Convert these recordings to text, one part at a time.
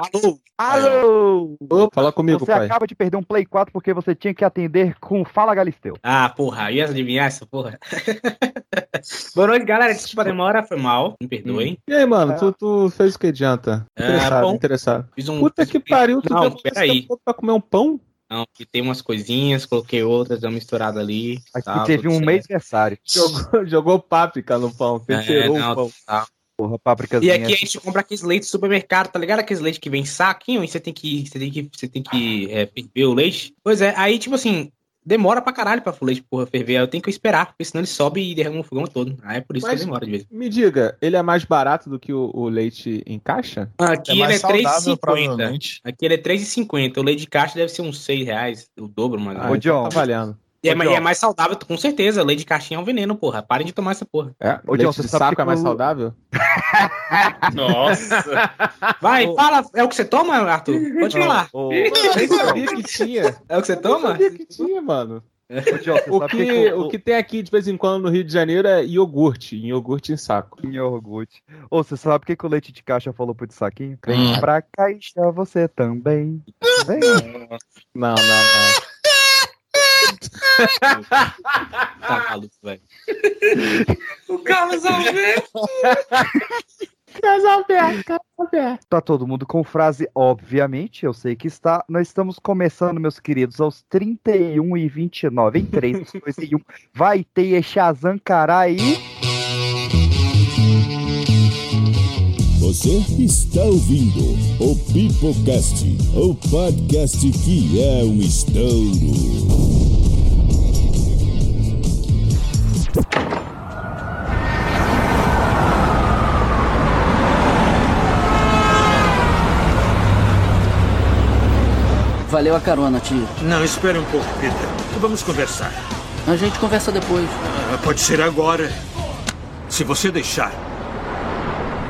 Alô! Alô! Opa, fala comigo, Você pai. acaba de perder um Play 4 porque você tinha que atender com Fala Galisteu. Ah, porra, ia adivinhar essa porra? Boa noite, galera. Desculpa a demora, foi mal. Me perdoem. E aí, mano, tu, tu fez o que adianta? Ah, Interessado, bom. interessado. Fiz um. Puta que pariu, tu Não, peraí. todo pra comer um pão? Não, que tem umas coisinhas, coloquei outras, deu uma misturada ali. Aqui tal, teve um certo. mês aniversário. Jogou, jogou páprica no pão, É, temperou não, o pão. tá. Porra. E aqui a gente compra aqueles leites do supermercado, tá ligado? Aqueles leites que vem em saquinho e você tem que, você tem que, você tem que é, ferver o leite. Pois é, aí tipo assim, demora pra caralho pra o leite porra ferver. aí Eu tenho que esperar, porque senão ele sobe e derrama o fogão todo. Aí é por isso Mas- que demora de vez. Me diga, ele é mais barato do que o, o leite em caixa? Aqui É ele é mais saudável, 3,50. provavelmente. Aqui ele é 3,50. O leite de caixa deve ser uns 6 reais, o dobro, mais ou Ah, Ô, então John. tá valendo. E é, é mais saudável, com certeza. Leite de caixinha é um veneno, porra. Parem de tomar essa porra. É? Ô, John, você de sabe saco que é mais saudável? Nossa! Vai, Ô. fala. É o que você toma, Arthur? Pode falar. Ô, ô, Eu nem sabia que tinha. É o que você Eu toma? sabia que tinha, mano. ô, John, você O sabe que, o que tem aqui de vez em quando no Rio de Janeiro é iogurte, iogurte em saco. Em iogurte. Ô, você sabe o que, que o leite de caixa falou pro de saquinho? Vem Hum. pra caixa você também. Vem. Não, não, não. Tá maluco, velho. o Carlos Alberto. Tá todo mundo com frase, obviamente, eu sei que está. Nós estamos começando, meus queridos, aos 31 e 29. Em 3, 2 e 1. Vai ter Shazam Carai. Você está ouvindo o Pipocast, o podcast que é um estouro. Valeu a carona, tio. Não, espere um pouco, Peter. Vamos conversar. A gente conversa depois. Ah, Pode ser agora. Se você deixar.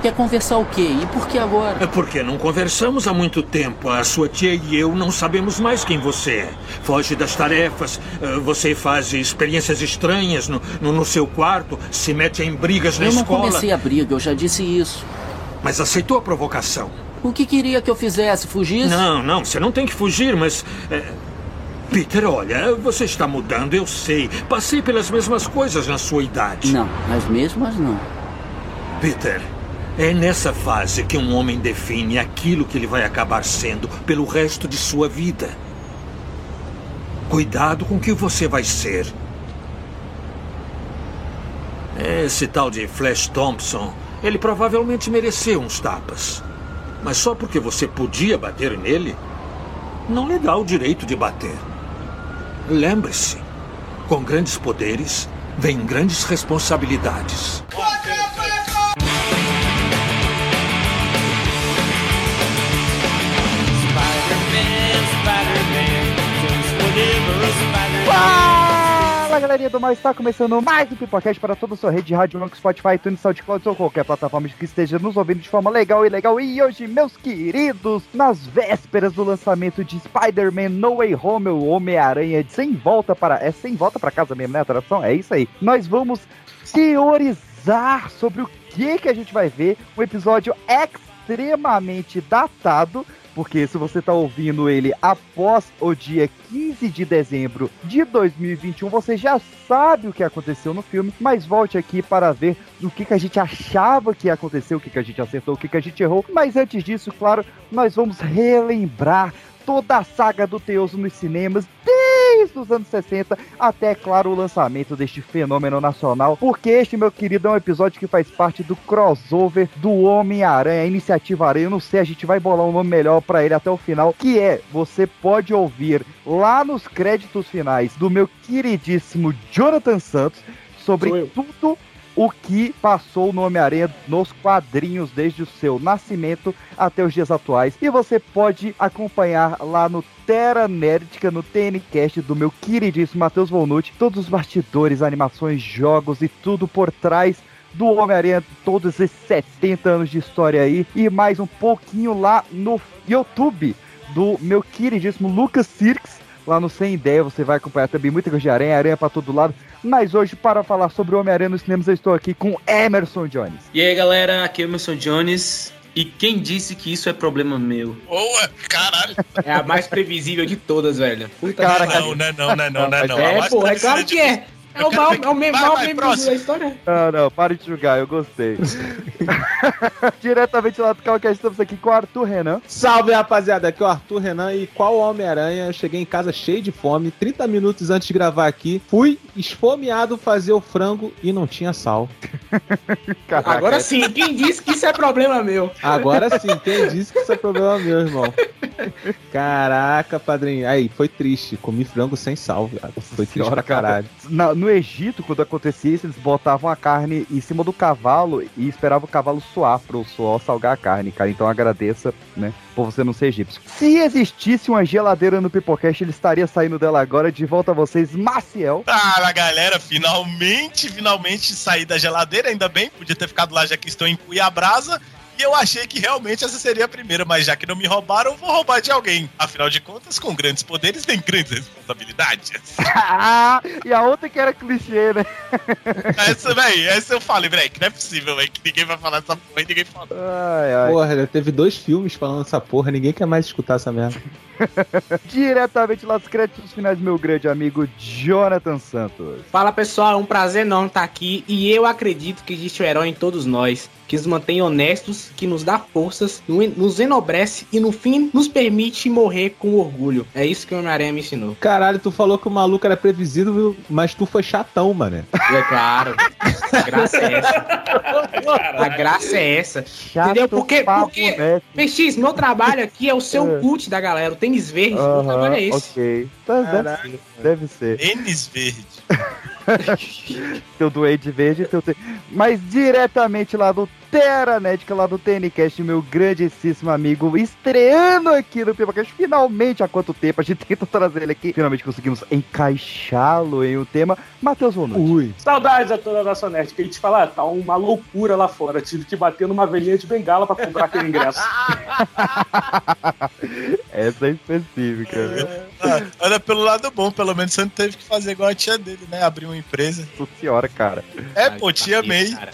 Quer conversar o quê? E por que agora? É porque não conversamos há muito tempo. A sua tia e eu não sabemos mais quem você é. Foge das tarefas, ah, você faz experiências estranhas no, no, no seu quarto, se mete em brigas na Eu não escola. comecei a briga, eu já disse isso. Mas aceitou a provocação. O que queria que eu fizesse? Fugisse? Não, não, você não tem que fugir, mas. é, Peter, olha, você está mudando, eu sei. Passei pelas mesmas coisas na sua idade. Não, as mesmas não. Peter, é nessa fase que um homem define aquilo que ele vai acabar sendo pelo resto de sua vida. Cuidado com o que você vai ser. Esse tal de Flash Thompson, ele provavelmente mereceu uns tapas. Mas só porque você podia bater nele, não lhe dá o direito de bater. Lembre-se, com grandes poderes vem grandes responsabilidades. Fala, galerinha do mal, está começando mais um Pipocast para toda a sua rede de rádio, Anchor, Spotify, iTunes, SoundCloud ou qualquer plataforma que esteja nos ouvindo de forma legal e legal. E hoje, meus queridos, nas vésperas do lançamento de Spider-Man No Way Home, o Homem-Aranha sem volta para... É sem volta para casa mesmo, né, a tradução? É isso aí. Nós vamos teorizar sobre o que que a gente vai ver, um episódio extremamente datado, porque se você está ouvindo ele após o dia 15 de dezembro de 2021, você já sabe o que aconteceu no filme, mas volte aqui para ver o que, que a gente achava que ia acontecer, o que, que a gente acertou, o que, que a gente errou. Mas antes disso, claro, nós vamos relembrar toda a saga do Teoso nos cinemas, desde os anos 60 até, claro, o lançamento deste fenômeno nacional, porque este, meu querido, é um episódio que faz parte do crossover do Homem-Aranha, a Iniciativa Aranha. Eu não sei, a gente vai bolar um nome melhor pra ele até o final, que é, você pode ouvir lá nos créditos finais do meu queridíssimo Jonathan Santos sobre tudo o que passou no Homem-Aranha nos quadrinhos desde o seu nascimento até os dias atuais. E você pode acompanhar lá no Terra Nerdica, no TNCast do meu queridíssimo Matheus Volnucci, todos os bastidores, animações, jogos e tudo por trás do Homem-Aranha, todos esses 70 anos de história aí, e mais um pouquinho lá no YouTube do meu queridíssimo Lucas Sirks, lá no Sem Ideia, você vai acompanhar também muita coisa de aranha, aranha pra todo lado. Mas hoje, para falar sobre o Homem-Aranha nos cinemas, eu estou aqui com Emerson Jones. E aí, galera, aqui é o Emerson Jones. E quem disse que isso é problema meu? Boa, caralho. É a mais previsível de todas, velho. Puta Cara, Não, não é não, não é não, não é não. A É, mais pô, é claro de que é. É o maior, é o me- Vai, maior vai, meme próximo. da história. Não, não, para de julgar, eu gostei. Diretamente lá do Calcast, estamos aqui com o Arthur Renan. Salve, rapaziada. Aqui é o Arthur Renan e qual Homem-Aranha? Eu cheguei em casa cheio de fome, 30 minutos antes de gravar aqui. Fui esfomeado fazer o frango e não tinha sal. Caraca, Agora sim, quem disse que isso é problema meu? Agora sim, quem disse que isso é problema meu, irmão? Caraca, padrinho. Aí, foi triste. Comi frango sem sal, viado. Foi triste Senhora, pra caralho. Na- no Egito, quando acontecia isso, eles botavam a carne em cima do cavalo e esperavam o cavalo suar pro suor salgar a carne, cara. Então agradeça, né, por você não ser egípcio. Se existisse uma geladeira no Pipocast, ele estaria saindo dela agora. De volta a vocês, Maciel. Ah, galera, finalmente, finalmente saí da geladeira, ainda bem, podia ter ficado lá já que estou em Cuiabrasa. E eu achei que realmente essa seria a primeira, mas já que não me roubaram, eu vou roubar de alguém. Afinal de contas, com grandes poderes tem grandes responsabilidades. e a outra que era clichê, né? essa, véi, essa eu falei, véi, que não é possível, véi, que ninguém vai falar essa porra e ninguém fala. Ai, ai. Porra, já teve dois filmes falando essa porra, ninguém quer mais escutar essa merda. Diretamente lá dos créditos finais, meu grande amigo Jonathan Santos. Fala pessoal, é um prazer enorme estar aqui e eu acredito que existe um herói em todos nós, que nos mantém honestos, que nos dá forças, no- nos enobrece e no fim nos permite morrer com orgulho. É isso que o Homem-Aranha me ensinou. Caralho, tu falou que o maluco era previsível, mas tu foi chatão, mano. É claro. A graça é essa. A graça é essa. Chato Entendeu? Porque- porque- né? PX, meu trabalho aqui é o seu É. cult da galera, o tênis verde. meu Aham, trabalho é esse. ok. Tá, deve, Caralho. ser, deve ser. Tênis verde. Teu Duende Verde, teu te... Mas diretamente lá do Teranética, lá do TNCast, meu grandíssimo amigo, estreando aqui no Pipocast, finalmente, há quanto tempo a gente tentou trazer ele aqui, finalmente conseguimos encaixá-lo em um tema, Matheus. Ui. Saudades a toda a nossa net, que a gente fala, ah, tá uma loucura lá fora. Tive que bater numa velhinha de bengala pra comprar aquele ingresso. Essa é específica. Ah, olha pelo lado bom, pelo menos você não teve que fazer igual a tia dele, né? Abrir uma empresa. Nossa senhora, cara. É, Ai, pô, cacete, amei. cara.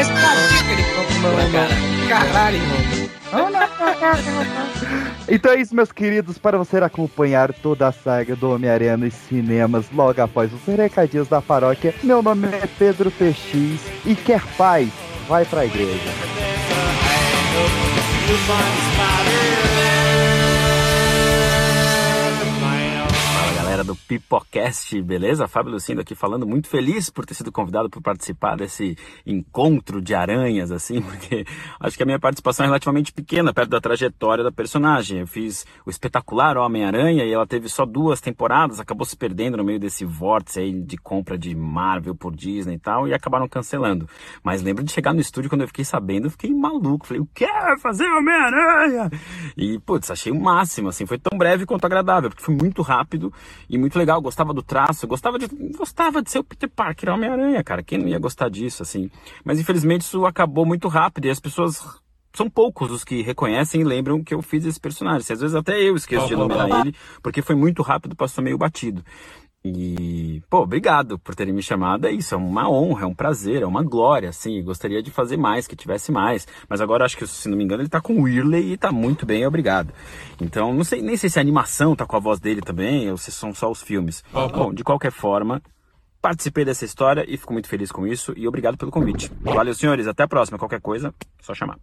Esse cacete que ele procura, cara. Caralho, irmão. Então é isso, meus queridos, para você acompanhar toda a saga do Homem-Aranha nos cinemas logo após os recadinhos da paróquia. Meu nome é Pedro PX e quer paz, vai pra igreja. Do Pipocast, beleza? Fábio Lucindo aqui falando, muito feliz por ter sido convidado por participar desse encontro de aranhas, assim, porque acho que a minha participação é relativamente pequena perto da trajetória da personagem. Eu fiz o espetacular Homem-Aranha e ela teve só duas temporadas, acabou se perdendo no meio desse vórtice aí de compra de Marvel por Disney e tal, e acabaram cancelando. Mas lembro de chegar no estúdio quando eu fiquei sabendo, eu fiquei maluco, falei, o que fazer Homem-Aranha? E, putz, achei o máximo, assim, foi tão breve quanto agradável, porque foi muito rápido e muito legal, gostava do traço, gostava de, gostava de ser o Peter Parker, Homem-Aranha, cara, quem não ia gostar disso, assim. Mas infelizmente isso acabou muito rápido e as pessoas são poucos os que reconhecem e lembram que eu fiz esse personagem. Às vezes até eu esqueço de enumerar ele, porque foi muito rápido, passou meio batido. E, pô, obrigado por terem me chamado. É isso, é uma honra, é um prazer, é uma glória, assim. Gostaria de fazer mais, que tivesse mais. Mas agora acho que, se não me engano, ele tá com o Whirley e tá muito bem, obrigado. Então, não sei, nem sei se a animação tá com a voz dele também, ou se são só os filmes. Bom, de qualquer forma, participei dessa história e fico muito feliz com isso. E obrigado pelo convite. Valeu, senhores. Até a próxima. Qualquer coisa, só chamar.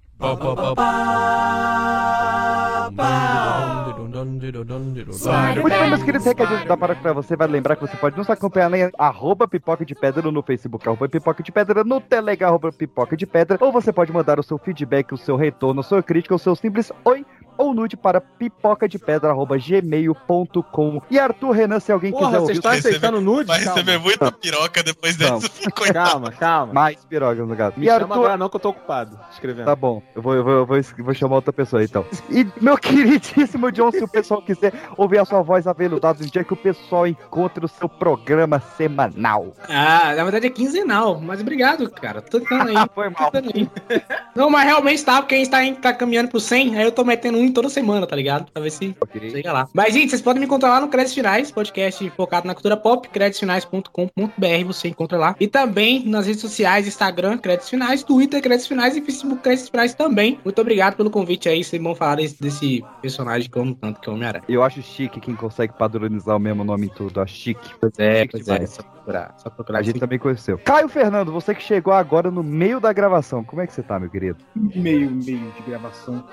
Muito bem, meus queridos recadinhos da paróquia pra você. Vai lembrar que você pode nos acompanhar em arroba pipoca de pedra no Facebook, arroba pipoca de pedra no Telegram, arroba pipoca de pedra. Ou você pode mandar o seu feedback, o seu retorno, a sua crítica, o seu simples oi ou nude para pipoca de pedra, arroba gmail.com. E Arthur Renan, se alguém Porra, quiser vocês ouvir estão Receber- aceitando nude? Vai Calma, receber muita piroca depois Calma. dessa. Coitado. calma, calma. mais pirogas no gato. Me E chama Arthur, agora não que eu tô ocupado escrevendo. Tá bom, eu vou, eu vou, eu vou, vou chamar outra pessoa então. E meu queridíssimo John, se o pessoal quiser ouvir a sua voz aveludada, no dia que o pessoal encontra o seu programa semanal. Ah, na verdade é quinzenal, mas obrigado, cara. Tô tentando aí. Foi mal. tô tentando aí. Não, mas realmente tá, porque a gente tá, tá caminhando pro 100, aí eu tô metendo um toda semana, tá ligado? Pra ver se chega lá. Mas, gente, vocês podem me encontrar lá no Créditos Finais, podcast focado na cultura pop, créditosfinais.com.br, você encontra lá. E também nas redes sociais, Instagram, Créditos Finais, Twitter, Créditos Finais e Facebook Créditos Finais também. Muito obrigado pelo convite aí, vocês vão falar desse, desse personagem que eu amo tanto, que é o Homem-Aranha. Eu acho chique quem consegue padronizar o mesmo nome em tudo. Acho chique. Pois é, Chique pois é, demais. só procurar, só procurar. A gente também conheceu. Caio Fernando, você que chegou agora no meio da gravação. Como é que você tá, meu querido? Meio, meio de gravação.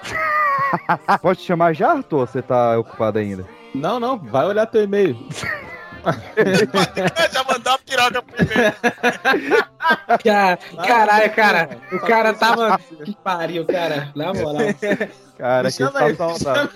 Pode te chamar já, Arthur? ou Você tá ocupado ainda? Não, não, vai olhar teu e-mail. Já mandou a piroca primeiro. Cara, caralho, cara, o cara tava. Que pariu, cara. Na moral. Cara, que aí, saudade.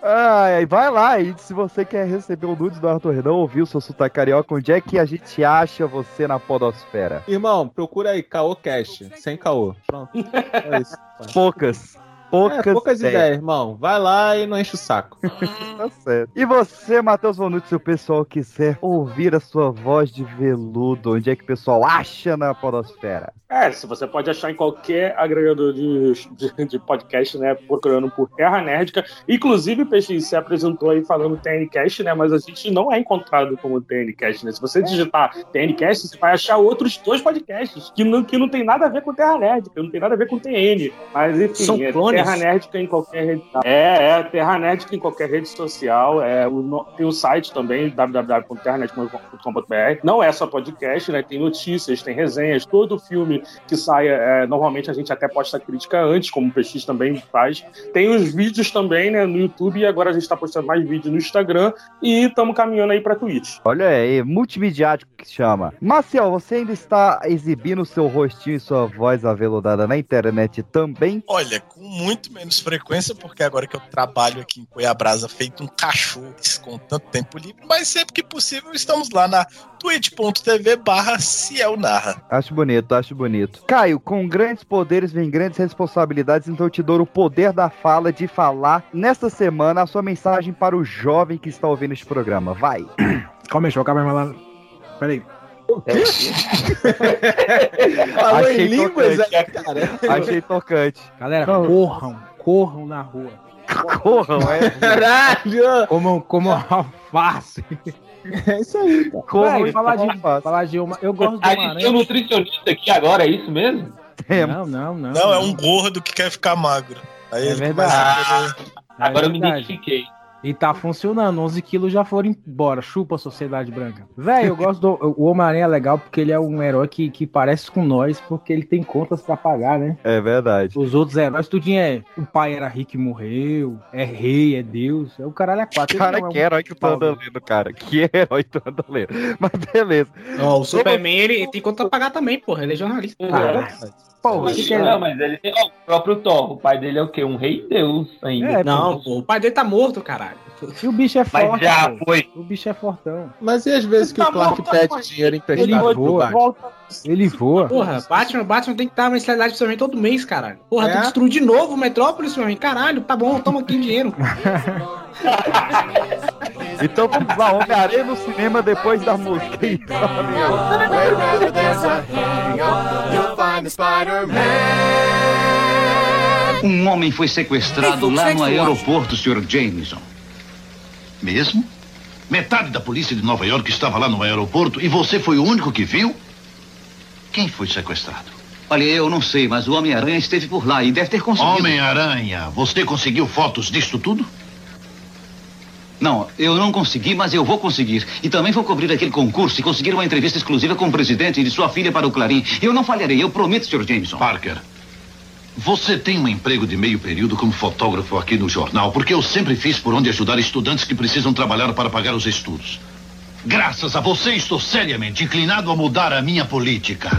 Ai, ai, vai lá e se você quer receber o nudes do Arthur Renan, ouvir o seu sotaque carioca, onde é que a gente acha você na podosfera? Irmão, procura aí, Caô Cash, sem caô. Pronto. É isso. Poucas. Poucas, É, poucas ideias, irmão. Vai lá e não enche o saco. Tá certo. E você, Matheus Bonucci, se o pessoal quiser ouvir a sua voz de veludo, onde é que o pessoal acha na podosfera? É, se você pode achar em qualquer agregador de, de, de podcast, né? Procurando por Terra Nerdica. Inclusive, o Peixe se apresentou aí falando TNCast, né? Mas a gente não é encontrado como TNCast, né? Se você digitar TNCast, você vai achar outros dois podcasts que não, que não tem nada a ver com Terra Nerdica, não tem nada a ver com TN. Mas enfim, São é clones? Terra Nerdica em qualquer rede. É, é, Terra Nerdica em qualquer rede social. É, o, no- tem o site também, www.terranerdica.com.br. Não é só podcast, né? Tem notícias, tem resenhas, todo filme que saia, é, normalmente a gente até posta crítica antes, como o PX também faz. Tem os vídeos também, né, no YouTube, e agora a gente tá postando mais vídeos no Instagram e estamos caminhando aí pra Twitch. Olha aí, multimediático que chama. Marcel, você ainda está exibindo seu rostinho e sua voz aveludada na internet também? Olha, com muito menos frequência, porque agora que eu trabalho aqui em Cuiabrasa feito um cachorro com tanto tempo livre, mas sempre que possível estamos lá na twitch.tv barra Ciel Narra. Acho bonito, acho bonito. Caio, com grandes poderes vem grandes responsabilidades, então eu te dou o poder da fala de falar nesta semana a sua mensagem para o jovem que está ouvindo este programa. Vai. Calma aí, deixa eu acabar Peraí. Falou Achei em línguas, tocante. é, cara. Achei tocante. Galera, Não. corram, corram na rua. Corram, é. Caralho! Como, como alface. É isso aí. Corram Véi, e falar de, falar de uma. Eu gosto de A uma gente tem um nutricionista aqui agora, é isso mesmo? Não, não, não. Não, é um gordo que quer ficar magro. Aí É ele verdade. a É Agora eu me verdade. identifiquei. E tá funcionando, 11 quilos já foram embora. Chupa a sociedade branca. Velho, eu gosto do. O Homem-Aranha é legal porque ele é um herói que, que parece com nós, porque ele tem contas pra pagar, né? É verdade. Os outros heróis, tudinho é. O pai era rico e morreu, é rei, é Deus. É o caralho é quatro. Cara, não é que um herói que tu anda pau, lendo, cara. Que herói tu anda lendo. Mas beleza. Ó, o Superman, ele, ele tem conta pra pagar também, porra. Ele é jornalista. Porra, que que é- Não, mas ele tem. ó, o próprio Thor, o pai dele é o quê? Um rei Deus ainda. É, Não, pô, o pai dele tá morto, caralho. E o bicho é mas forte. já pô. foi. O bicho é fortão. Mas e às vezes que o Clark pede dinheiro emprestado? Ele voa. Volta. Ele voa. Porra, Batman, Batman tem que estar na cidade do Superman todo mês, caralho. Porra, É? tu destruiu de novo o Metrópolis, Superman. Caralho, tá bom, toma aqui o dinheiro. Então vamos lá, Homem-Aranha no cinema depois da música. Então, Um homem foi sequestrado lá no aeroporto, Sr. Jameson. Mesmo? Metade da polícia de Nova York estava lá no aeroporto e você foi o único que viu? Quem foi sequestrado? Olha, eu não sei, mas o Homem-Aranha esteve por lá e deve ter conseguido. Homem-Aranha, você conseguiu fotos disto tudo? Não, eu não consegui, mas eu vou conseguir. E também vou cobrir aquele concurso e conseguir uma entrevista exclusiva com o presidente e de sua filha para o Clarim. Eu não falharei, eu prometo, Sr. Jameson. Parker, você tem um emprego de meio período como fotógrafo aqui no jornal, porque eu sempre fiz por onde ajudar estudantes que precisam trabalhar para pagar os estudos. Graças a você, estou seriamente inclinado a mudar a minha política.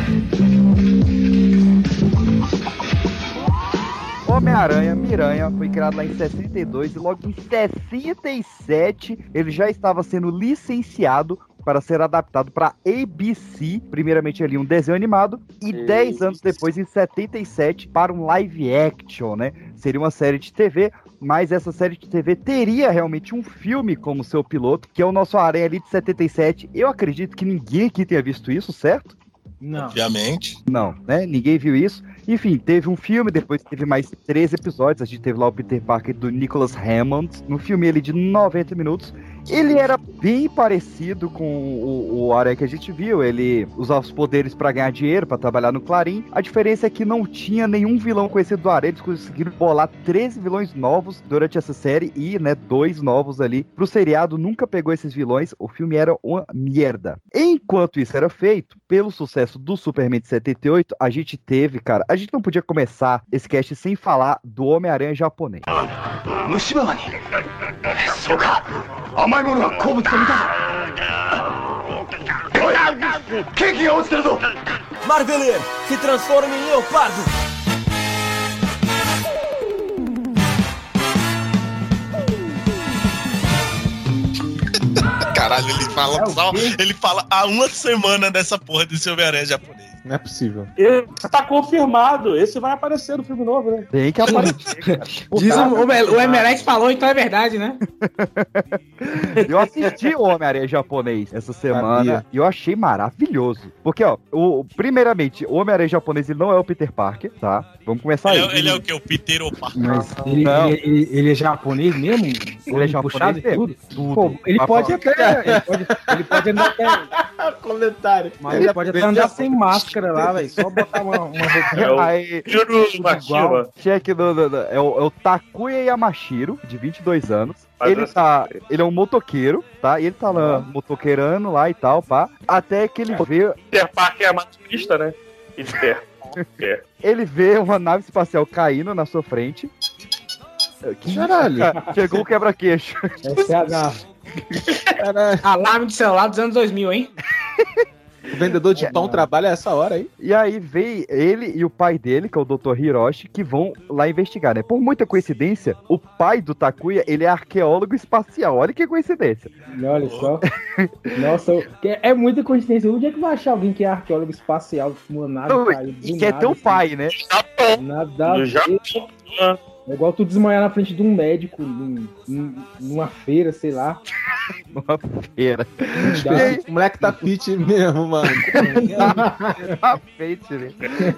Homem-Aranha, Miranha, foi criado lá em 62 e logo em 67 ele já estava sendo licenciado para ser adaptado para ABC, primeiramente ali um desenho animado, e 10 anos depois, em 77, para um live action, né? Seria uma série de TV, mas essa série de TV teria realmente um filme como seu piloto, que é o nosso Aranha ali de 77. Eu acredito que ninguém aqui tenha visto isso, certo? Não. Obviamente. Não, né? Ninguém viu isso. Enfim, teve um filme, depois teve mais três episódios. A gente teve lá o Peter Parker do Nicholas Hammond. No filme ele de 90 minutos. Ele era bem parecido com o, o Aranha que a gente viu. Ele usava os poderes pra ganhar dinheiro, pra trabalhar no Clarim. A diferença é que não tinha nenhum vilão conhecido do Aranha. Eles conseguiram bolar 13 vilões novos durante essa série e, né, dois novos ali. Pro seriado nunca pegou esses vilões. O filme era uma merda. Enquanto isso era feito, pelo sucesso do Superman de 78, a gente teve, cara, a gente não podia começar esse cast sem falar do Homem-Aranha japonês. Marveler, se transforme em leopardo! caralho, ele fala, é só, ele fala há uma semana dessa porra desse Homem-Aranha japonês. Não é possível. Esse tá confirmado. Esse vai aparecer no filme novo, né? Tem que aparecer. Diz o, o, falou, então é verdade, né? Eu assisti o Homem-Aranha japonês essa semana e eu achei maravilhoso. Porque, ó, o, primeiramente, o Homem-Aranha japonês ele não é o Peter Parker, tá? Vamos começar Ele, aí. é, ele é o que? O Peter ou Parker? Mas ele, Não. ele, ele- ele é japonês mesmo? Ele é japonês Puxado mesmo. tudo? Tudo. Pô, ele pode até. Ele pode, ele pode andar até. Comentário. Mas ele pode até andar sem máscara lá, velho. Só botar uma, uma roupinha. É o Aí, Juro Machima. cheque no, no- no- é, o, é o Takuya Yamashiro, de 22 anos. Mas Ele tá. Ele é um motoqueiro, tá? E ele tá lá motoqueirando lá e tal, pá. Até que ele vê. Peter Parker é maturista, né? Peter. Ele vê uma nave espacial caindo na sua frente. Que Caralho. Chegou o quebra-queixo. Essa é. Alarme de celular dos anos 2000, hein? O vendedor de pão trabalha essa hora aí. E aí vem ele e o pai dele, que é o Dr. Hiroshi, que vão lá investigar, né? Por muita coincidência, o pai do Takuya, ele é arqueólogo espacial. Olha que coincidência. Olha só. Nossa, é muita coincidência. Onde é que vai achar alguém que é arqueólogo espacial com uma nave Não, do e que é nada, teu assim? pai, né? Nada a No ver. Japão. É igual tu desmaiar na frente de um médico num- num- numa feira, sei lá. Numa feira. Dá. O moleque tá fit mesmo, mano. Tá feito, né?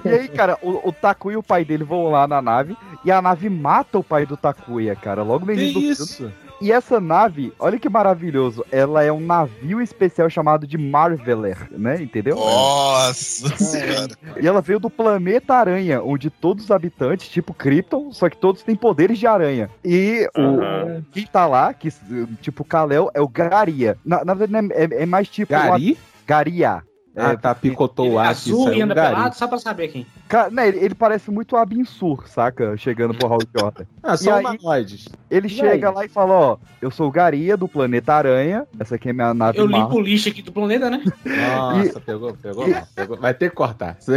E aí, cara, o, o Takuya e o pai dele vão lá na nave e a nave mata o pai do Takuya, cara, logo no Que início do filme. isso? E essa nave, olha que maravilhoso, ela é um navio especial chamado de Marveler, né? Entendeu? Nossa senhora. E ela veio do planeta Aranha, onde todos os habitantes, tipo Krypton, só que todos têm poderes de aranha. E o, Aham. quem tá lá, que tipo Kalel, é o Garia. Na, na verdade, não é, é- é mais tipo. Gari? uma- Garia. Ah, tá, picotou Ele o é ar aqui, azul e anda pelado, só pra saber quem. Ca- né, ele, ele parece muito Abinsur, saca? Chegando pro Hal Jordan. Ah, E são aí- humanoides. Ele E chega aí? lá e fala: Ó, eu sou o Garia do planeta Aranha. Essa aqui é minha nave Eu limpo o lixo aqui do planeta, né? Nossa, pegou, pegou, mal, pegou. Vai ter que cortar.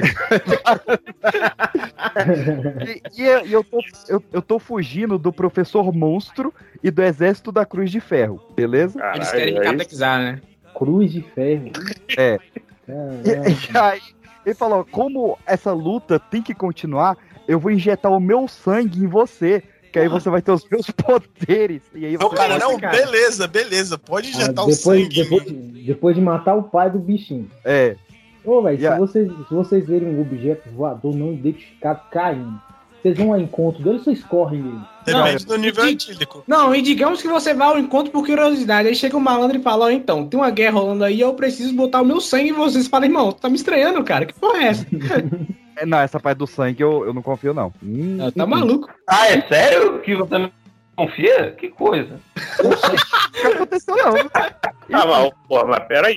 E, e eu, e eu, tô, eu, eu tô fugindo do professor monstro e do exército da Cruz de Ferro, beleza? Eles querem me é catequizar, né? Cruz de ferro. É. E, e aí, ele falou: como essa luta tem que continuar, eu vou injetar o meu sangue em você. Que aí você vai ter os meus poderes. E aí Não, você cara, vai- não, beleza, beleza. Pode Ah, injetar o depois, sangue. depois, depois de matar o pai do bichinho. É. Ô, velho, Yeah. se, vocês, se vocês verem um objeto voador não identificado caindo, vocês vão ao encontro dele ou vocês correm dele? Depende do nível e- etílico. Não, e digamos que você vai ao encontro por curiosidade. Aí chega um malandro e fala: Ó, então, tem uma guerra rolando aí, eu preciso botar o meu sangue em vocês. Fala, irmão, tu tá me estranhando, cara. Que porra é essa? É, Não, essa parte do sangue eu, eu não confio, não. Hum, Ah, tá maluco. Ah, é sério que você não confia? Que coisa. Não aconteceu, não. Ah, mas, pô, mas peraí.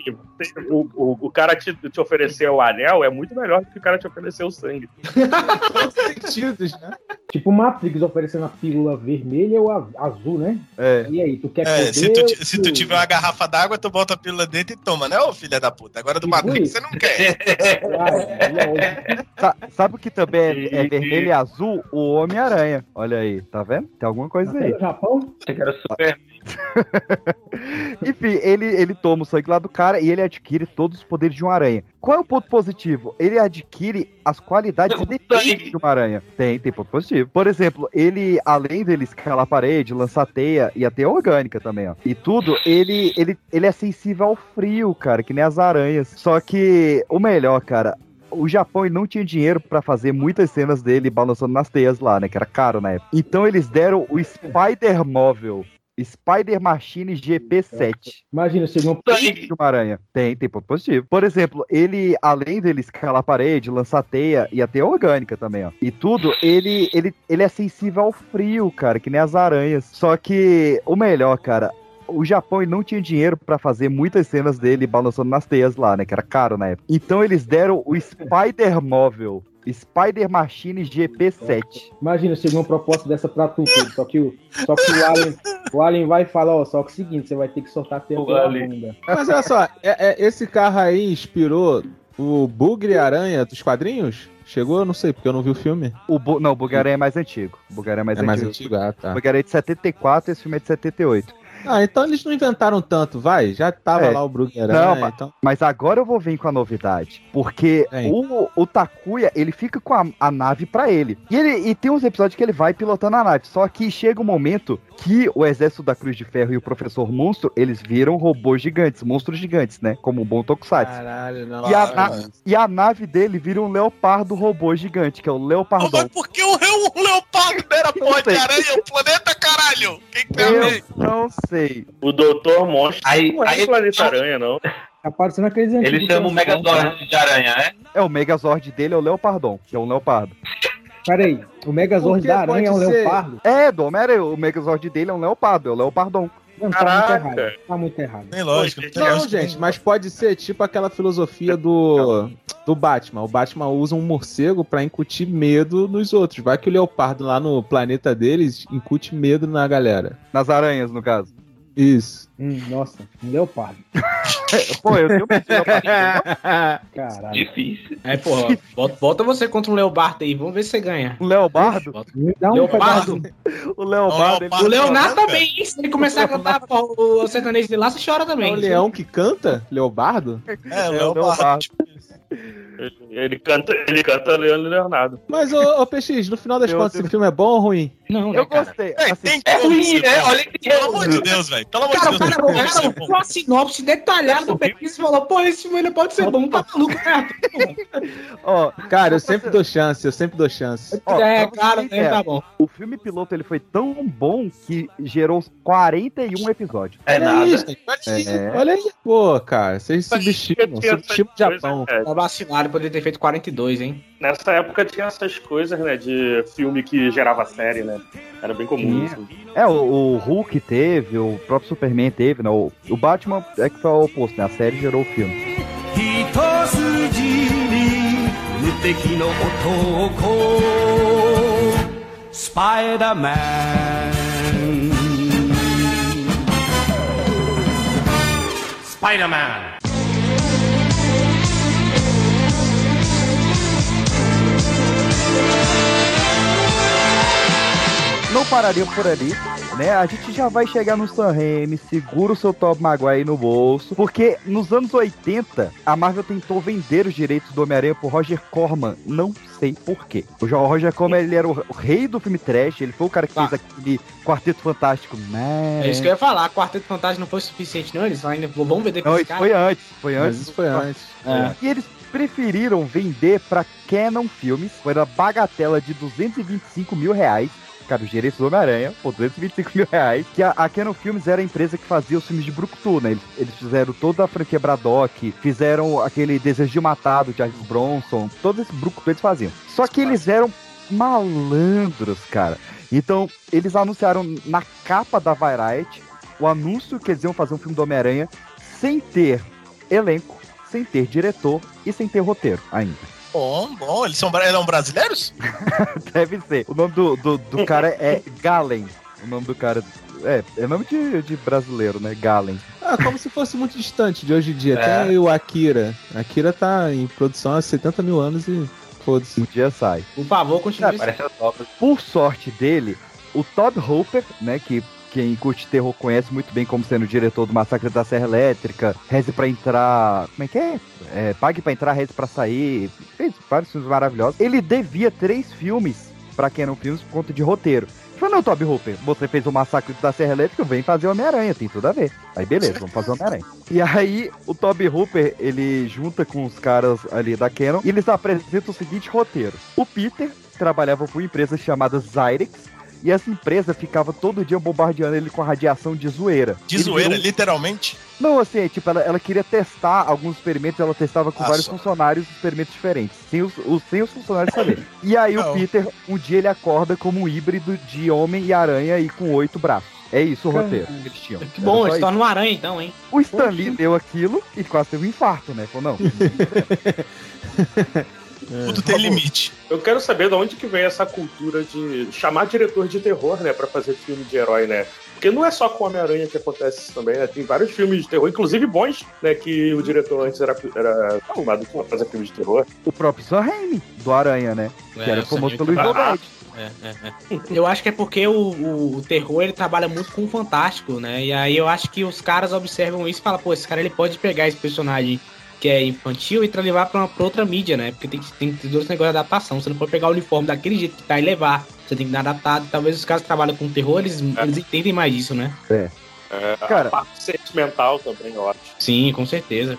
O, o, o cara te, te oferecer o anel é muito melhor do que o cara te oferecer o sangue. Todos os sentidos, né? Tipo Matrix oferecendo a pílula vermelha ou a azul, né? É. E aí, tu quer É, poder se tu, ti- se tu tiver uma garrafa d'água, tu bota a pílula dentro e toma, né, ô filha da puta? Agora do Tipo Matrix você não quer. Sabe o que também é, é vermelho e azul? O Homem-Aranha. Olha aí, tá vendo? Tem alguma coisa Até aí. Japão? Você que era super. Enfim, ele, ele toma o sangue lá do cara e ele adquire todos os poderes de uma aranha. Qual é o ponto positivo? Ele adquire as qualidades de uma aranha. Tem, tem ponto positivo. Por exemplo, ele, além dele escalar a parede, lançar teia e a teia orgânica também, ó. E tudo, ele, ele, ele é sensível ao frio, cara, que nem as aranhas. Só que o melhor, cara, o Japão não tinha dinheiro pra fazer muitas cenas dele balançando nas teias lá, né? Que era caro na época. Então eles deram o Spider Móvel. Spider Machine GP7. Imagina, chegou um de uma aranha. Tem, tem ponto positivo. Por exemplo, ele, além dele escalar a parede, lançar teia e a teia orgânica também, ó. E tudo, ele, ele, ele é sensível ao frio, cara, que nem as aranhas. Só que o melhor, cara, o Japão não tinha dinheiro pra fazer muitas cenas dele balançando nas teias lá, né? Que era caro na época. Então eles deram o Spider Móvel. Spider Machine GP7. Imagina, chegou uma proposta dessa pra tu, Pedro, só que o, só que o Alien, o Alien vai falar, ó, só que é o seguinte, você vai ter que soltar tempo O Alien. bunda. Mas olha só, é- é- esse carro aí inspirou o Bugre Aranha dos quadrinhos? Chegou? Eu não sei, porque eu não vi o filme. O Bu- não, o Bugaré é mais antigo. O Bugaré é mais É mais antigo. antigo? Ah, tá. O Bugaré é de 74 e esse filme é de 78. Ah, então eles não inventaram tanto, vai. Já tava É. lá o Bugre Não, Aranha, mas, então... mas agora eu vou vir com a novidade. Porque o, o Takuya, ele fica com a, a nave pra ele. E, ele. e tem uns episódios que ele vai pilotando a nave. Só que chega um momento que o exército da Cruz de Ferro e o Professor Monstro, eles viram robôs gigantes, monstros gigantes, né? Como um bom Tokusatsu. Caralho, não. E a, na- e a nave dele vira um leopardo robô gigante, que é o Leopardon. Por que o, o leopardo era porra de aranha? O planeta, caralho! Quem que tem a Eu ver? não sei. O Doutor Monstro Aí- não é aí- Planeta Aranha, não. Tá parecendo aqueles Ele antigos chama o. Megazord de aranha, né? É, o Megazord dele é o Leopardon, que é um leopardo. Peraí, o Megazord da aranha é um ser- leopardo? É, do Homem-Aranha, o Megazord dele é um leopardo, é o Leopardon. Não, tá muito Caraca. errado. Tá muito errado. Nem lógico. Não, gente, mas pode ser tipo aquela filosofia do, do Batman. O Batman usa um morcego pra incutir medo nos outros. Vai que o leopardo lá no planeta deles incute medo na galera. Nas aranhas, no caso. Isso. Hum, nossa, um leopardo. Pô, eu tenho um leopardo. Caralho. Difícil. Aí, porra, bota, bota você contra um Leobardo aí, vamos ver se você ganha. O Leobardo? Dá um Leopardo. O Leobardo. O Leonardo também, hein? Se ele começar a cantar o, sertanejo dele lá, você chora É também. o leão que canta? Leobardo? É, o É o leopardo. Leopardo. Ele, ele canta, ele canta Leandro Leonardo. Mas, ô, ô PX, no final das Eu- contas, esse filme é bom ou ruim? Não, Eu cara? gostei. É, Assim, tem É ruim, né? bom. Olha que Pelo amor de Deus, velho. Pelo amor Cara, de o Deus. cara, o cara ser bom. com a sinopse detalhada do pesquisa e falou, pô, esse filme ele pode ser bom, tá maluco, né? ó, Cara, eu sempre dou chance, eu sempre dou chance. ó, é, cara, né, tá bom. O filme piloto ele foi tão bom que gerou 41 episódios. É olha nada. gente, olha aí, É. olha aí. Pô, cara, vocês subestimam, subestimam o Japão. é, Vacilado, poderia ter feito 42, hein? Nessa época tinha essas coisas, né? De filme que gerava série, né? Era bem comum. Assim. É, o, o Hulk teve, o próprio Superman teve, né? O, o Batman é que foi o oposto, né? A série gerou o filme. 一筋 Não pararia por ali, né? A gente já vai chegar no Sam Raimi, segura o seu Top Maguire aí no bolso, porque nos anos 80, a Marvel tentou vender os direitos do Homem-Aranha pro Roger Corman, não sei porquê. O Roger Corman, ele era o, rei do filme trash, ele foi o cara que fez aquele Quarteto Fantástico, né? É isso que eu ia falar, Quarteto Fantástico não foi suficiente, não? Eles ainda vão vender pra Não, isso cara. foi antes, foi antes. isso foi antes. É. E eles preferiram vender pra Canon Filmes, foi na bagatela de 225 mil reais. Cara, os direitos do Homem-Aranha, por 225 mil reais. Que a, a Canon Filmes era a empresa que fazia os filmes de Brucutu, né? Eles, eles fizeram toda a franquia Braddock, fizeram aquele Desejo de Matar do Charles Bronson, todo esse Brucutu eles faziam. Só que eles eram malandros, cara. Então, eles anunciaram na capa da Variety o anúncio que eles iam fazer um filme do Homem-Aranha sem ter elenco, sem ter diretor e sem ter roteiro ainda. Bom, bom. Eles são, eram brasileiros? Deve ser. O nome do, do, do cara é Galen. O nome do cara. É, é nome de, de brasileiro, né? Galen. Ah, como se fosse muito distante de hoje em dia. É. Tem aí o Akira. Akira tá em produção há 70 mil anos e foda-se. Um dia sai. Por favor, continue. Parece o top. Por sorte dele, o Todd Hooper, né? Que quem curte terror conhece muito bem como sendo o diretor do Massacre da Serra Elétrica, Reze pra entrar. Como é que é? é Pague pra entrar, Reze pra sair. Fez vários filmes maravilhosos. Ele devia três filmes pra Canon Filmes por conta de roteiro. Falei, não, Toby Hooper, você fez o Massacre da Serra Elétrica, vem fazer o Homem-Aranha, tem tudo a ver. Aí beleza, vamos fazer o Homem-Aranha. E aí o Toby Hooper, ele junta com os caras ali da Canon e eles apresentam o seguinte roteiro. O Peter trabalhava com uma empresa chamada Zyrex, e essa empresa ficava todo dia bombardeando ele com radiação de zoeira. De Ele zoeira, virou literalmente. Não, assim, é, tipo, ela, ela queria testar alguns experimentos, ela testava com Ah, vários só. funcionários experimentos diferentes, sem os, os- sem os funcionários saberem. E aí Não. o Peter, um dia ele acorda como um híbrido de homem e aranha e com oito braços. É isso o Cara, roteiro que eles tinham. Que bom, Era ele só se torna um aranha então, hein? O Stan Lee leu aquilo e quase teve um infarto, né? Falou, não. Tudo tem limite. Eu quero saber de onde que vem essa cultura de chamar diretor de terror, né, pra fazer filme de herói, né? Porque não é só com Homem-Aranha que acontece isso também, né? Tem vários filmes de terror, inclusive bons, né, que o diretor antes era, era chamado pra fazer filme de terror. o próprio Sam Raimi, do Aranha, né? que É, era eu famoso sabia pelo que- Evil Dead. É, é, é. Eu acho que é porque o, o, o terror ele trabalha muito com o fantástico, né? E aí eu acho que os caras observam isso e falam, pô, esse cara ele pode pegar esse personagem que é infantil e tra- levar pra, uma, pra outra mídia, né? Porque tem que, tem que ter dois negócios de adaptação. Você não pode pegar o uniforme daquele jeito que tá e levar. Você tem que dar adaptado. Talvez os caras que trabalham com terror, eles, eles entendem mais disso, né? É. É, Cara- a parte sentimental também, eu acho. Sim, com certeza.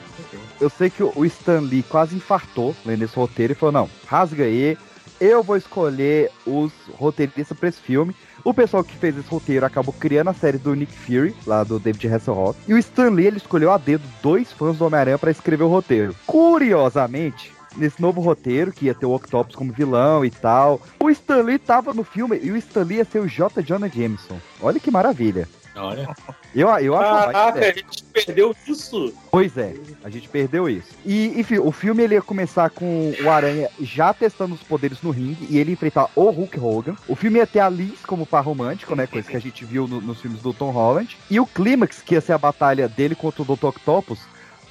Eu sei que o o Stan Lee quase infartou lendo esse roteiro e falou: não, rasga aí, eu vou escolher os roteiristas pra esse filme. O pessoal que fez esse roteiro acabou criando a série do Nick Fury, lá do David Hasselhoff. E o Stan Lee ele escolheu a dedo dois fãs do Homem-Aranha pra escrever o roteiro. Curiosamente, nesse novo roteiro, que ia ter o Octopus como vilão e tal, o Stan Lee tava no filme e o Stan Lee ia ser o J. Jonah Jameson. Olha que maravilha. Olha. Eu, eu acho Caraca, a gente perdeu isso. Pois é, a gente perdeu isso. E, enfim, o filme ele ia começar com o Aranha já testando os poderes no ringue e ele enfrentar o Hulk Hogan. O filme ia ter a Liz como par romântico, né? Coisa que a gente viu no- nos filmes do Tom Holland. E o clímax, que ia ser a batalha dele contra o Dr. Octopus,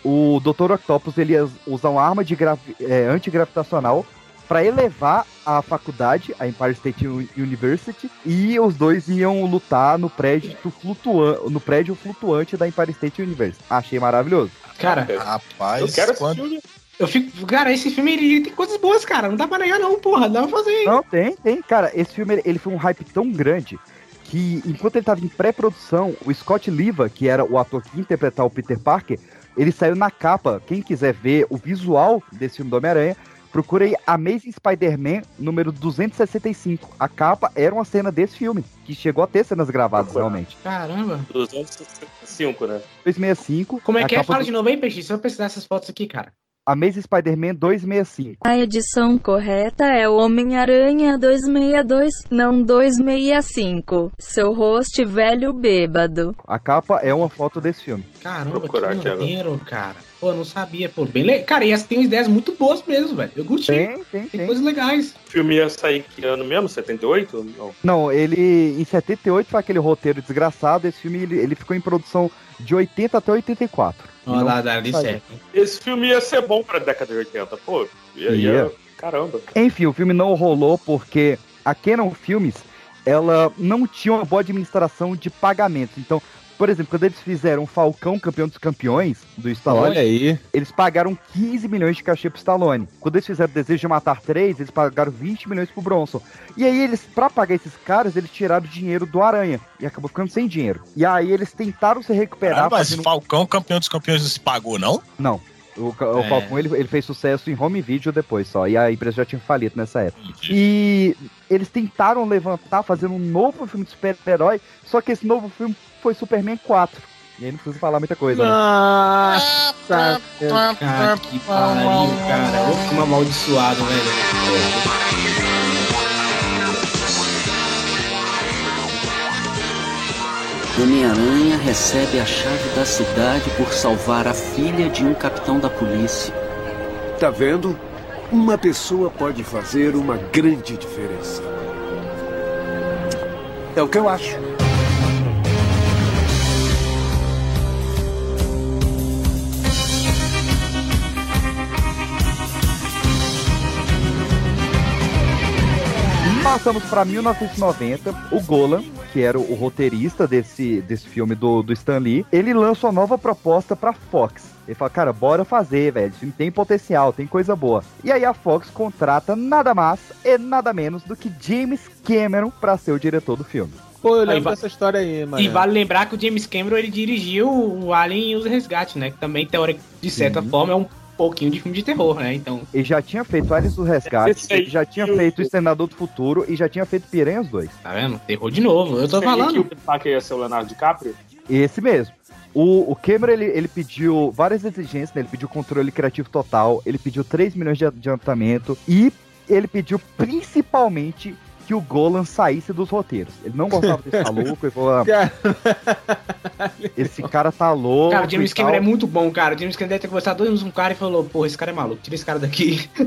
o Dr. Octopus ele ia usar uma arma de gravi- é, antigravitacional para elevar a faculdade, a Empire State University, e os dois iam lutar no prédio flutuante, no prédio flutuante da Empire State University. Achei maravilhoso. Cara, Rapaz, Eu quero esse quando- filme. eu fico. Cara, esse filme ele, ele tem coisas boas, cara. Não dá pra negar, não, porra. Dá pra fazer. Não, tem, tem. Cara, esse filme ele- ele foi um hype tão grande que enquanto ele tava em pré-produção, o Scott Liva, que era o ator que ia interpretar o Peter Parker, ele saiu na capa. Quem quiser ver o visual desse filme do Homem-Aranha, procura aí Amazing Spider-Man número 265. A capa era uma cena desse filme, que chegou a ter cenas gravadas realmente. Caramba. 265, né? 265. Como é a que é? Fala do de novo aí, Peixe. Só precisar essas fotos aqui, cara. Amazing Spider-Man 265. A edição correta é o Homem-Aranha 262, não 265. Seu host velho bêbado. A capa é uma foto desse filme. Caramba, Procurar que maneiro, cara. Pô, não sabia. Pô, bem le... Cara, e essa tem umas ideias muito boas mesmo, velho. Eu curti. Tem, tem, Tem tem. coisas legais. O filme ia sair que ano mesmo? 78? Não. Não, ele em 78 foi aquele roteiro desgraçado. Esse filme ele, ele ficou em produção de 80 até 84. Ó, Não lá, dá certo. Esse filme ia ser bom pra década de 80, pô. Ia, ia- Ia. Caramba. Enfim, o filme não rolou porque a Canon Filmes ela não tinha uma boa administração de pagamentos. Então, por exemplo, quando eles fizeram Falcão Campeão dos Campeões do Stallone, Olha aí. eles pagaram 15 milhões de cachê pro Stallone. Quando eles fizeram Desejo de Matar 3, eles pagaram 20 milhões pro Bronson. E aí eles, pra pagar esses caras, eles tiraram o dinheiro do Aranha. E acabou ficando sem dinheiro. E aí eles tentaram se recuperar. Mas fazendo- Falcão, campeão dos campeões, não se pagou, não? Não. O, o É. Falcon ele, ele fez sucesso em home video depois só. E a empresa já tinha falido nessa época. E eles tentaram levantar, fazendo um novo filme de super-herói. Só que esse novo filme foi Superman 4. E aí não precisa falar muita coisa. né? Nossa! Cara, que pariu, cara. Eu fico amaldiçoado, velho. Homem-Aranha recebe a chave da cidade por salvar a filha de um capitão da polícia. Tá vendo? Uma pessoa pode fazer uma grande diferença. É o que eu acho. Passamos para 1990, o Golan, que era o roteirista desse, desse filme do, do Stan Lee, ele lança uma nova proposta pra Fox. Ele fala, cara, bora fazer, velho. Esse filme tem potencial, tem coisa boa. E aí a Fox contrata nada mais e nada menos do que James Cameron pra ser o diretor do filme. Pô, eu lembro va- dessa história aí, mano. E vale lembrar que o James Cameron ele dirigiu o Alien e os Resgates, né? Que também, teórico, de certa Sim. forma, é um pouquinho de filme de terror, né? Então. Ele já tinha feito Aliens do Resgate, ele já tinha feito o Senador do Futuro e já tinha feito Piranhas 2. Tá vendo? Terror de novo. Eu tô falando. que o ia ser o Leonardo DiCaprio? Esse mesmo. O, o Cameron, ele, ele pediu várias exigências, né? Ele pediu controle criativo total, ele pediu 3 milhões de adiantamento e ele pediu principalmente que o Golan saísse dos roteiros. Ele não gostava desse maluco, ele falou, "Ah, esse cara tá louco. Cara, o James e tal." Cameron é muito bom, cara. O James Cameron deve ter conversado dois anos com um cara e falou, porra, esse cara é maluco, tira esse cara daqui.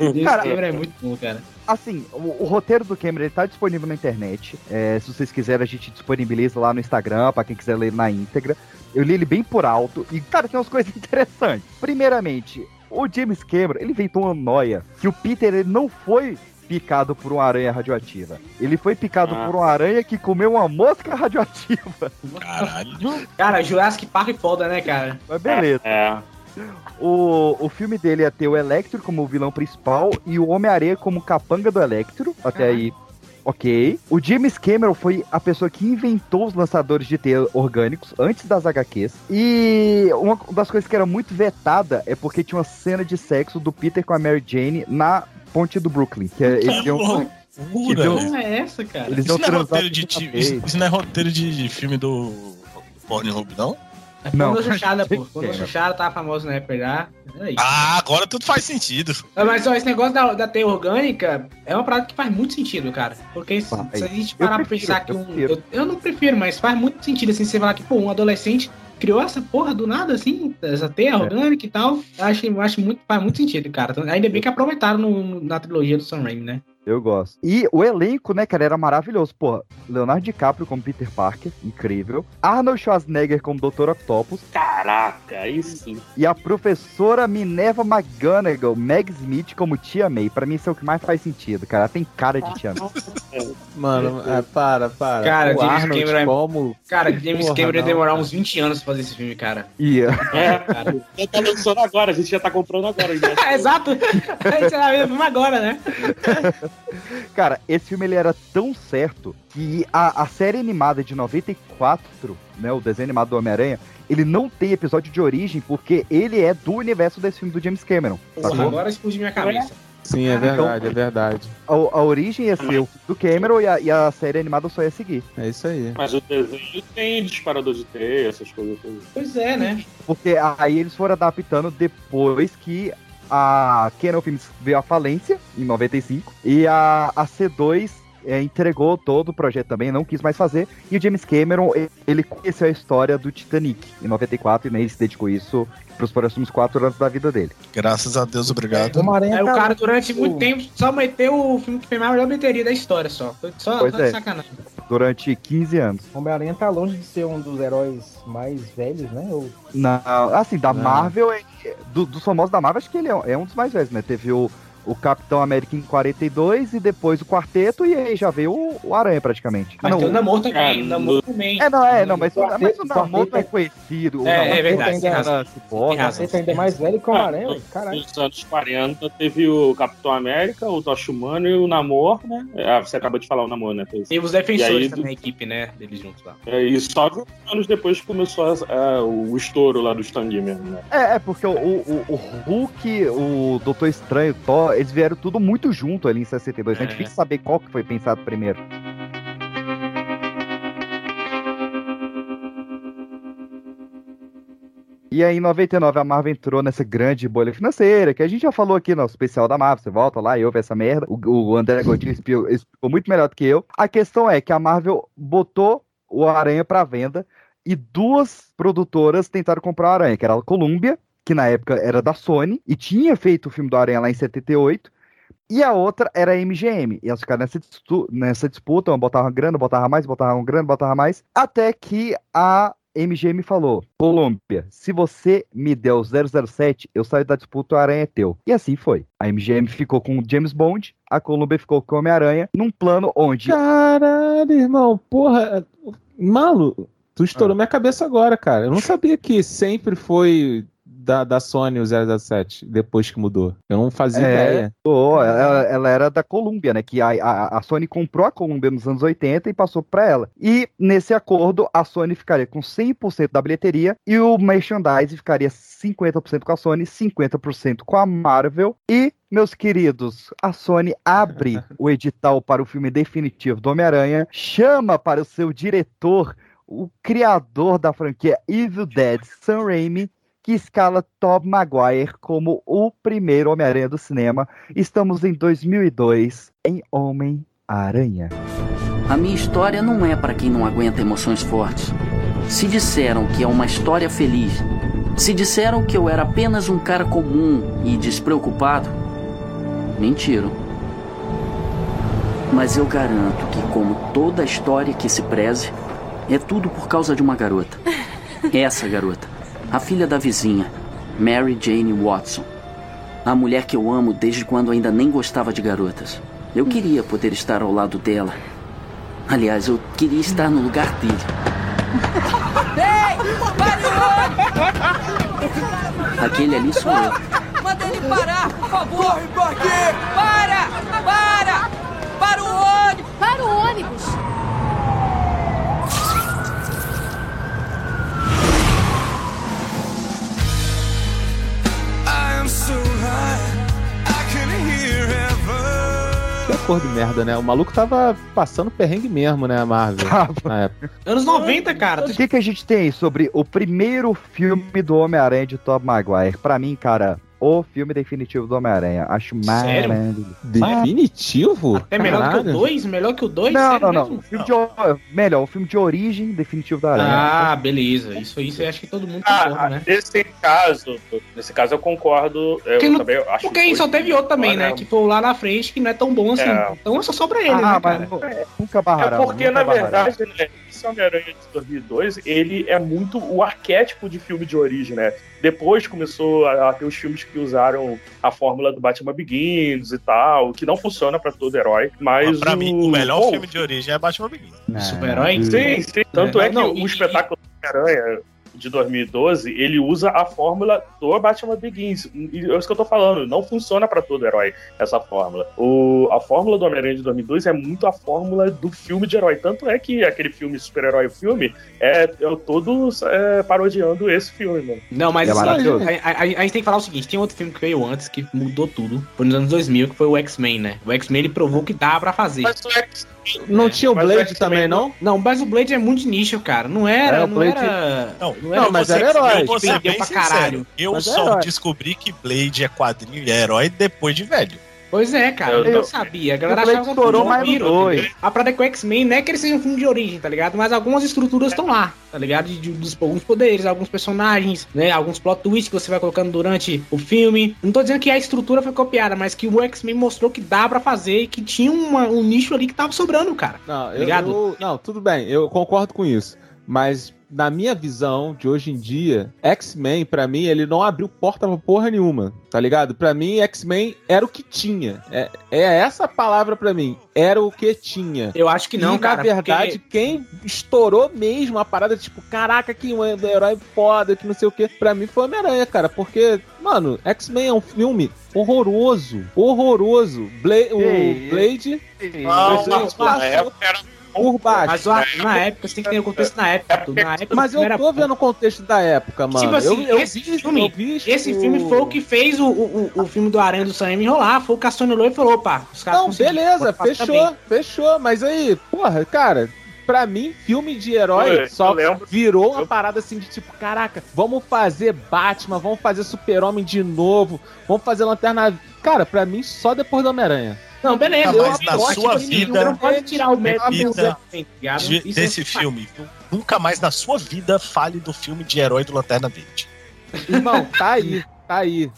James Cara, Cameron é muito bom, cara. Assim, o, o roteiro do Cameron ele tá disponível na internet. É, se vocês quiserem, a gente disponibiliza lá no Instagram, pra quem quiser ler na íntegra. Eu li ele bem por alto e, cara, tem umas coisas interessantes. Primeiramente, o James Cameron, ele inventou uma noia que o Peter ele não foi picado por uma aranha radioativa. Ele foi picado Ah. por uma aranha que comeu uma mosca radioativa. Caralho. Cara, Jurassic Park é foda, né, cara? Mas beleza. É. O, o filme dele ia ter o Electro como vilão principal e o Homem-Aranha como capanga do Electro. Até aí, ok. O James Cameron foi a pessoa que inventou os lançadores de teia orgânicos antes das HQs. E uma das coisas que era muito vetada é porque tinha uma cena de sexo do Peter com a Mary Jane na ponte do Brooklyn. Que é- eles iam, loucura, eles iam- Não é essa, cara. Eles Isso não, é roteiro de, ti- isso, isso não é roteiro de filme do Pornhub, não? É Não. quando Xuxada, pô. Quando a Cameron. Xuxada tava famosa na época já. Era isso. Ah, agora tudo faz sentido. Ah, Mas ó, esse negócio da, da teia orgânica é uma parada que faz muito sentido, cara. Porque se, se a gente Eu parar pra prefiro, pensar que eu um. Eu, eu não prefiro, mas faz muito sentido assim, você falar que, pô, um adolescente criou essa porra do nada, assim, essa teia orgânica e tal. Eu acho, eu acho muito, faz muito sentido, cara. Então, Ainda bem que aproveitaram no- no- na trilogia do Sam Raimi, né? Eu gosto. E o elenco, né, cara, era maravilhoso. Pô, Leonardo DiCaprio como Peter Parker, incrível. Arnold Schwarzenegger como Dr. Octopus. Caraca, sim. E a professora Minerva McGonagall, Meg Smith como Tia May. Pra mim, isso é o que mais faz sentido, cara. Ela tem cara de Tia May. Mano, é, para, para. Cara, o James Arnold Cameron é- como... Cara, James Porra, Cameron ia demorar uns 20 anos pra fazer esse filme, cara. Ia. É, cara. já tá lançando agora, a gente já tá comprando agora. Já. Exato! A gente vai ver o filme agora, né? Cara, esse filme ele era tão certo que a, a série animada de 94, né, o desenho animado do Homem-Aranha, ele não tem episódio de origem porque ele é do universo desse filme do James Cameron. Porra, sacou? agora explodiu minha cabeça. Sim, é verdade, é verdade. A, a origem ia ser o do Cameron e a, e a série animada só ia seguir. É isso aí. Mas o desenho tem disparador de teia, essas coisas todas. Pois é, né? Porque aí eles foram adaptando depois que a Canon Films veio à falência, em 95, e a, a C2 é, entregou todo o projeto também, não quis mais fazer, e o James Cameron, ele, ele conheceu a história do Titanic em 94, e né, ele se dedicou a isso pros próximos quatro anos da vida dele. Graças a Deus, obrigado. Homem-Aranha Aí o cara, durante muito tempo, só meteu o filme que fez mais a melhor bilheteria da história, só. Foi Só, Pois só de é. sacanagem. Durante 15 anos. Homem-Aranha tá longe de ser um dos heróis mais velhos, né? Ou... Na, assim, da Não. Marvel, é- do- dos famosos da Marvel, acho que ele é, é um dos mais velhos, né? Teve o, o Capitão América em 42 e depois o Quarteto, e aí já veio o, o Aranha praticamente. Mas não, tem o Namor também, É, o Namor também. É, não, é, não, mas, o- Quarteto- mas o Namor Quarteto não é é- conhecido. o É, é verdade, tem tem razão. Você tá ainda mais velho que o Ah, velho. Caralho. Nos anos 40 teve o Capitão América, o Tocha Humano e o Namor, né? Ah, você acabou de falar o Namor, né? E os defensores E aí, também, a equipe, né? Deles juntos lá. É, e só 20 anos depois que começou a- o estouro lá do Stan Lee mesmo, né? É, é, porque o, o, o Hulk, o Doutor Estranho, o Eles vieram tudo muito junto ali em 62. É, É. difícil saber qual que foi pensado primeiro. E aí, em 99, a Marvel entrou nessa grande bolha financeira, que a gente já falou aqui no especial da Marvel. Você volta lá e ouve essa merda. O, o André Godinho explicou, explicou muito melhor do que eu. A questão é que a Marvel botou o Aranha pra venda e duas produtoras tentaram comprar o Aranha, que era a Columbia, que na época era da Sony, e tinha feito o filme do Aranha lá em 78, e a outra era a MGM. E elas ficaram nessa, nessa disputa, uma botava grana, botava mais, botava grana, botava mais, até que a MGM falou: Colômbia, se você me der o 007, eu saio da disputa, o Aranha é teu. E assim foi. A MGM ficou com o James Bond, a Colômbia ficou com o Homem-Aranha, num plano onde. Caralho, irmão, porra. Malu, tu estourou minha cabeça agora, cara. Eu não sabia que sempre foi da, da Sony o 007, depois que mudou. Eu não fazia É, ideia. pô, ela, ela era da Columbia, né? Que a, a, a Sony comprou a Columbia nos anos 80 e passou pra ela. E nesse acordo, a Sony ficaria com 100% da bilheteria e o merchandise ficaria 50% com a Sony, 50% com a Marvel. E, meus queridos, a Sony abre o edital para o filme definitivo do Homem-Aranha, chama para o seu diretor o criador da franquia Evil Dead, Sam Raimi, que escala Tobey Maguire como o primeiro Homem-Aranha do cinema. Estamos em 2002 em Homem-Aranha. A minha história não é para quem não aguenta emoções fortes. Se disseram que é uma história feliz, se disseram que eu era apenas um cara comum e despreocupado, mentiram. Mas eu garanto que, como toda história que se preze, é tudo por causa de uma garota. Essa garota, a filha da vizinha, Mary Jane Watson. A mulher que eu amo desde quando ainda nem gostava de garotas. Eu queria poder estar ao lado dela. Aliás, eu queria estar no lugar dele. Ei! Pare Aquele ali sou eu. Manda ele parar, por favor! Corre! Para! Para! Para o ônibus! Para o ônibus! Que acordo merda, né? O maluco tava passando perrengue mesmo, né, Marvel? Época. Anos 90, cara. O que, que a gente tem aí sobre o primeiro filme do Homem-Aranha de Tobey Maguire? Pra mim, cara, o filme definitivo do Homem-Aranha. Acho Sério? maravilhoso. Definitivo? É melhor que Caralho. o 2? Melhor que o 2? Não, Sério não, não. mesmo? O filme de o- melhor, o filme de origem definitivo da Aranha. Ah, beleza. Isso, isso eu acho que todo mundo Ah, concorda, né? nesse caso, nesse caso eu concordo. Eu não- também acho Porque aí só teve outro também, né? Que foi lá na frente, que não é tão bom assim. É. Então só sobra ele, Ah, né, mas cara? não- nunca É barraram. porque, nunca na barraram. verdade, né, esse Homem-Aranha de 2002, ele é muito o arquétipo de filme de origem, né? Depois começou a, a ter os filmes que usaram a fórmula do Batman Begins e tal, que não funciona pra todo herói, mas pra o... mim, o melhor Pô, filme de origem é Batman Begins. Super-herói? Sim, sim. Tanto É, é, que não, o e- espetáculo do Homem-Aranha de 2012, ele usa a fórmula do Batman Begins. E é isso que eu tô falando, não funciona pra todo herói essa fórmula. O, a fórmula do Homem-Aranha de 2002 é muito a fórmula do filme de herói. Tanto é que aquele filme super-herói filme é, é todos é, parodiando esse filme, mano. Não, mas É maravilhoso. a, a- a gente tem que falar o seguinte: tem outro filme que veio antes que mudou tudo. Foi nos anos 2000, que foi o X-Men, né? O X-Men ele provou que dá pra fazer. Mas o X Não tinha o Blade X-Men também, não? Não, mas o Blade é muito nicho, cara. Não era, É, não Blade- era. Não, não era não, mas era herói. Eu bem pra sincero. caralho. Eu Mas é só descobri que Blade é quadrinho e é herói depois de velho. Pois é, cara. Eu- Eu, não eu- sabia. A galera achava que estourou era mais dois. A parada é que o X-Men não é que ele seja um filme de origem, tá ligado? Mas algumas estruturas estão lá, tá ligado? De, de- dos alguns poderes, alguns personagens, né? Alguns plot twists que você vai colocando durante o filme. Não tô dizendo que a estrutura foi copiada, mas que o X-Men mostrou que dá pra fazer e que tinha uma- um nicho ali que tava sobrando, cara. Não, eu, Ligado? eu- não, tudo bem, eu concordo com isso. Mas na minha visão de hoje em dia, X-Men, pra mim, ele não abriu porta pra porra nenhuma, tá ligado? Pra mim, X-Men era o que tinha. É, é essa a palavra pra mim. Era o que tinha. Eu acho que não, e, cara. na verdade, porque- quem estourou mesmo a parada, tipo, caraca, que um herói foda, que não sei o que, pra mim foi Homem-Aranha, cara. Porque, mano, X-Men é um filme horroroso. Horroroso. Bla o Blade Não, época era por baixo. Mas lá, na época, você tem que ter o contexto na época. tudo. Na época Mas eu era tô vendo o contexto da época, mano. Tipo assim, eu, eu esse vi, filme- eu vi Esse o- filme foi o que fez o, o, o- filme do Aranha do Sam enrolar. Foi o que a Sony olhou e falou: opa, os caras Não, beleza, fechou, também. fechou. Mas aí, porra, cara, pra mim, filme de herói Foi, só eu virou uma parada assim de tipo, caraca, vamos fazer Batman, vamos fazer Super-Homem de novo, vamos fazer Lanterna. Cara, pra mim, só depois do Homem-Aranha. Não, beleza. Eu mas acho na sua vida, Não pode tirar o mérito tá é desse filme. Nunca mais na sua vida fale do filme de herói do Lanterna Verde. Irmão, tá aí, tá aí.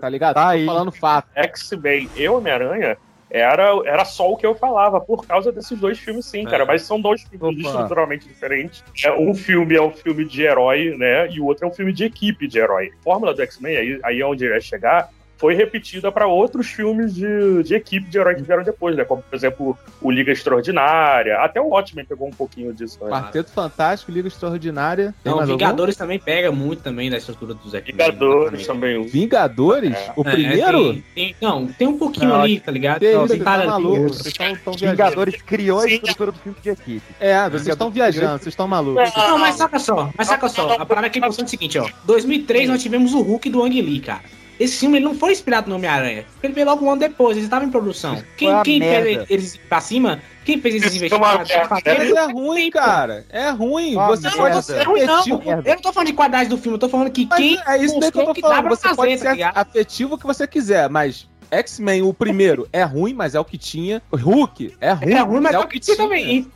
Tá ligado? Tá Tô aí. falando fato. X-Men e Homem-Aranha era, era só o que eu falava, por causa desses dois filmes, sim, É. cara. Mas são dois filmes estruturalmente diferentes. É, um filme é um filme de herói, né? E o outro é um filme de equipe de herói. A fórmula do X-Men, aí, aí é onde ia chegar, foi repetida para outros filmes de, de equipe de herói que vieram depois, né? Como, por exemplo, o Liga Extraordinária. Até o Watchmen pegou um pouquinho disso. Né? Quarteto Fantástico, Liga Extraordinária. Tem Não, mais algum? Vingadores também pega muito também da estrutura dos X-Men. Vingadores também. Vingadores? É. O É, primeiro? tem- tem- não, tem um pouquinho Não, ali, tá ligado? Que Não, tem tá maluco? Vocês estão. Vingadores criou a estrutura do filme de equipe. É, vocês estão viajando, vocês estão malucos. Não, mas saca só, mas saca só. A parada que é importante é o seguinte, ó. 2003 nós tivemos o Hulk do Ang Lee, cara. Esse filme ele não foi inspirado no Homem-Aranha. Ele veio logo um ano depois, ele estava em produção. Quem, quem fez eles pra cima? Quem fez esses é investimentos? Mas é ruim, cara. É ruim. Ah, Você merda. pode Não, ser é ruim, não. afetivo. Eu não tô falando de qualidade do filme, eu tô falando que Mas quem. é isso que eu tô falando. Você fazer, pode tá ser ligado? afetivo o que você quiser, mas X-Men, o primeiro, é ruim, mas é o que tinha. Hulk é ruim, É ruim, mas é é o que que tinha também.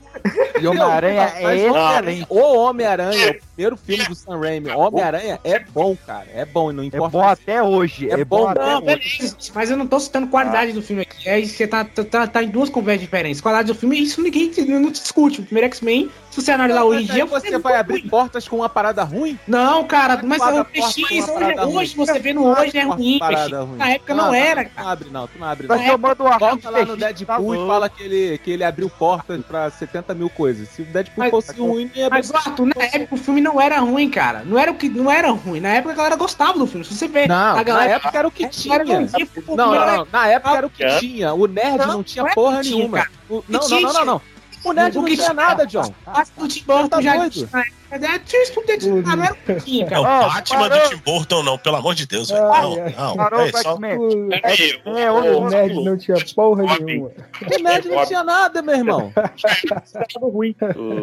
E Homem-Aranha Mas é o- excelente. O Homem-Aranha, o primeiro filme do Sam Raimi, Homem-Aranha é bom, cara. É bom, e não É importa. bom até hoje. É É bom, bom Não, beleza, mas eu não tô citando qualidade do filme aqui. É, você tá, tá, tá, tá em duas conversas diferentes. Qualidade do filme, isso ninguém não discute. O primeiro X-Men, se você analisar hoje em Mas dia. você vai abrir portas com uma parada ruim? Não, cara, é mas é o PX, hoje, ruim? você vê no hoje é ruim, ruim. Na época não era, Não cara. abre, não. Tu não abre, não. tomando uma Volta lá no Deadpool tá e fala que ele, que ele abriu portas pra 70 mil coisas. Se o Deadpool Mas- fosse ruim, não ia abrir Mas, Arthur, na época o filme não era ruim, cara. Não era o que não era ruim. Na época a galera gostava do filme. Se você vê, Não, a galera. na época era o que tinha. não Não, não. Na época era o que tinha. O nerd não, Não, tinha não é porra nenhuma. não, não, não, não. O nerd O não tinha nada, John. Mas do Tim Burton Tá já doido? tinha. É. Ah, não era o É o Batman do Tim Burton, não, pelo amor de Deus, velho. Ai, Não, não. Parou É o só... É, O nerd não tinha porra nenhuma. O nerd não tinha nada, meu irmão. considerado ruim.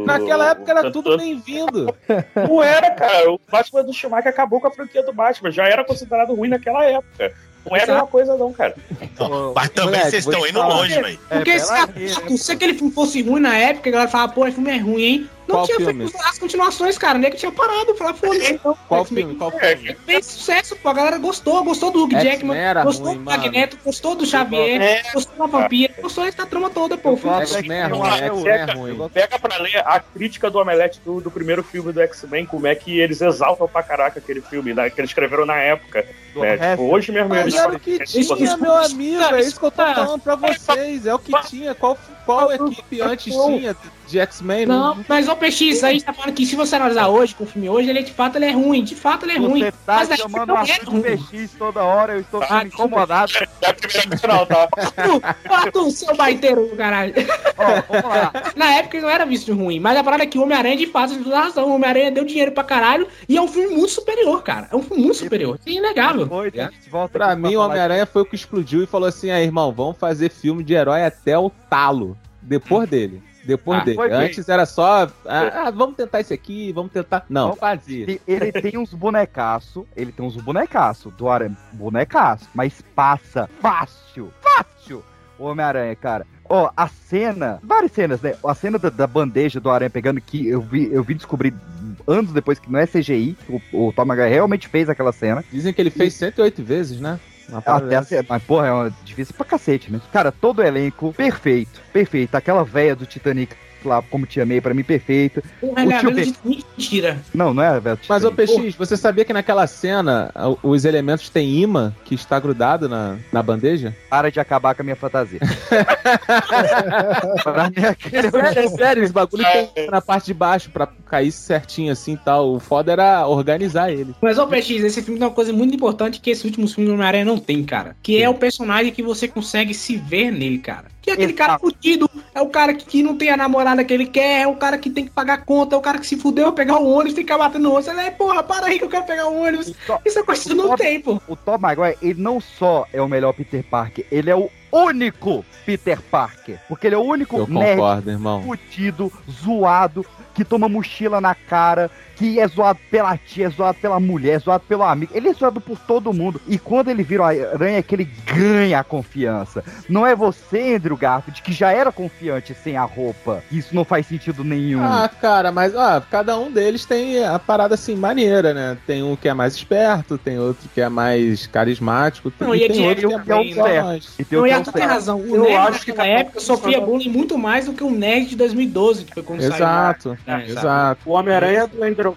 Naquela época era tudo bem-vindo. Não era, cara. O Batman do Schumacher acabou com a franquia do Batman. Já era considerado ruim naquela época. Não era uma coisa, não, cara. Não, Mas também Moleque, vocês estão indo falar. longe, velho. Porque É, se, pela a- vida, Arthur, se aquele filme fosse ruim na época, a galera falava, pô, esse filme é ruim, hein? Não Qual tinha filme? feito as continuações, cara. Nem que tinha parado. Falava, foda-se. então. Qual X-Men filme? Qual filme? Fez sucesso, pô. A galera gostou. Gostou do Hugh Jackman, gostou ruim, do mano. Magneto, gostou do Xavier, É. gostou da Vampira, gostou dessa trama toda, pô. X-Men é ruim, X-Men é ruim. Pega pra ler a crítica do Omelete do, do primeiro filme do X-Men, como é que eles exaltam pra caraca aquele filme, né, que eles escreveram na época. Né? Tipo, hoje mesmo Mas eles era o que Isso- tinha, isso- meu amigo. É isso que eu tô falando pra vocês. É o que tinha. Qual, qual equipe antes tinha de X-Men? Não, mas o PX, aí a gente tá falando que se você analisar hoje, com o filme hoje, ele de fato ele é ruim. De fato ele é ruim. Você tá Mas época chamando não o de ruim. PX toda hora, eu estou Ah, ficando incomodado. É a primeira vez não, tá? Arthur, Arthur, seu baiteiro caralho. Ó, vamos lá. Na época ele não era visto de ruim, mas a parada é que o Homem-Aranha, de fato, tem toda razão. O Homem-Aranha deu dinheiro pra caralho e é um filme muito superior, cara. É um filme muito superior. Isso é inegável. A gente volta Pra mim, o Homem-Aranha foi o que explodiu e falou assim: aí, irmão, vamos fazer filme de herói até o talo. Depois dele. Depois Ah, dele. foi bem. Antes era só. Ah, ah, vamos tentar esse aqui, vamos tentar. Não, Não. fazia. Ele- tem uns bonecaço, ele tem uns bonecaço do Aranha, bonecaço, mas passa fácil, fácil o Homem-Aranha, cara. Ó, a cena, várias cenas, né? A cena da, da bandeja do Aranha pegando que eu vi, eu vi descobrir anos depois que não é CGI, que o, o Tom Maguire realmente fez aquela cena. Dizem que ele fez 108 vezes, né? Até a mas porra, é uma, difícil pra cacete, né? Cara, todo elenco perfeito, perfeito. Aquela véia do Titanic lá, como Tia May, pra mim. Um tio Ben- de mentira. Não, não é do Mas, ô. PX, você sabia que naquela cena o- os elementos têm imã que está grudado na, na bandeja? Para de acabar com a minha fantasia. aquele É sério, é sério, esse bagulho tem imã na parte de baixo pra cair certinho assim e tal. O foda era organizar ele. Mas, ô PX, esse filme tem uma coisa muito importante que esses últimos filmes do Homem-Aranha não tem, cara. Que é o personagem que você consegue se ver nele, cara. Que é aquele cara fudido, é o cara que, que não tem a namorada que ele quer, é o cara que tem que pagar conta, é o cara que se fudeu pegar o ônibus, tem que ficar batendo no ônibus. Ele é, porra, para aí que eu quero pegar o ônibus. Isso coisa que não tem, pô. O Tom Maguire, ele não só é o melhor Peter Parker, ele é o único Peter Parker. Porque ele é o único Eu nerd concordo, irmão. fudido, zoado, que toma mochila na cara, que é zoado pela tia, é zoado pela mulher, é zoado pelo amigo. Ele é zoado por todo mundo. E quando ele vira o aranha, é que ele ganha a confiança. Não é você, Andrew Garfield, que já era confiante sem a roupa. Isso não faz sentido nenhum. Ah, cara, mas ó, cada um deles tem a parada assim maneira, né? Tem um que é mais esperto, tem outro que é mais carismático, tem, Não, e e é tem outro que é é o certo. mais. E tem o Não, e é a tu tem razão. O Eu nerd acho que naquela tá época sofria bullying muito mais do que o nerd de 2012, que foi quando Exato, saiu. É, exato. O Homem-Aranha do Andrew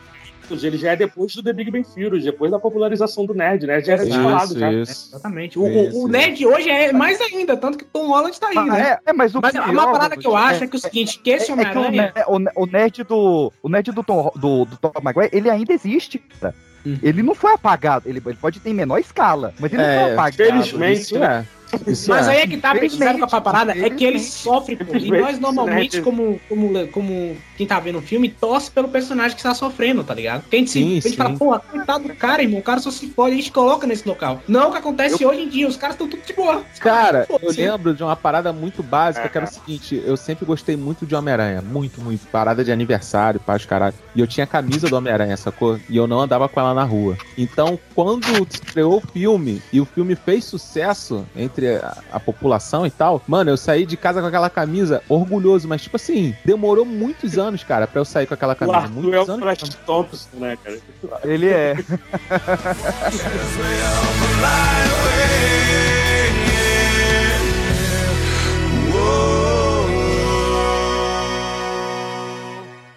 ele já é depois do The Big Bang Theory, depois da popularização do nerd, né? Já era Isso, descolado já. isso. Exatamente. O, o- Isso, o isso. nerd hoje é mais ainda, tanto que Tom Holland tá aí, Ah, né? é, é, mas o Mas pior, uma parada que eu acho é, que é o seguinte, que esse é, é que o, Homem-Aranha... o, o nerd do o nerd do Tom, do, do Tom Maguire, ele ainda existe, cara. Hum. Ele não foi apagado, ele, ele pode ter em menor escala, mas ele não É, foi apagado. felizmente, Isso é. Isso Mas é. aí é que tá, sabe qual foi a parada? É que ele sofre, pô. E nós normalmente, como, como, como quem tá vendo o filme, torce pelo personagem que está sofrendo, tá ligado? Porque a gente, se- Sim, a gente sim. fala, porra, coitado do cara, irmão, o cara só se fode, a gente coloca nesse local. Não é o que acontece hoje em dia, os caras estão tudo de boa. Cara, eu Foda-se. lembro de uma parada muito básica, que era o seguinte, eu sempre gostei muito de Homem-Aranha, muito, muito, parada de aniversário, paz, caralho. E eu tinha a camisa do Homem-Aranha, sacou? E eu não andava com ela na rua. Então, quando estreou o filme, e o filme fez sucesso entre a, a população e tal, mano, eu saí de casa com aquela camisa orgulhoso, mas tipo assim, demorou muitos anos, cara, pra eu sair com aquela O camisa. Arthur é o. Flash Thompson, né, cara? Ele é.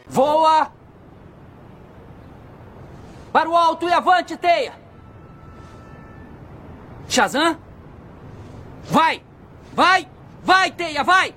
Voa! Para o alto e avante, teia! Shazam? Vai! Vai! Vai, teia, vai!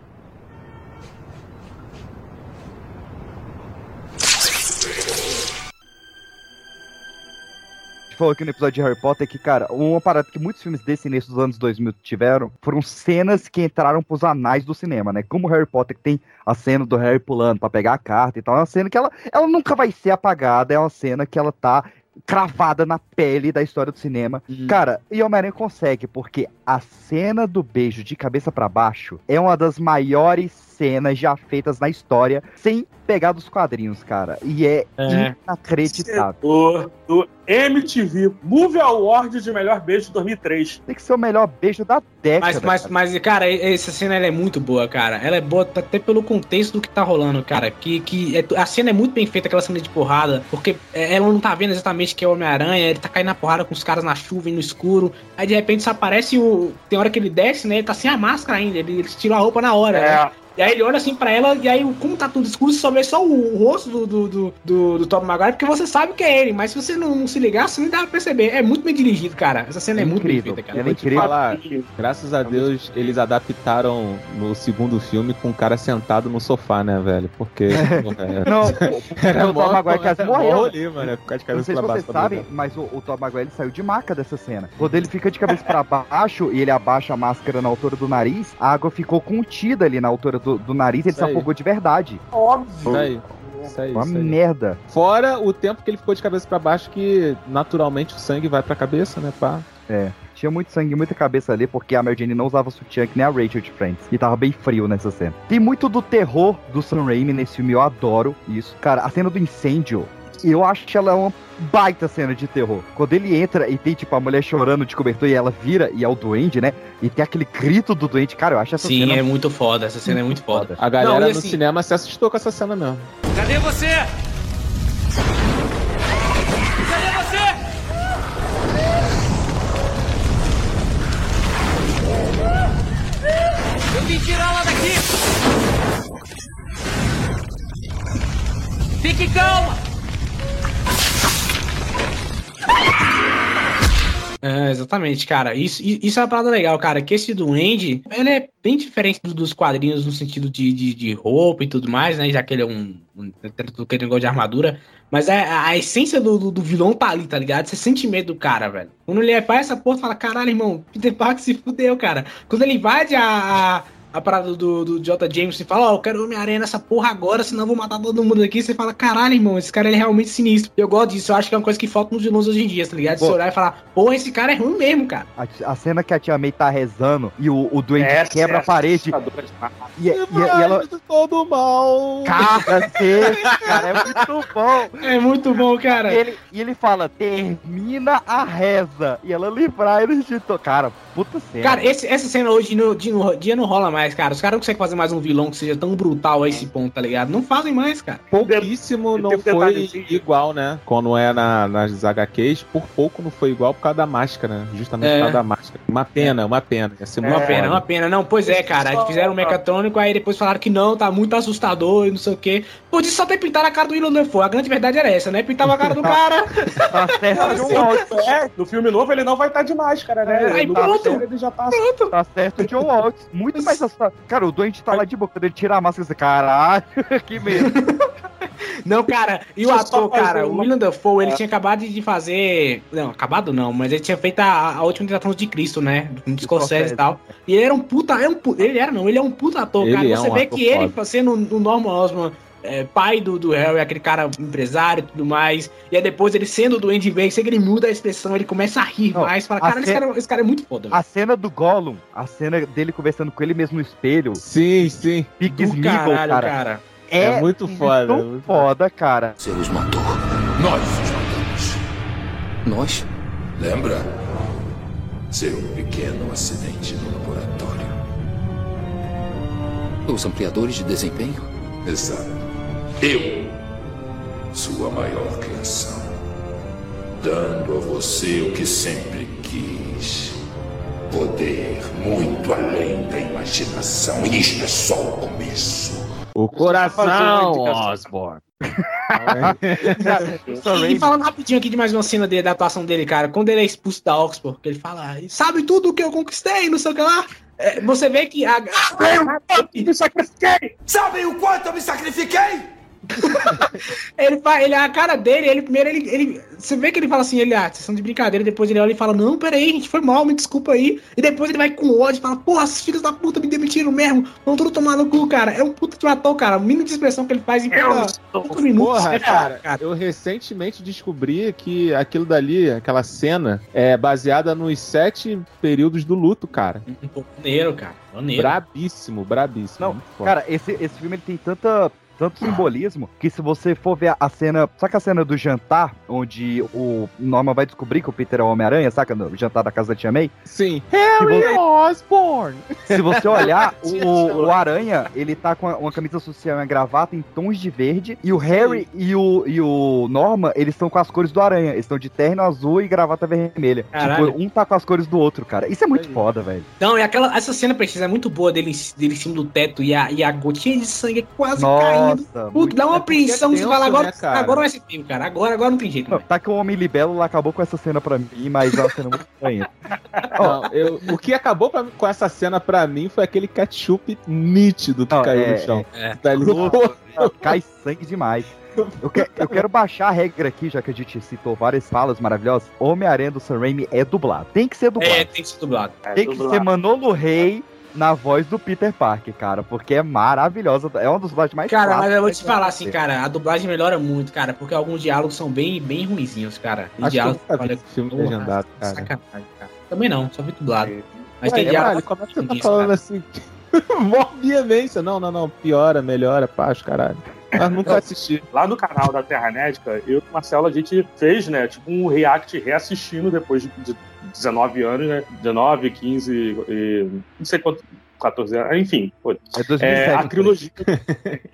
falou aqui no episódio de Harry Potter que, cara, uma parada que muitos filmes desse início dos anos 2000 tiveram foram cenas que entraram pros anais do cinema, né? Como Harry Potter que tem a cena do Harry pulando pra pegar a carta e tal, é uma cena que ela, ela nunca vai ser apagada, é uma cena que ela tá cravada na pele da história do cinema. Cara, e Homem-Aranha consegue, porque a cena do beijo de cabeça pra baixo é uma das maiores cenas já feitas na história, sem pegar dos quadrinhos, cara. E é, É. inacreditável. Do, do MTV Movie Award de melhor beijo de 2003. Tem que ser o melhor beijo da década. Mas, mas, cara. mas, cara, essa cena ela é muito boa, cara. Ela é boa até pelo contexto do que tá rolando, cara. Que, que é- a cena é muito bem feita, aquela cena de porrada, porque é, ela não tá vendo exatamente que é o Homem-Aranha, ele tá caindo na porrada com os caras na chuva e no escuro. Aí de repente só aparece o. Tem hora que ele desce, né? Ele tá sem a máscara ainda, ele, ele tira a roupa na hora, É. né? E aí ele olha assim pra ela, e aí, como tá tudo escuro, você só vê só o, rosto do, do, do, do, do Tom Maguire, porque você sabe que é ele, mas se você não, não se ligar, você nem dá pra perceber. É muito bem dirigido, cara. Essa cena é, muito bem feita, cara. Ela é incrível. falar, graças a Deus, eles adaptaram no segundo filme com o cara sentado no sofá, né, velho? Porque. é- Não, o, Era o Tom Maguire quase morreu. rolê, mano, ficar de Não cabeça sei se pra baixo vocês sabem, mas o, o Tom Maguire ele saiu de maca dessa cena. Quando ele fica de cabeça pra baixo e ele abaixa a máscara na altura do nariz, a água ficou contida ali na altura do, do nariz e ele se afogou de verdade. Óbvio. Isso aí. Isso aí, Uma isso aí. merda. Fora o tempo que ele ficou de cabeça pra baixo, que naturalmente o sangue vai pra cabeça, né, pá? É. Tinha muito sangue, muita cabeça ali, porque a Mary Jane não usava sutiã que nem a Rachel de Friends. E tava bem frio nessa cena. Tem muito do terror do Sam Raimi nesse filme, eu adoro isso. Cara, a cena do incêndio, eu acho que ela é uma baita cena de terror. Quando ele entra e tem, tipo, a mulher chorando de cobertor e ela vira, e é o duende, né? E tem aquele grito do duende. Cara, eu acho essa Sim, cena... é muito foda. Essa cena é muito foda. A galera Não, e no assim- cinema se assustou com essa cena mesmo. Cadê você? Cadê você? Eu vim tirá-la daqui! Fique calma! É, exatamente, cara. Isso, isso é uma parada legal, cara. Que esse duende, ele é bem diferente do- dos quadrinhos no sentido de, de, de roupa e tudo mais, né? Já que ele é um. um aquele negócio de armadura. Mas é, a, a essência do, do, do vilão tá ali, tá ligado? Você sente medo do cara, velho. Quando ele vai essa porra, fala: caralho, irmão, Peter Parker se fudeu, cara. Quando ele invade a. a a parada do, do J. James e fala, ó, eu quero Homem-Aranha nessa porra agora, senão eu vou matar todo mundo aqui. Você fala, caralho, irmão, esse cara ele é realmente sinistro. Eu gosto disso, eu acho que é uma coisa que falta nos vilões hoje em dia, tá ligado? Você Pô. olhar e falar, porra, esse cara é ruim mesmo, cara. A, a cena que a tia May tá rezando e o, o duende Essa quebra é a parede assustadora demais. e, e, e ela... todo mal. Cara, é muito bom. É muito bom, cara. E ele, e ele fala, termina a reza. E ela livrar eles de. Cara, puta cena. Cara, esse- essa cena hoje no, dia, no, dia não rola mais. Mais, cara. Os caras não conseguem fazer mais um vilão que seja tão brutal a esse ponto, tá ligado? Não fazem mais, cara. Pouquíssimo não foi detalhezinho. igual, né? Quando é na, nas HQs, por pouco não foi igual por causa da máscara, né? Justamente É. por causa da máscara. Uma pena, uma pena. Ia ser Uma pena, uma pena. Não, pois é, cara. Eles fizeram o mecatrônico, aí depois falaram que não, tá muito assustador e não sei o quê. Podia só ter pintado a cara do William Dafoe. A grande verdade era essa, né? Pintava a cara do cara. Tá certo, John Waltz. É, no filme novo ele não vai estar de máscara, né? Aí no pronto. terceiro ele já tá. Tá certo, John Waltz. Muito mais assustador. Cara, o doente tá lá de boca, ele tira a máscara, você, caralho, que medo. Não, cara, e o Deixa ator, cara, o uma- William Dafoe, ele É. tinha acabado de fazer. Não, acabado não, mas ele tinha feito a, a última tentação de Cristo, né? Do Scorsese e tal. E ele era um puta. É um, ele era, não, ele é um puta ator, Ele cara. é Você um vê ator que ele, foda. sendo o Norman Osborn, é, pai do, do Harry, aquele cara empresário e tudo mais. E aí depois ele sendo do Andy Vance, ele muda a expressão, ele começa a rir Não, mais. Fala, cara, esse ce- cara, esse cara é muito foda. velho. A cena do Gollum, a cena dele conversando com ele mesmo no espelho, Sim, sim. Smeagol, caralho, cara. cara. É, É muito foda, muito muito foda, cara. Você os matou. Nós os matamos. Nós? Lembra? Seu pequeno acidente no laboratório. Os ampliadores de desempenho? Exato. Eu, sua maior criação. Dando a você o que sempre quis. Poder muito além da imaginação. E isto é só o começo. O coração. Osborne. E, e falando rapidinho aqui de mais uma cena dele, da atuação dele, cara, quando ele é expulso da Oxford, que ele fala, sabe tudo que eu conquistei, não sei o que lá. É, você vê que a. Me sacrifiquei! Sabem o quanto eu me sacrifiquei? ele fala, ele, a cara dele, ele primeiro, ele, ele. Você vê que ele fala assim, ele, ah, vocês são de brincadeira, depois ele olha e fala, não, peraí, gente, foi mal, me desculpa aí. E depois ele vai com ódio e fala, porra, esses filhos da puta me demitiram mesmo, vão tudo tomar no cu, cara. É um puta de ator, cara. O mínimo de expressão que ele faz em cada cinco minutos. Porra, é cara, foda, eu recentemente descobri que aquilo dali, aquela cena, é baseada nos sete períodos do luto, cara. Um pouco maneiro, cara. Maneiro. Brabíssimo, brabíssimo. Não. Cara, esse, esse filme ele tem tanta, tanto simbolismo que se você for ver a cena. Saca a cena do jantar, onde o Norman vai descobrir que o Peter é o Homem-Aranha, saca? No jantar da casa da Tia May? Sim. Harry Osborne! Se você olhar, o, o Aranha, ele tá com uma camisa social e uma gravata em tons de verde. E o Harry e o, e o Norman, eles estão com as cores do Aranha. Eles estão de terno azul e gravata vermelha. Caralho. Tipo, um tá com as cores do outro, cara. Isso é muito foda, velho. Não, e aquela, essa cena precisa é muito boa dele, dele em cima do teto e a, e a gotinha de sangue quase caindo. Nossa. Puta, dá uma apreensão, é você tenso, fala, agora, né, cara? agora vai ser filme, cara. Agora, agora não tem jeito. Não, mais. tá que o Homem Libelo lá acabou com essa cena pra mim, mas é uma cena muito estranha. Não, eu- o que acabou pra- com essa cena pra mim foi aquele ketchup nítido que Não, caiu é- no chão. é. Dali, Cru, Cai sangue demais. Eu, que- eu quero baixar a regra aqui, já que a gente citou várias falas maravilhosas. Homem-Aranha do Sam Raimi é dublado. Tem que ser dublado. É, tem que ser dublado. Tem que ser Manolo Rey na voz do Peter Parker, cara, porque é maravilhosa. É uma das dublagens mais Cara, mas eu vou te falar assim, cara, a dublagem melhora muito, cara, porque alguns diálogos são bem, bem ruinzinhos, cara. Eu diálogos olha, filme porra, legendado, cara. Sacanagem, cara. Também não, só vi dublado. Mas Ué, tem diálogos. caralho, como é que você tá falando cara. assim? Mó veemência. Não, não, não. Piora, melhora, paz, caralho. Mas nunca assisti. Lá no canal da Terra Nética, eu e o Marcelo, a gente fez, né, tipo um react reassistindo depois de, de 19 anos, né? 19, 15, e, não sei quanto, 14 anos, enfim. Pô, É 2007. é, a então. trilogia.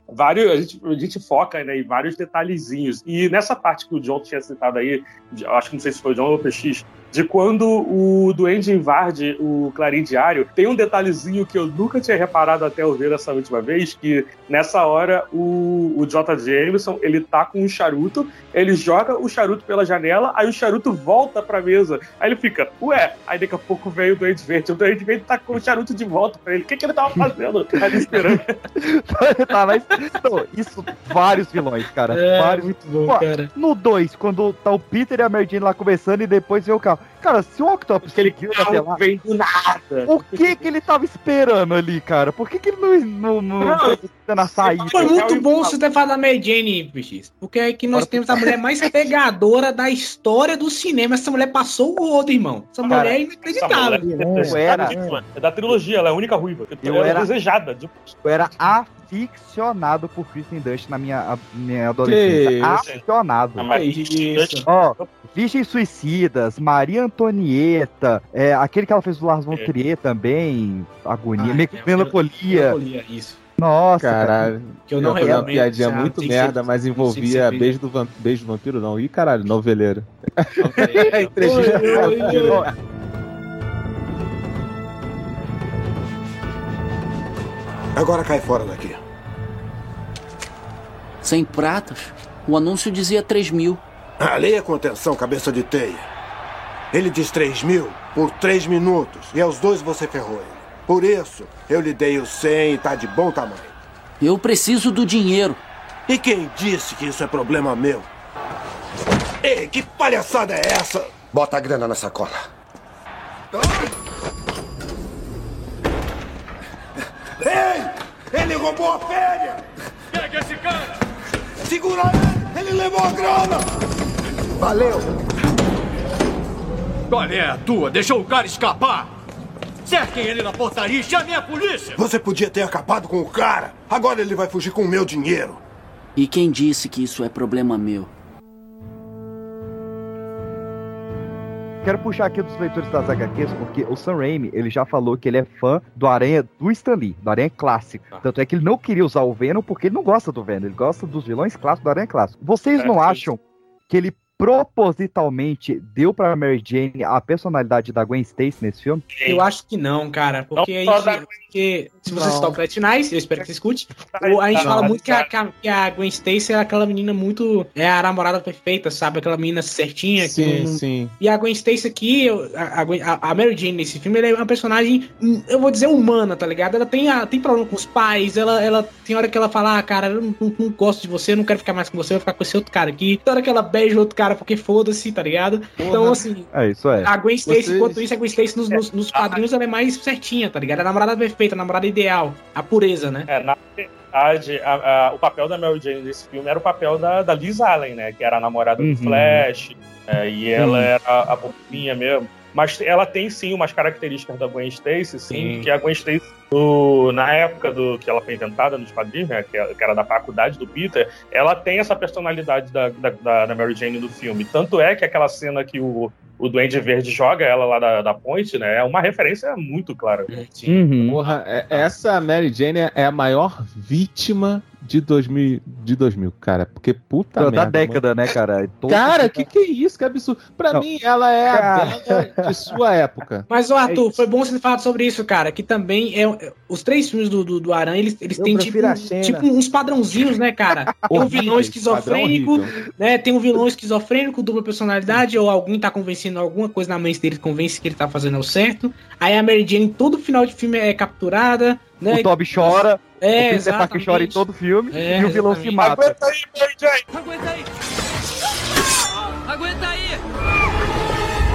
vários, a, gente, a gente foca né, em vários detalhezinhos. E nessa parte que o John tinha citado aí, acho que não sei se foi o John ou o PX, de quando o Duende invade o Clarim Diário, tem um detalhezinho que eu nunca tinha reparado até eu ver essa última vez, que nessa hora o, o J. Jameson, ele tá com um charuto, ele joga o charuto pela janela, aí o charuto volta pra mesa. Aí ele fica, ué, aí daqui a pouco vem o Duende Verde, o Duende Verde tá com o charuto de volta pra ele. O que, que ele tava fazendo? Aí ele esperando. tá, mas não, isso, vários vilões, cara. É, vários. muito bom, Pô, cara. No 2, quando tá o Peter e a Mary Jane lá conversando e depois vem o carro. tomorrow Cara, se o Octopus Aquele seguiu até lá, vem do nada. o que que ele tava esperando ali, cara? Por que que ele não, não, não, Não, foi na saída? Foi muito eu- bom você ter falado da Mary Jane. Porque é que nós temos a mulher mais pegadora da história do cinema. Essa mulher passou o rodo, irmão. Essa Cara, mulher é inacreditável. mulher Eu era- É da trilogia, ela é a única ruiva. Eu ela era- desejada. de- Eu era aficionado por Kristen Dunst na minha, a- minha adolescência. isso? Aficionado. Ah, isso. Ó, Virgens Suicidas, Maria Antonieta, é, aquele que ela fez do Lars von Trier também, Agonia, Ah, Me- é, Melancolia. Melancolia, isso. Nossa, Caralho. Que eu não fazer uma piadinha já muito merda, ser- mas envolvia beijo do, van- beijo do vampiro, não. Ih, caralho, noveleiro. Entrevista. Agora cai fora daqui. Sem pratas? O anúncio dizia 3 mil. Ah, leia com atenção, cabeça de teia. Ele diz 3 mil por 3 minutos. E aos dois você ferrou ele. Por isso, eu lhe dei o 100 e tá de bom tamanho. Eu preciso do dinheiro. E quem disse que isso é problema meu? Ei, que palhaçada é essa? Bota a grana na sacola. Ei! Ele roubou a férias! Pega esse cara! Segura ele! Ele levou a grana! Valeu! Qual é a tua? Deixou o cara escapar? Cerquem ele na portaria e chamem a polícia! Você podia ter acabado com o cara. Agora ele vai fugir com o meu dinheiro. E quem disse que isso é problema meu? Quero puxar aqui dos leitores das HQs, porque o Sam Raimi, ele já falou que ele é fã do Aranha do Stan Lee, do Aranha clássico. Tanto é que ele não queria usar o Venom porque ele não gosta do Venom, ele gosta dos vilões clássicos do Aranha clássico. Vocês É, não acham que ele propositalmente deu pra Mary Jane a personalidade da Gwen Stacy nesse filme? Eu acho que não, cara. Porque, Não da gente, porque se você está o Platinais, eu espero que você escute. a gente Não, fala muito que a, que a- que Gwen Stacy é aquela menina muito. É a namorada perfeita, sabe? Aquela menina certinha. Sim, com- sim. E a Gwen Stacy aqui, a, a, a- Mary Jane nesse filme, ela é uma personagem, hum, eu vou dizer, humana, tá ligado? Ela tem, a, tem problema com os pais, ela, ela tem hora que ela fala, ah, cara, eu não, não- não gosto de você, eu não quero ficar mais com você, eu vou ficar com esse outro cara aqui. Tem hora que ela beija outro cara porque foda-se, tá ligado? Então, assim, É, isso é. a Gwen Stacy, Vocês- enquanto isso, a Gwen Stacy nos, nos, nos quadrinhos ela é mais certinha, tá ligado? A namorada perfeita, a namorada ideal, a pureza, né? É, na verdade, a- a- o papel da Mary Jane nesse filme era o papel da, da Liz Allen, né? Que era a namorada Uhum. do Flash, é, e ela Sim. era a bobinha mesmo. Mas ela tem sim umas características da Gwen Stacy, sim, Sim. que a Gwen Stacy, no- na época do que ela foi inventada nos quadrinhos, né, que, era- que era da faculdade do Peter, ela tem essa personalidade da, da, da- da Mary Jane no filme. Tanto é que aquela cena que o, o Duende Verde joga ela lá da, da ponte, né, é uma referência muito clara. Uhum. Porra, é- essa Mary Jane é a maior vítima de 2000, de 2000 cara. Porque puta da merda. década, né, cara? Todo- Cara, que que é isso? Que absurdo. Pra Não. mim, ela é a Cara. Bela de sua época. Mas, É Arthur, foi bom você ter falado sobre isso, cara. Que também é. Os três filmes do, do, do Aranha, eles, eles Eu têm tipo, tipo uns padrãozinhos, né, cara? Tem um vilão esquizofrênico, né? Tem um vilão esquizofrênico, dupla personalidade, ou alguém tá convencendo alguma coisa na mente dele, convence que ele tá fazendo o certo. Aí a Mary Jane, todo final de filme é capturada, né? O Toby chora, é, o Peter. Parker chora em todo filme É, e o vilão se exatamente. mata. aí, Mary Jane! Aguenta aí! Aguenta aí!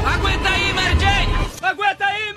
Aguenta aí, Mary Jane! Aguenta aí!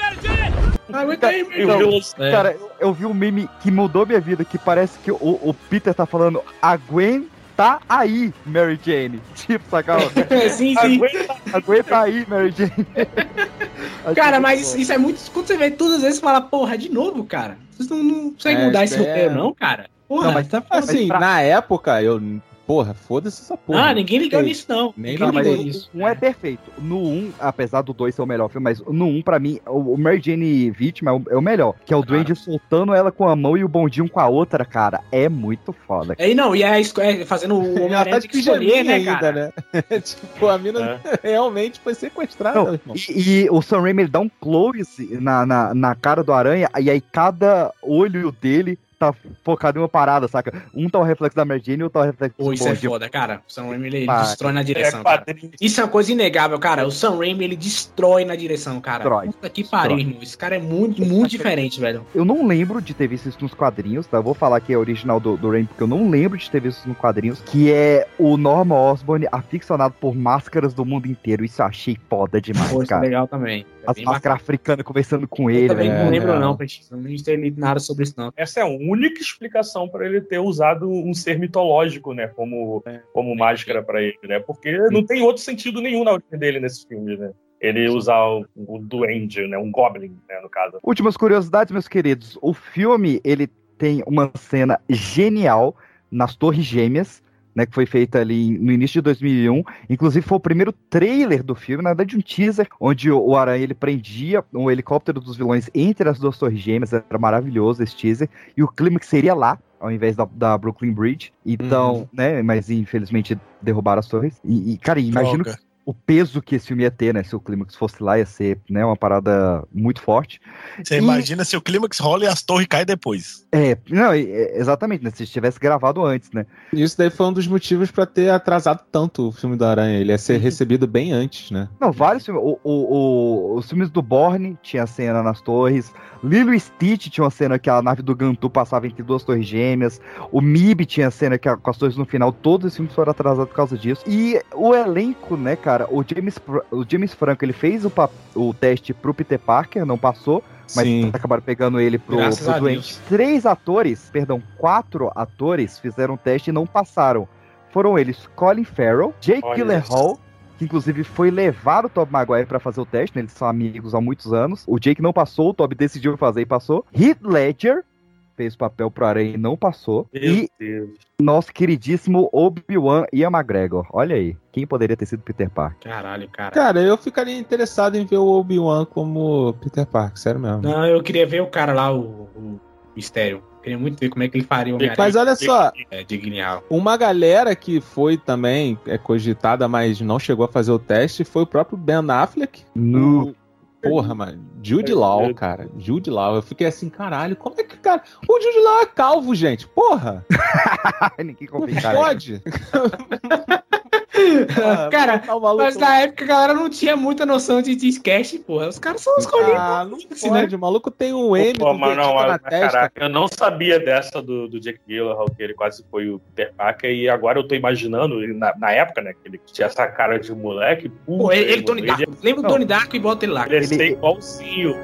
Aguenta aí, E vilão É. Cara, eu, eu vi um meme que mudou minha vida, que parece que o, o Peter tá falando aguenta aí, Mary Jane. Tipo, saca? sim, sim. Aguenta aguenta aí, Mary Jane. Cara, mas isso, isso é muito. Quando você vê todas as vezes, você fala, porra, de novo, cara. Vocês não, não conseguem É, mudar esse é. roteiro, não, cara? Porra, Não, mas tá Assim, pra- na época, eu. Porra, foda-se essa porra. Ah, ninguém ligou nisso, não. Nem ninguém Não, ligou nisso. 1 é perfeito. No 1, apesar do 2 ser o melhor filme, mas no 1, pra mim, o, o Mary Jane vítima é o, é o melhor. Que é o Duende soltando ela com a mão e o bondinho com a outra, cara. É muito foda. É, não, e a esco- é, fazendo o Ela tá Homem-Aranha de escolher, né, ainda, cara? né? tipo, a mina realmente foi sequestrada, Não, irmão. E, e o Sam Raimi ele dá um close na, na, na cara do aranha, e aí cada olho dele tá focado em uma parada, saca? Um tá o reflexo da Mary Jane e outro tá o reflexo Pô, do isso é foda, cara. O Sam Raimi, ele Ah, destrói na direção, é cara. quadrinho. Isso é uma coisa inegável, cara. O Sam Raimi, ele destrói na direção, cara. Destrói. Puta que pariu, irmão. Esse cara é muito, muito diferente, velho. Eu não lembro de ter visto isso nos quadrinhos, tá? Eu vou falar que é original do, do Raimi, porque eu não lembro de ter visto isso nos quadrinhos, que é o Norman Osborn aficionado por máscaras do mundo inteiro. Isso eu achei foda demais, Pô, isso é cara. legal também. É As máscaras africanas conversando com ele. Eu também velho. não lembro, legal. não, Peixe. Não tem nada sobre isso, não. Essa é a única explicação para ele ter usado um ser mitológico, né, como, como máscara para ele, né? Porque não tem outro sentido nenhum na origem dele nesse filme, né? Ele usar o, o duende, né, um goblin, né, no caso. Últimas curiosidades, meus queridos. O filme, ele tem uma cena genial nas Torres Gêmeas, né, que foi feita ali no início de 2001. Inclusive foi o primeiro trailer do filme, na verdade um teaser, onde o, Aranha ele prendia um helicóptero dos vilões entre as duas Torres Gêmeas. Era maravilhoso esse teaser. E o clímax seria lá, ao invés da, da Brooklyn Bridge. Então, né, mas infelizmente derrubaram as torres. E, e, cara, imagino Droga. O peso que esse filme ia ter, né, se o clímax fosse lá, ia ser, né, uma parada muito forte. Você E- imagina se o clímax rola e as torres caem depois. É, não, é, exatamente, né, se tivesse gravado antes, né. Isso daí foi um dos motivos pra ter atrasado tanto o filme do Aranha. Ele ia ser recebido bem antes, né? Não, vários filmes. O, o- o- os filmes do Borne tinha cena nas torres. Lilo e Stitch tinha uma cena que a nave do Gantu passava entre duas torres gêmeas. O Mib tinha cena que a- com as torres no final. Todos os filmes foram atrasados por causa disso. E o elenco, né, cara? O James, o James Franco, ele fez o, o teste pro Peter Parker, não passou. Mas Sim. acabaram pegando ele pro, Graças pro doente. Três atores, perdão, quatro atores fizeram o teste e não passaram. Foram eles Colin Farrell, Jake Gyllenhaal, que inclusive foi levar o Tobey Maguire pra fazer o teste, né? Eles são amigos há muitos anos. O Jake não passou, o Tobey decidiu fazer e passou. Heath Ledger fez o papel pro Aranha e não passou. Meu e Deus. nosso queridíssimo Obi-Wan Ian McGregor. Olha aí, quem poderia ter sido Peter Parker? Caralho, cara. Cara, eu ficaria interessado em ver o Obi-Wan como Peter Parker, sério mesmo. Não, eu queria ver o cara lá, o, o Mistério. Queria muito ver como é que ele faria o. Mas olha só, É, de Guineal. uma galera que foi também é, cogitada, mas não chegou a fazer o teste, foi o próprio Ben Affleck. No. Porra, mano. Jude Law, cara. Jude Law. Eu fiquei assim, caralho, como é que, cara. O Jude Law é calvo, gente. Porra! Ninguém Não confia. pode. cara, tá o maluco- mas na época a galera não tinha muita noção de, sketch, porra. Os caras são os colinhos. Ah, não assim, né? O maluco tem um M Pô, mas não, na mas, testa. caraca, eu não sabia dessa do, do Jake Gyllenhaal, que ele quase foi o Peter Parker, e agora eu tô imaginando, ele na, na época, né, que ele tinha essa cara de moleque, Pô, ele, ele Tony ele, Darko. Lembra Não. Tony Darko e bota ele lá. ele ia Ele- ser igualzinho.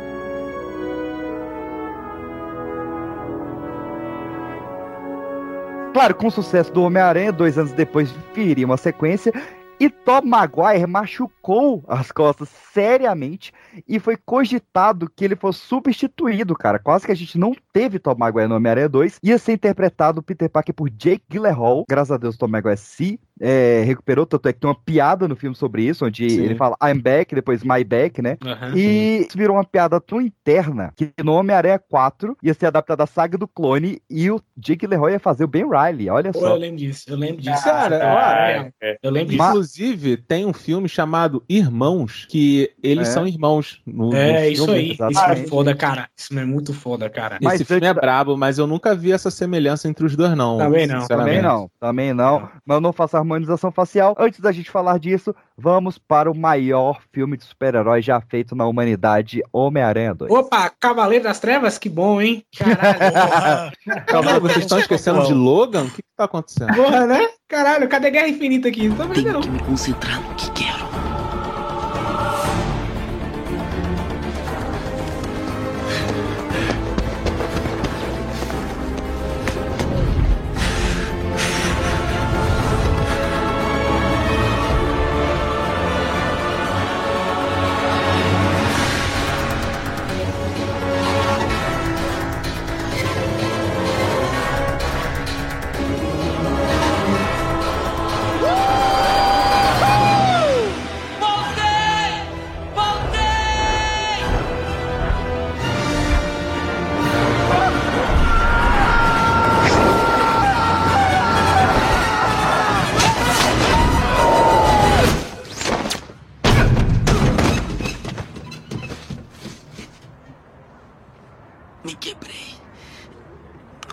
Claro, com o sucesso do Homem-Aranha, dois anos depois viria uma sequência. E Tom Maguire machucou as costas seriamente e foi cogitado que ele fosse substituído, cara. Quase que a gente não teve Tom Maguire no Homem-Aranha 2. Ia ser interpretado Peter Parker por Jake Gyllenhaal. Graças a Deus, Tom Maguire se é, recuperou. Tanto é que tem uma piada no filme sobre isso, onde Sim. ele fala I'm back, depois my back, né? Aham. E isso virou uma piada tão interna que no Homem-Aranha 4 ia ser adaptada a saga do clone e o Jake Leroy ia fazer o Ben Riley, olha Pô, só. eu lembro disso, eu lembro disso. Cara, Ah, é, é. Eu lembro disso. Inclusive, tem um filme chamado Irmãos, que eles É. são irmãos no, É, no isso aí. Isso é exatamente. foda, cara. Isso é muito foda, cara. Mas Esse filme é antes da- brabo, mas eu nunca vi essa semelhança entre os dois, não. Também não. Também não, também não. Mas eu não faço harmonização facial. Antes da gente falar disso, vamos para o maior filme de super-herói já feito na humanidade, Homem-Aranha 2. Opa, Cavaleiro das Trevas, que bom, hein? Caralho. Calma, vocês estão esquecendo de Logan? O que, que tá acontecendo? Porra, né? Caralho, cadê Guerra Infinita aqui? Não tô vendo, Tenho não. que me concentrar no que quero.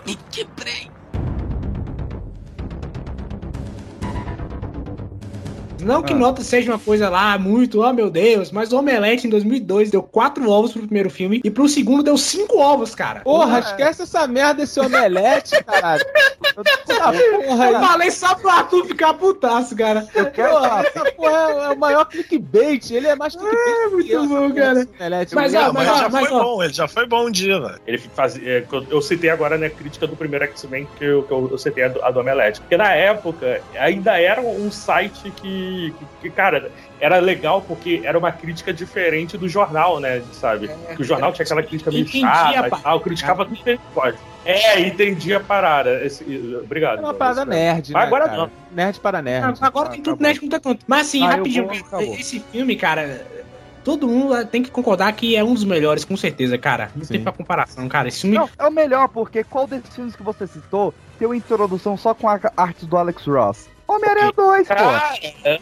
Me quebrei. Não que nota seja uma coisa lá muito, oh meu Deus, mas o Omelete em 2002 deu quatro ovos pro primeiro filme e pro segundo deu cinco ovos, cara. Porra, esquece essa merda desse omelete, caralho. Essa porra Eu aí. falei só pro Arthur ficar putaço, cara. Eu quero, porra, essa porra é, é o maior clickbait. Ele é mais clickbait. É, muito bom, cara. Mas, ó, mas, ó, já mas, foi ó, bom, ele já foi bom um dia, velho. Ele fazia. é, que eu- eu citei agora, né, crítica do primeiro X-Men que, eu, que eu, eu citei a do, a do Omelete. Porque na época ainda era um site que que, que, que, cara, era legal porque era uma crítica diferente do jornal, né? Sabe? que o jornal tinha aquela crítica meio Entendi a chata e tal, criticava tudo que ele pode. É, entendi a parada. Esse- obrigado. É uma parada nerd, Mas né, agora cara? não. Nerd para nerd. Ah, Agora tem tudo nerd com tanto. Mas assim, Ah, rapidinho, vou- esse filme, cara, todo mundo tem que concordar que é um dos melhores, com certeza, cara. Não tem pra comparação, cara. Esse filme. Não, é o melhor, porque qual desses filmes que você citou tem uma introdução só com a arte do Alex Ross? Homem-Aranha 2, pô. Cara, é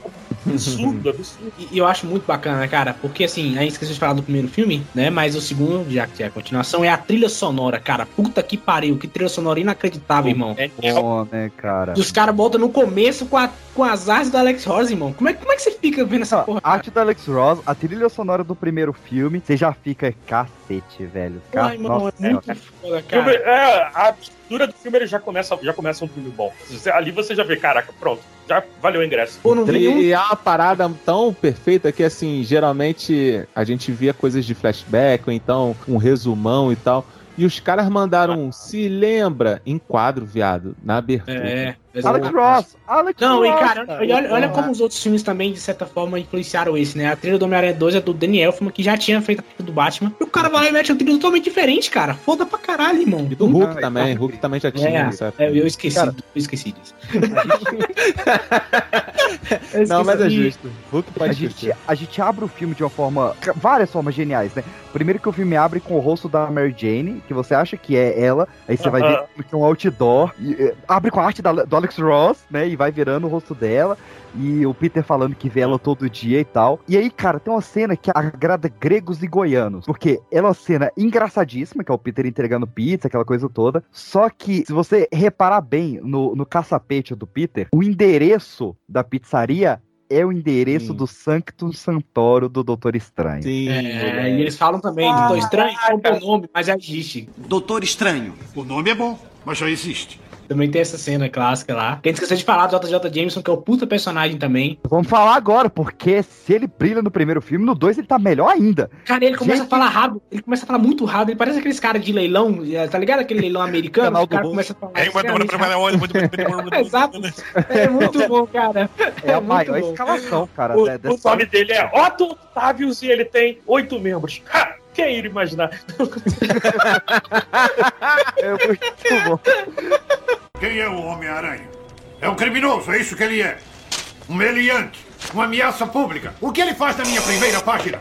absurdo, absurdo. E e eu acho muito bacana, cara, porque assim, a gente esqueceu de falar do primeiro filme, né? Mas o segundo, já que é a continuação, é a trilha sonora, cara. Puta que pariu, que trilha sonora inacreditável, irmão. Bom, né, cara? E os caras botam no começo com, a, com as artes do Alex Ross, irmão. Como é, como é que você fica vendo essa porra? A arte do Alex Ross, a trilha sonora do primeiro filme, você já fica cacete, velho. Irmão, Nossa é muito foda, cara. é, a abertura do filme ele já começa, já começa um filme bom. Ali você já vê, caraca, pronto, já valeu o ingresso. E, e é uma parada tão perfeita que, assim, geralmente a gente via coisas de flashback, ou então um resumão e tal. E os caras mandaram um se lembra em quadro, viado, na abertura. É, Alex Ross, Alex Não, e Ross, cara, e olha, olha como os outros filmes também, de certa forma, influenciaram esse, né? A trilha do Homem-Aranha 2 é do Danny Elfman, que já tinha feito a trilha do Batman. E o cara vai lá e mete uma trilha totalmente diferente, cara. Foda pra caralho, irmão. E do Hulk também, Hulk também já tinha É, época. é, eu esqueci, Cara, eu esqueci disso. Não, mas é esqueci. justo. Hulk pode a gente, a gente abre o filme de uma forma. várias formas geniais, né? Primeiro que o filme abre com o rosto da Mary Jane, que você acha que é ela, aí você vai Aham. ver que é um outdoor. e, eh, abre com a arte da- do Alex Ross, né? E vai virando o rosto dela. E o Peter falando que vê ela todo dia e tal. E aí, cara, tem uma cena que agrada gregos e goianos. Porque ela é uma cena engraçadíssima, que é o Peter entregando pizza, aquela coisa toda. Só que, se você reparar bem no, no caçapete do Peter, o endereço da pizzaria é o endereço do Sanctum Santoro do Doutor Estranho. Sim. É, e eles falam também, Doutor Estranho, é o nome, mas já existe. Doutor Estranho. O nome é bom, mas já existe. Também tem essa cena clássica lá. Que a gente esqueceu de falar do JJ Jameson, que é o puta personagem também. Vamos falar agora, porque se ele brilha no primeiro filme, no dois ele tá melhor ainda. Cara, ele começa Gente. a falar rápido, ele começa a falar muito rápido, ele parece aqueles caras de leilão, tá ligado? Aquele leilão americano, Canal o cara começa a falar. É, Exato. É muito bom, cara. É a muito maior bom. escalação, cara. O, o dessa- nome dele é Otto Octavius e ele tem oito membros. Ha! Quem iria imaginar? É muito bom. Quem é o Homem-Aranha? É um criminoso, é isso que ele é. Um meliante, uma ameaça pública. O que ele faz na minha primeira página?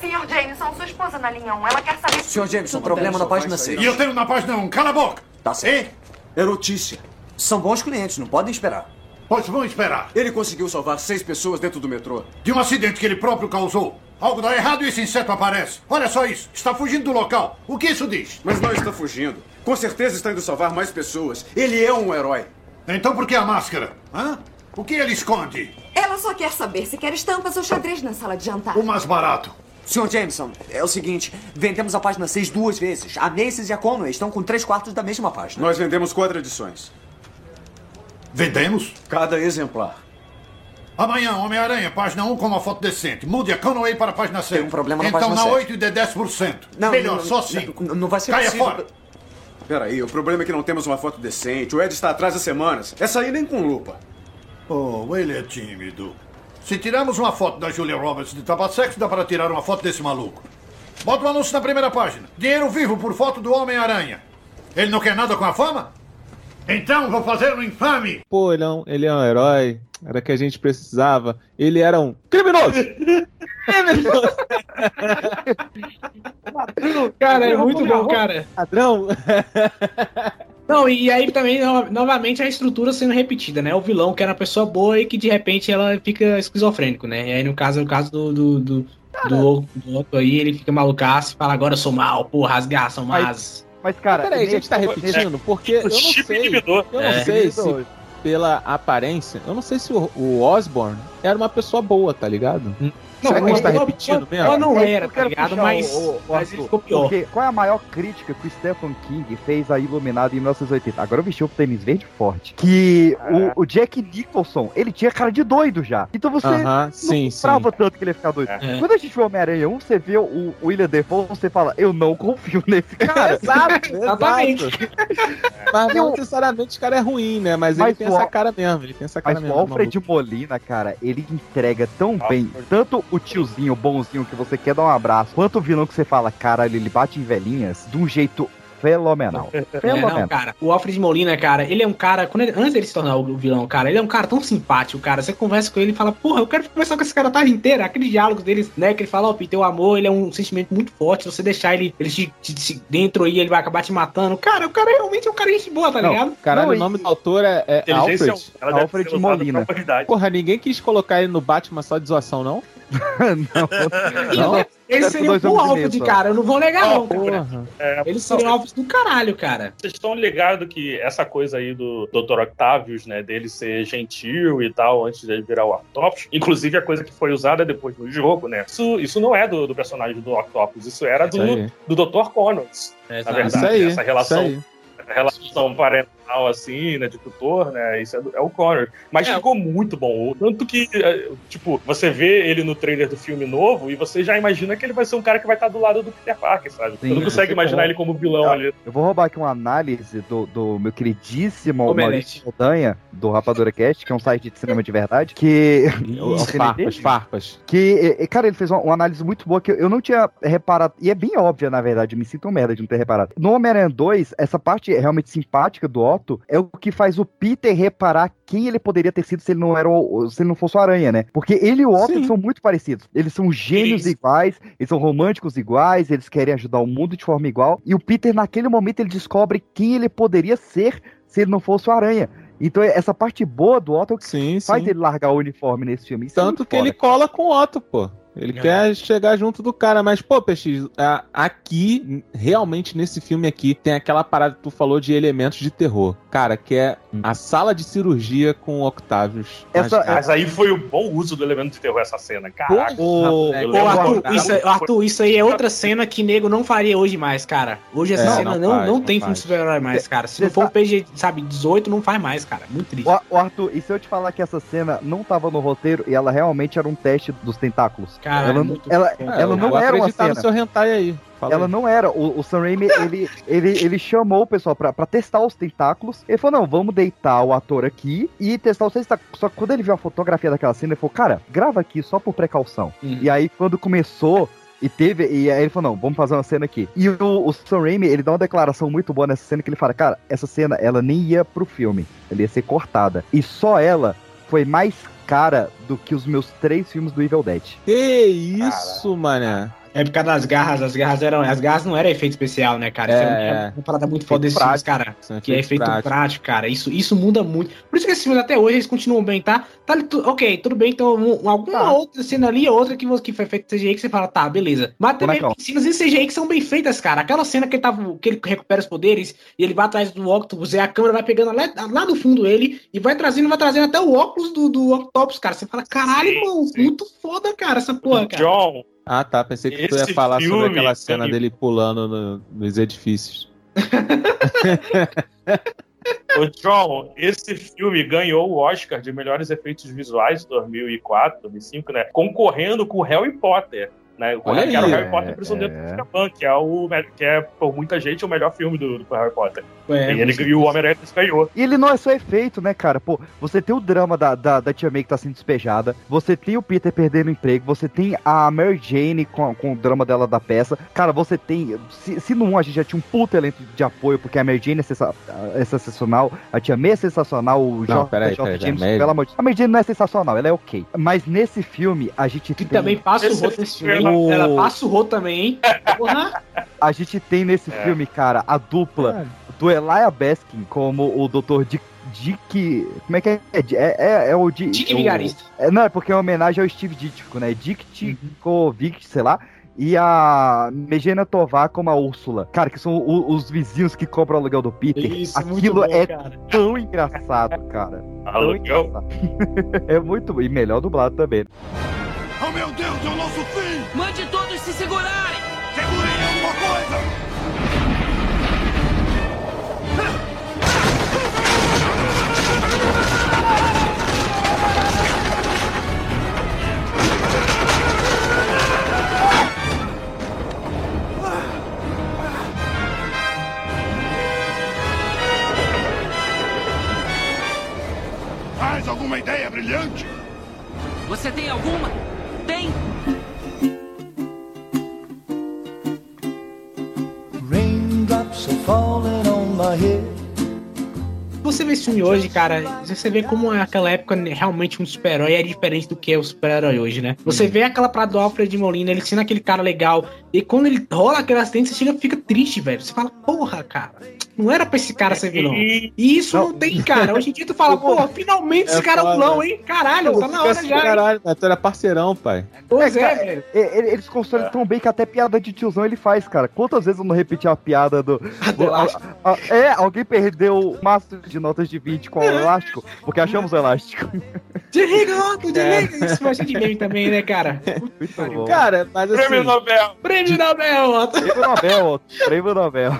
Senhor Jameson, sua esposa na linha 1, ela quer saber... Senhor Jameson, problema na página 6. E eu tenho na página 1, cala a boca! Tá certo. É notícia. São bons clientes, não podem esperar. Pois vão esperar. Ele conseguiu salvar seis pessoas dentro do metrô. De um acidente que ele próprio causou. Algo dá errado e esse inseto aparece. Olha só isso, está fugindo do local. O que isso diz? Mas não está fugindo. Com certeza está indo salvar mais pessoas. Ele é um herói. Então por que a máscara? Hã? O que ele esconde? Ela só quer saber se quer estampas ou xadrez na sala de jantar. O mais barato. Senhor Jameson, é o seguinte: vendemos a página 6 duas vezes. A Macy's e a Conway estão com três quartos da mesma página. Nós vendemos quatro edições. Vendemos? Cada exemplar. Amanhã, Homem-Aranha, página 1 com uma foto decente. Mude a Conway para a página 6. Tem um problema na então, página na 7. 8 dê 10%. Não, Melhor, não, só não, 5. Não, não vai ser Caia possível. fora. Peraí, o problema é que não temos uma foto decente. O Ed está atrás há semanas. Essa aí nem com lupa. Oh, ele é tímido. Se tirarmos uma foto da Julia Roberts de Tabasex, dá para tirar uma foto desse maluco. Bota o um anúncio na primeira página. Dinheiro vivo por foto do Homem-Aranha. Ele não quer nada com a fama? Então vou fazer um infame. Pô, ele é, um, ele é um herói. Era que a gente precisava. Ele era um criminoso. criminoso. Cara, é muito bom, cara. Padrão. Não, e aí também, no- novamente, a estrutura sendo repetida, né? O vilão que era uma pessoa boa e que de repente ela fica esquizofrênico, né? E aí, no caso, é o caso do, do, do, do, do outro aí, ele fica malucaço e fala, agora eu sou mal, porra, as garras são más. Mas, cara. Peraí, a gente tá repetindo, porque eu não sei. Eu não É. sei se pela aparência, eu não sei se o, o Osborn era uma pessoa boa, tá ligado? Não, Será que a gente tá repetindo mesmo? não É isso era, tá ligado? Mas, o- o mas ele ficou pior. Porque qual é a maior crítica que o Stephen King fez a Iluminado em 1980? Agora eu vesti o tênis verde forte. Que o, o Jack Nicholson, ele tinha cara de doido já. Então você Aham, não sim, tanto que ele ia ficar doido. É. Quando a gente vê Homem-Aranha 1, você vê o o William Defoe, você fala, eu não confio nesse cara. Exato, Exatamente. Mas não necessariamente o cara é ruim, né? Mas, ele Mas tem o essa cara mesmo. Ele tem essa cara Mas mesmo. o Alfred Molina, cara, ele entrega tão bem, tanto o tiozinho bonzinho que você quer dar um abraço, quanto o vilão que você fala, caralho, ele bate em velhinhas, de um jeito fenomenal. É, Fenomenal. não, cara. O Alfred Molina, cara, ele é um cara. Quando ele- antes dele se tornar o vilão, cara, ele é um cara tão simpático, cara. Você conversa com ele e fala, porra, eu quero conversar com esse cara a tarde inteira. Aqueles diálogos deles, né? Que ele fala, ó, Peter, o amor, ele é um sentimento muito forte. Se você deixar ele, ele te, te- te- dentro aí, ele vai acabar te matando. Cara, o cara realmente é um cara de gente boa, tá ligado? Caralho, o nome do autor é, é Alfred. Alfred Molina. Porra, ninguém quis colocar ele no Batman só de zoação, não? Não. Eles seriam dois o e meio, só. cara. Eu não vou negar, Ah, não, cara. É, Eles seriam Alfred do caralho, cara. Vocês estão ligados que essa coisa aí do Dr. Octavius, né, dele ser gentil e tal, antes de ele virar o Octopus, inclusive a coisa que foi usada depois no jogo, né, isso, isso não é do, do personagem do Octopus, isso era do, do Dr. Connors, É, na verdade, Isso aí, essa relação, relação parental, assim, né, de tutor, né, isso é, do- é o Connors. Mas ficou muito bom, tanto que, é, tipo, você vê ele no trailer do filme novo e você já imagina que ele vai ser um cara que vai estar do lado do Peter Parker, sabe? Sim, você não consegue imaginar coloca- ele como vilão ali. Eu vou roubar aqui uma análise do, do meu queridíssimo. Maurício Saldanha, do Rapadura Cast, que é um site de cinema de verdade, que... As farpas, farpas. Que, cara, ele fez uma, uma análise muito boa que eu não tinha reparado, e é bem óbvia, na verdade, eu me sinto um merda de não ter reparado. No Homem-Aranha 2, essa parte realmente simpática do Otto é o que faz o Peter reparar quem ele poderia ter sido se ele não era o, se ele não fosse o Aranha, né? Porque ele e o Otto são muito parecidos. Eles são gênios iguais, eles são românticos iguais, eles querem ajudar o mundo de forma igual. E o Peter, naquele momento, ele descobre quem ele poderia ser se ele não fosse o Aranha. Então, essa parte boa do Otto é o que faz sim. ele largar o uniforme nesse filme. Isso é Tanto muito que ele foda. cola com o Otto, pô. Ele É. quer chegar junto do cara, mas, pô, Peixe, a- aqui, realmente nesse filme aqui, tem aquela parada que tu falou de elementos de terror. Cara, que é a sala de cirurgia com o Octavius. Mas, cara, mas aí foi o bom uso do elemento de terror essa cena, caraca. Ô, Eu ô, lembro Arthur, isso, é- Arthur, isso aí é outra cena que nego não faria hoje mais, cara. Hoje essa É, cena não não, não, faz, não tem filme faz. de super-herói mais, cara. Se não for um PG, sabe, 18, não faz mais, cara. Muito triste. O, o Arthur, e se eu te falar que essa cena não tava no roteiro e ela realmente era um teste dos tentáculos? Cara, ela, muito ela, ela É, eu não era uma cena. no seu hentai aí. Fala ela aí. não era. O, o Sam Raimi, ele, ele, ele chamou o pessoal pra, pra testar os tentáculos. Ele falou: não, vamos deitar o ator aqui e testar os tentáculos. Só que quando ele viu a fotografia daquela cena, ele falou: cara, grava aqui só por precaução. Uhum. E aí, quando começou. E teve, e aí ele falou, não, vamos fazer uma cena aqui. E o, o Sam Raimi, ele dá uma declaração muito boa nessa cena, que ele fala, cara, essa cena, ela nem ia pro filme, ela ia ser cortada. E só ela foi mais cara do que os meus três filmes do Evil Dead. Que isso, mané. É por causa das garras, as garras eram. As garras não eram efeito especial, né, cara? Isso É, é, é. uma parada muito foda desses filmes, cara. São Que é efeito práticos. prático, cara. Isso, isso muda muito. Por isso que esses filmes até hoje eles continuam bem, tá? tá ok, tudo bem, então um- alguma outra cena ali, outra que, você- que foi feita CGI que você fala, tá, beleza. Mas também Bonecão. tem cenas em CGI que são bem feitas, cara. Aquela cena que ele, tava, que ele recupera os poderes e ele vai atrás do Octopus e a câmera vai pegando lá, lá do fundo ele e vai trazendo, vai trazendo até o óculos do, do Octopus, cara. Você fala, caralho, irmão, muito foda, cara, essa porra, cara. John, Ah, tá. Pensei que tu ia Esse falar sobre filme, aquela cena Sammy. dele pulando no- nos edifícios. Ô, John, esse filme ganhou o Oscar de melhores efeitos visuais de 2004, 2005, né? Concorrendo com o Harry Potter. Né? Olha que era o aí, Harry Potter Prisioneiro é. do Azkaban, que é, o, que é, por muita gente, o melhor filme do, do Harry Potter. É, e ele ganhou o Homem-Aranha ganhou. E ele não é só efeito, né, cara? Pô, você tem o drama da, da, da Tia May que tá sendo despejada, você tem o Peter perdendo o emprego, você tem a Mary Jane com, com o drama dela da peça. Cara, você tem. Se, se no 1 a gente já tinha um puto elenco de apoio, porque a Mary Jane é, sensa- é sensacional, a Tia May é sensacional, o peraí, peraí, James, pelo amor de Deus. A Mary Jane não é sensacional, ela é ok. Mas nesse filme, a gente Que tem. também passa o Esse Ela passa o roto também, hein? Porra. A gente tem nesse É. filme, cara, a dupla do Elijah Baskin como o Dr. Dick. Dick. Como é que é? É, é, é o Dick. Dick o- Vigarista. É, não, é porque é uma homenagem ao Steve Ditko, né? Dick Tikovic, sei lá. E a Megena Tovar como a Úrsula. Cara, que são o- os vizinhos que cobram o aluguel do Peter. Isso, muito Aquilo bom, é cara. tão engraçado, cara. Aluguel? é muito. E melhor dublado também. Oh meu Deus, é o nosso! Mande todos se segurarem! Segurem alguma coisa! Mais alguma ideia brilhante? Você tem alguma? Tem? Falling on my head. Você vê esse filme hoje, cara, você vê como aquela época realmente um super-herói é diferente do que é o super-herói hoje, né? Você vê aquela parada do Alfred Molina, ele sendo aquele cara legal, e quando ele rola aquele acidente, você chega, fica triste, velho. Você fala, porra, cara, não era pra esse cara ser vilão. E isso não, tem, cara. Hoje em dia tu fala, pô, finalmente esse cara é vilão, hein? Caralho, tá na hora já. hein? Caralho, mas tu era parceirão, pai. Pois é, cara, velho. Eles constroem tão bem que até piada de tiozão ele faz, cara. Quantas vezes eu não repeti a piada do. do- elástico. a- a- é, alguém perdeu o maço de notas de 20 com o elástico, porque achamos o elástico. Desliga, outro, desliga. Isso vai ser de meme também, né, cara? Muito bom. Cara, mas assim. Prêmio Nobel! Prêmio Nobel, Otto. Prêmio Nobel, Otto. Prêmio Nobel.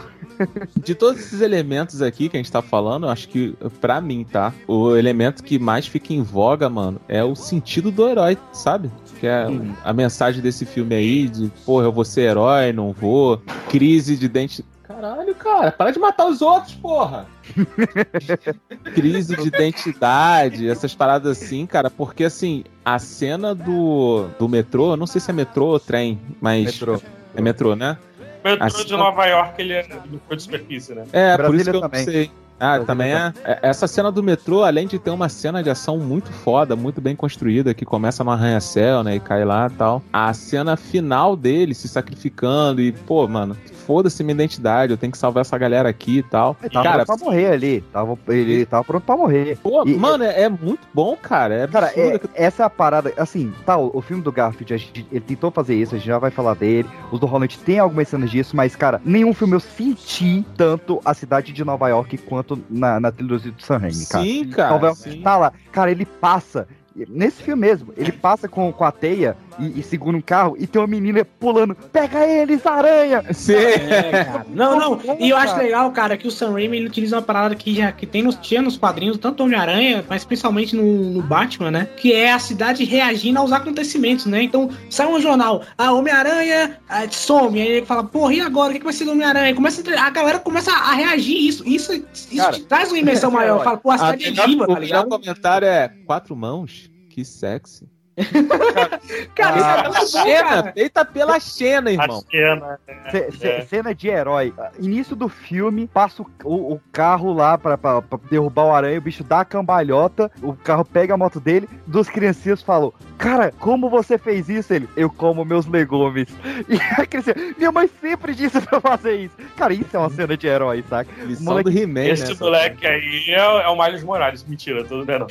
De todos esses elementos aqui que a gente tá falando, eu acho que, pra mim, tá? O elemento que mais fica em voga, mano, é o sentido do herói, sabe? Que é a mensagem desse filme aí de, porra, eu vou ser herói, não vou. Crise de dente. Caralho, cara, para de matar os outros, porra! Crise de identidade, essas paradas assim, cara, porque assim, a cena do, do metrô, eu não sei se é metrô ou trem, mas. Metrô. É metrô, né? metrô A de cena- Nova York, ele é do de superfície, né? É, por isso Brasília que eu não também. sei. Ah, também é. É, Essa cena do metrô, além de ter uma cena de ação muito foda, muito bem construída, que começa no arranha-céu, né, e cai lá e tal. A cena final dele se sacrificando e, pô, mano, foda-se minha identidade, eu tenho que salvar essa galera aqui e tal. Ele tava cara, pronto pra morrer ali. Tava, ele tava pronto pra morrer. pô, E- mano, é, é muito bom, cara. É Cara, é- essa é a parada. Assim, tá, o, o filme do Garfield, gente- ele tentou fazer isso, a gente já vai falar dele. Os do Holland tem algumas cenas disso, mas, cara, nenhum filme eu senti tanto a cidade de Nova York quanto na, na trilogia do Sam Raimi, cara. Sim, cara, York sim. tá lá. Cara, ele passa. Nesse filme mesmo, ele passa com, com a teia e, e segura um carro e tem uma menina pulando. Pega eles, aranha! Sim. É, cara. Não, não. E eu acho legal, cara, que o Sam Raimi ele utiliza uma parada que já que tem nos, tinha nos quadrinhos, tanto Homem-Aranha, mas principalmente no, no Batman, né? Que é a cidade reagindo aos acontecimentos, né? Então, sai um jornal, a Homem-Aranha ah, some, aí ele fala, porra, e agora? O que, que vai ser do Homem-Aranha? Começa a A galera começa a reagir isso. Isso, isso Cara, te traz uma imensão maior. Fala, pô, a cidade é viva, o tá ligado? comentário é quatro mãos, que sexy. Cara, isso é Ah, bom, Xena, cara. feita pela Xena, irmão. A cena. Ce- ce- É. Cena de herói. Início do filme, passa o, o- o carro lá pra, pra- pra derrubar o aranha, o bicho dá a cambalhota, o carro pega a moto dele, duas criancinhas falam, cara, como você fez isso? Ele, eu como meus legumes. E a criança, minha mãe sempre disse pra fazer isso. Cara, isso é uma cena de herói, saca? Lição moleque- do He-Man, Esse né? moleque aí é, é o Miles Morales. Mentira, tudo bem não.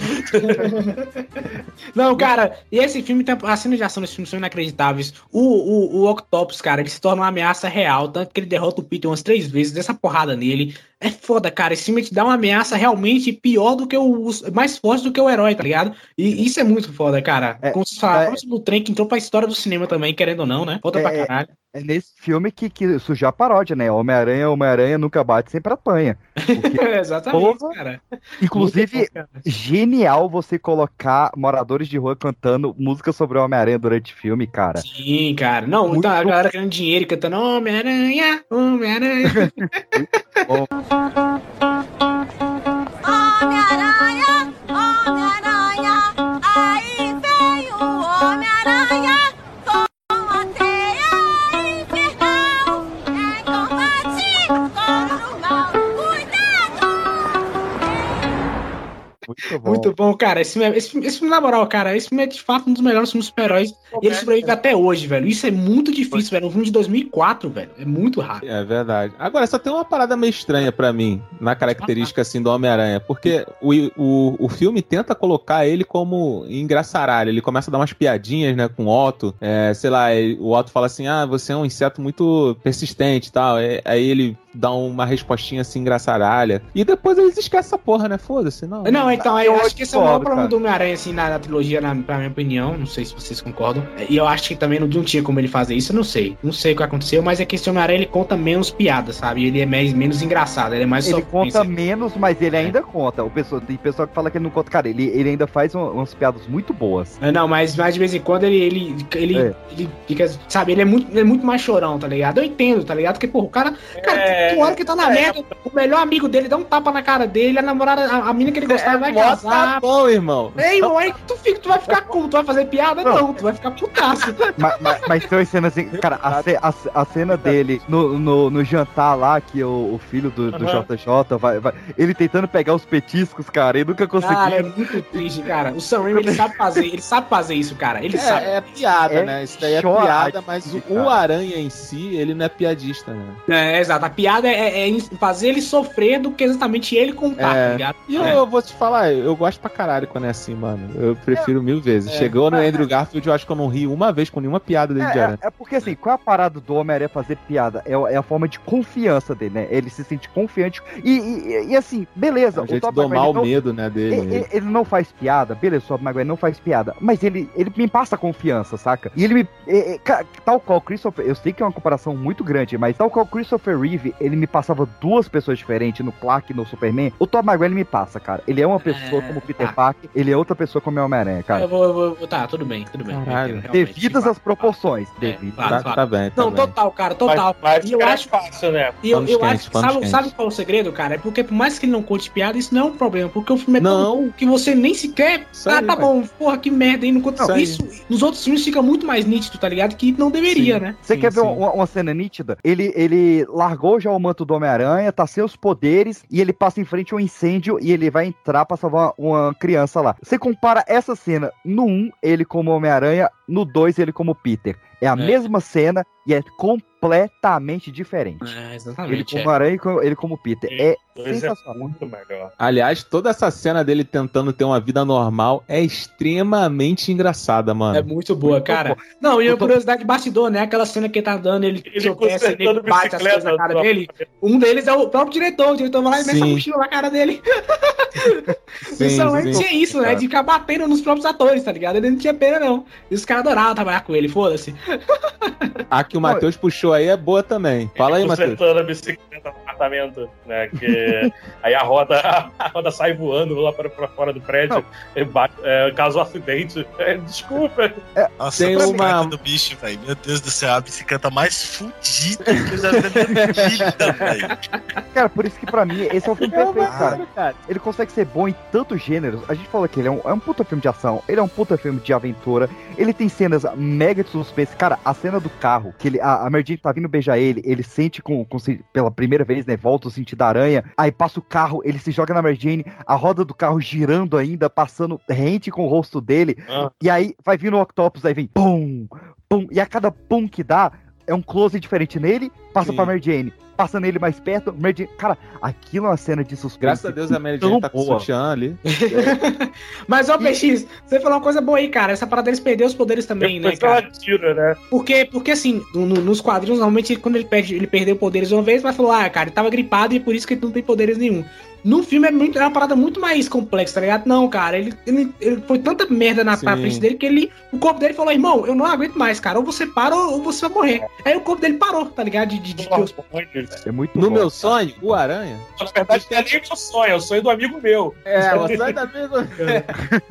Não, cara, e esse filme. As cenas de ação desse filme são inacreditáveis. O, o, o Octopus, cara, ele se torna uma ameaça real, tanto que ele derrota o Peter umas três vezes, dessa porrada nele. É foda, cara. Esse filme te dá uma ameaça realmente pior do que o. mais forte do que o herói, tá ligado? E isso é muito foda, cara. É, Como se fala, é- do trem que entrou pra história do cinema também, querendo ou não, né? Volta pra É, caralho. É nesse filme que, que surgiu a paródia, né? Homem-Aranha, Homem-Aranha nunca bate, sempre apanha. Exatamente, Porra. cara. Inclusive, Muito bom, cara. genial você colocar moradores de rua cantando música sobre o Homem-Aranha durante o filme, cara. Sim, cara. Não, Muito então a galera querendo dinheiro e cantando Homem-Aranha, Homem-Aranha. Homem-Aranha, Homem-Aranha, Muito bom. Muito bom, cara. Esse filme, é- esse, esse filme, na moral, cara, esse filme é de fato um dos melhores filmes super-heróis. E ele sobrevive até hoje, velho. Isso é muito difícil, velho. Um filme de 2004, velho. É muito raro. É verdade. Agora, só tem uma parada meio estranha pra mim, na característica assim do Homem-Aranha, porque o, o, o filme tenta colocar ele como engraçaralho. Ele começa a dar umas piadinhas, né, com o Otto. É, sei lá, o Otto fala assim: ah, você é um inseto muito persistente e tal. É, Aí ele dá uma respostinha assim engraçaralha. E depois eles esquecem essa porra, né? Foda-se, não. Não, então, eu, Eu acho que esse é o maior problema cara. do Homem-Aranha, assim, na, na trilogia, na, pra minha opinião. Não sei se vocês concordam. E eu acho que também não, não tinha como ele fazer isso, eu não sei. Não sei o que aconteceu, mas é que esse Homem-Aranha ele conta menos piadas, sabe? Ele é mais, menos engraçado, ele é mais Ele sofrência. conta menos, mas ele ainda conta. O pessoal, tem pessoal que fala que ele não conta. Cara, ele, ele ainda faz um- umas piadas muito boas. É, Não, mas, mas de vez em quando ele, ele, ele, É. ele fica, sabe, ele é, muito, ele é muito mais chorão, tá ligado? Eu entendo, tá ligado? Porque, pô, o cara, cara, É. tem hora que tá na merda, o melhor amigo dele dá um tapa na cara dele, a namorada, a, a mina que ele gostava vai casar. tá bom, irmão. Ei, irmão, aí tu, fica, tu vai ficar? Tu vai fazer piada? Não, tu vai ficar putaço. mas, mas, mas são as cenas assim, cara, a, ce- a, a cena dele no, no, no jantar lá, que o, o filho do, do Aham. JJ vai, vai. Ele tentando pegar os petiscos, cara, e nunca conseguiu. Cara, é muito triste, cara. O Sam Raimi, ele sabe fazer, ele sabe fazer isso, cara. Ele sabe. É, é piada, É né? Isso daí é piada, mas o, o. Aranha em si, ele não é piadista, né? É, exato. A piada é, é em fazer ele sofrer do que exatamente ele contar, tá É. ligado? E eu, É. eu vou te falar, eu gosto pra caralho quando é assim, mano. Eu prefiro mil vezes. É. Chegou no Andrew Garfield, eu acho que eu não ri uma vez com nenhuma piada dele de É, é, é porque assim, qual é a parada do Homem-Aranha fazer piada? É, é a forma de confiança dele, né? Ele se sente confiante. E, e, e, assim, beleza. É um jeito de Tobey domar o não- medo, né, dele. Ele, ele- ele não faz piada, beleza, o Tobey Maguire não faz piada, mas ele, ele me passa confiança, saca? E ele me. é, é, tal qual Christopher. Eu sei que é uma comparação muito grande, mas tal qual Christopher Reeve, ele me passava duas pessoas diferentes no Clark e no Superman. O Tobey Maguire ele me passa, cara. Ele é uma pessoa como Peter Parker, ele é outra pessoa como é Homem-Aranha, cara. Eu vou, eu vou- Tá, tudo bem, tudo bem. Caralho. Devidas às proporções. Devidas. claro, Tá, claro. tá bem, tá Não, bem. total, cara, total. Mas, mas e eu fica acho. fácil, né? E eu, eu quentes, acho sabe, sabe qual é o segredo, cara? É porque por mais que ele não conte piada, isso não é um problema. Porque o filme é Não. tão bom que você nem sequer. Isso ah, aí, tá bom, porra, que merda aí, não conta. Isso aí. isso nos outros filmes fica muito mais nítido, tá ligado? Que não deveria, Sim. né? Você Sim, quer ver uma, uma cena nítida? Ele, ele largou já o manto do Homem-Aranha, tá sem os poderes, e ele passa em frente a um incêndio e ele vai entrar pra salvar uma criança lá. Você compara essa cena no 1, ele como Homem-Aranha, no 2, ele como Peter. É a É. mesma cena e é completamente diferente. É, Ele exatamente. como Aranha e ele como Peter. É é sensacional. muito melhor. Aliás, toda essa cena dele tentando ter uma vida normal é extremamente engraçada, mano. É muito boa, cara. Não, e a curiosidade de bastidor, né? Aquela cena que ele tá dando, ele, Ele tropeça, ele consertando bate as coisas na cara dele. Um deles é o próprio diretor. O diretor vai lá e mete a mochila na cara dele. Sim, Isso sim. tinha isso, né? De ficar batendo nos próprios atores, tá ligado? Ele não tinha pena, não. E os caras trabalhar com ele, foda-se. A que o Matheus puxou aí é boa também. Fala aí, Matheus. Consertando a bicicleta apartamento, né? Que aí a roda, a roda sai voando lá para, para fora do prédio, e bate, é, causa um acidente. É, desculpa. Nossa, Tem uma- do bicho, velho. Meu Deus do céu, a bicicleta mais fudida que eu já vi na minha vida, velho. Cara, por isso que pra mim esse é o filme perfeito, cara. Ele consegue ser bom em tantos gêneros. A gente falou que ele é um, é um puta filme de ação, ele é um puta filme de aventura, ele tem cenas mega de suspense. Cara, a cena do carro, que ele, a, a Mary Jane tá vindo beijar ele, ele sente com, com pela primeira vez, né? Volta o sentido da aranha, aí passa o carro, ele se joga na Mary Jane, a roda do carro girando ainda, passando rente com o rosto dele, Ah. e aí vai vindo o Octopus, aí vem pum, pum, e a cada pum que dá, é um close diferente nele, passa Sim. pra Mary Jane. Passa nele mais perto, Mary Jane. Cara, aquilo é uma cena de suspense. Graças a Deus a Mary Jane tá com boa. sutiã ali. Mas, ó, PX, você falou uma coisa boa aí, cara. Essa parada deles perder os poderes também, né, cara? ela tira, né? Porque, porque assim, no- no- nos quadrinhos, normalmente, quando ele perde, ele perdeu poderes uma vez, vai falar, ah, cara, ele tava gripado e é por isso que ele não tem poderes nenhum. No filme é, muito, é uma parada muito mais complexa, tá ligado? Não, cara, ele, ele, ele foi tanta merda na frente dele que ele. O corpo dele falou, irmão, eu não aguento mais, cara. Ou você para ou você vai morrer. Aí o corpo dele parou, tá ligado? De, de, de os- É muito No bom. meu sonho, o Aranha. Na verdade, não é nem o meu sonho, é o sonho do amigo meu. É, o sonho da amigo.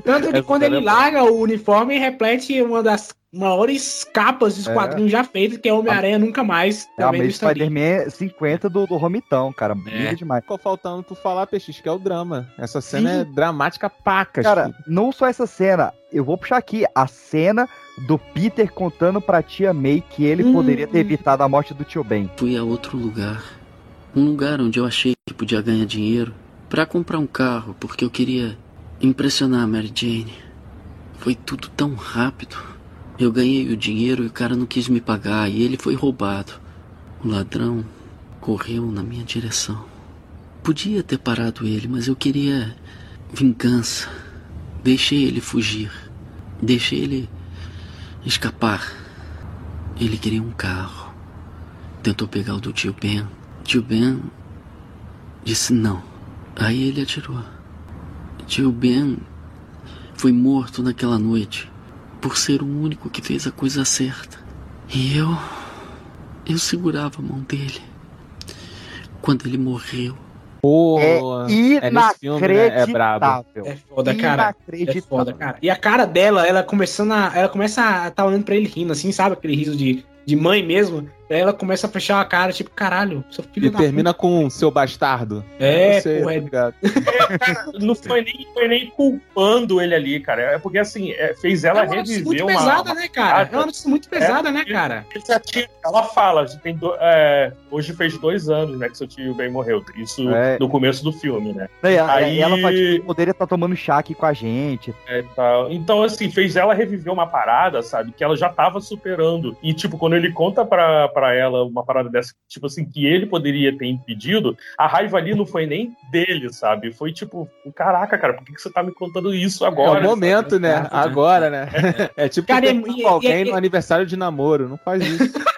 Tanto que Essa quando ele é larga o uniforme, reflete uma das maiores capas dos É. quadrinhos já feitos, que é Homem-Aranha Nunca Mais. É a também Stan Lee. Spider-Man 50 do, do Romitão, cara. Lindo demais. Ficou faltando tu falar, PX, que é o drama. Essa cena Sim. é dramática pacas. Cara, não só essa cena, eu vou puxar aqui a cena do Peter contando pra tia May que ele Hum. poderia ter evitado a morte do tio Ben. Fui a outro lugar. Um lugar onde eu achei que podia ganhar dinheiro para comprar um carro, porque eu queria impressionar a Mary Jane. Foi tudo tão rápido. Eu ganhei o dinheiro e o cara não quis me pagar e ele foi roubado. O ladrão correu na minha direção. Podia ter parado ele, mas eu queria vingança. Deixei ele fugir. Deixei ele escapar. Ele queria um carro. Tentou pegar o do tio Ben. Tio Ben disse não. Aí ele atirou. Tio Ben foi morto naquela noite por ser o único que fez a coisa certa. E eu. Eu segurava a mão dele quando ele morreu. Pô, É nesse filme, né? É brabo. inacreditável. É foda, cara. É Inacreditável. foda, cara. E a cara dela, ela começando a. Ela começa a tá olhando pra ele rindo, assim, sabe? Aquele riso de, de mãe mesmo. Aí ela começa a fechar a cara, tipo, caralho, seu filho E da termina com seu bastardo. É, sei, porra, é- tá ligado? Não foi nem, foi nem culpando ele ali, cara. É porque assim, é, fez ela É uma reviver muito uma. pesada, uma né, cara? parada. É uma notícia muito pesada, né, cara? ele já tinha- ela fala, tem do- é, hoje fez dois anos, né, que seu tio Ben morreu. Isso É. no começo do filme, né? Aí- ela fala, tipo, poderia estar tomando chá aqui com a gente. É, tal. Então, assim, fez ela reviver uma parada, sabe? Que ela já tava superando. E, tipo, quando ele conta pra, pra ela uma parada dessa, tipo assim, que ele poderia ter impedido, a raiva ali não foi nem dele, sabe? Foi tipo, caraca, cara, por que, que você tá me contando isso agora? é o momento, sabe? né? Agora, né? É tipo Cara, e- e- alguém e- no aniversário de namoro. Não faz isso.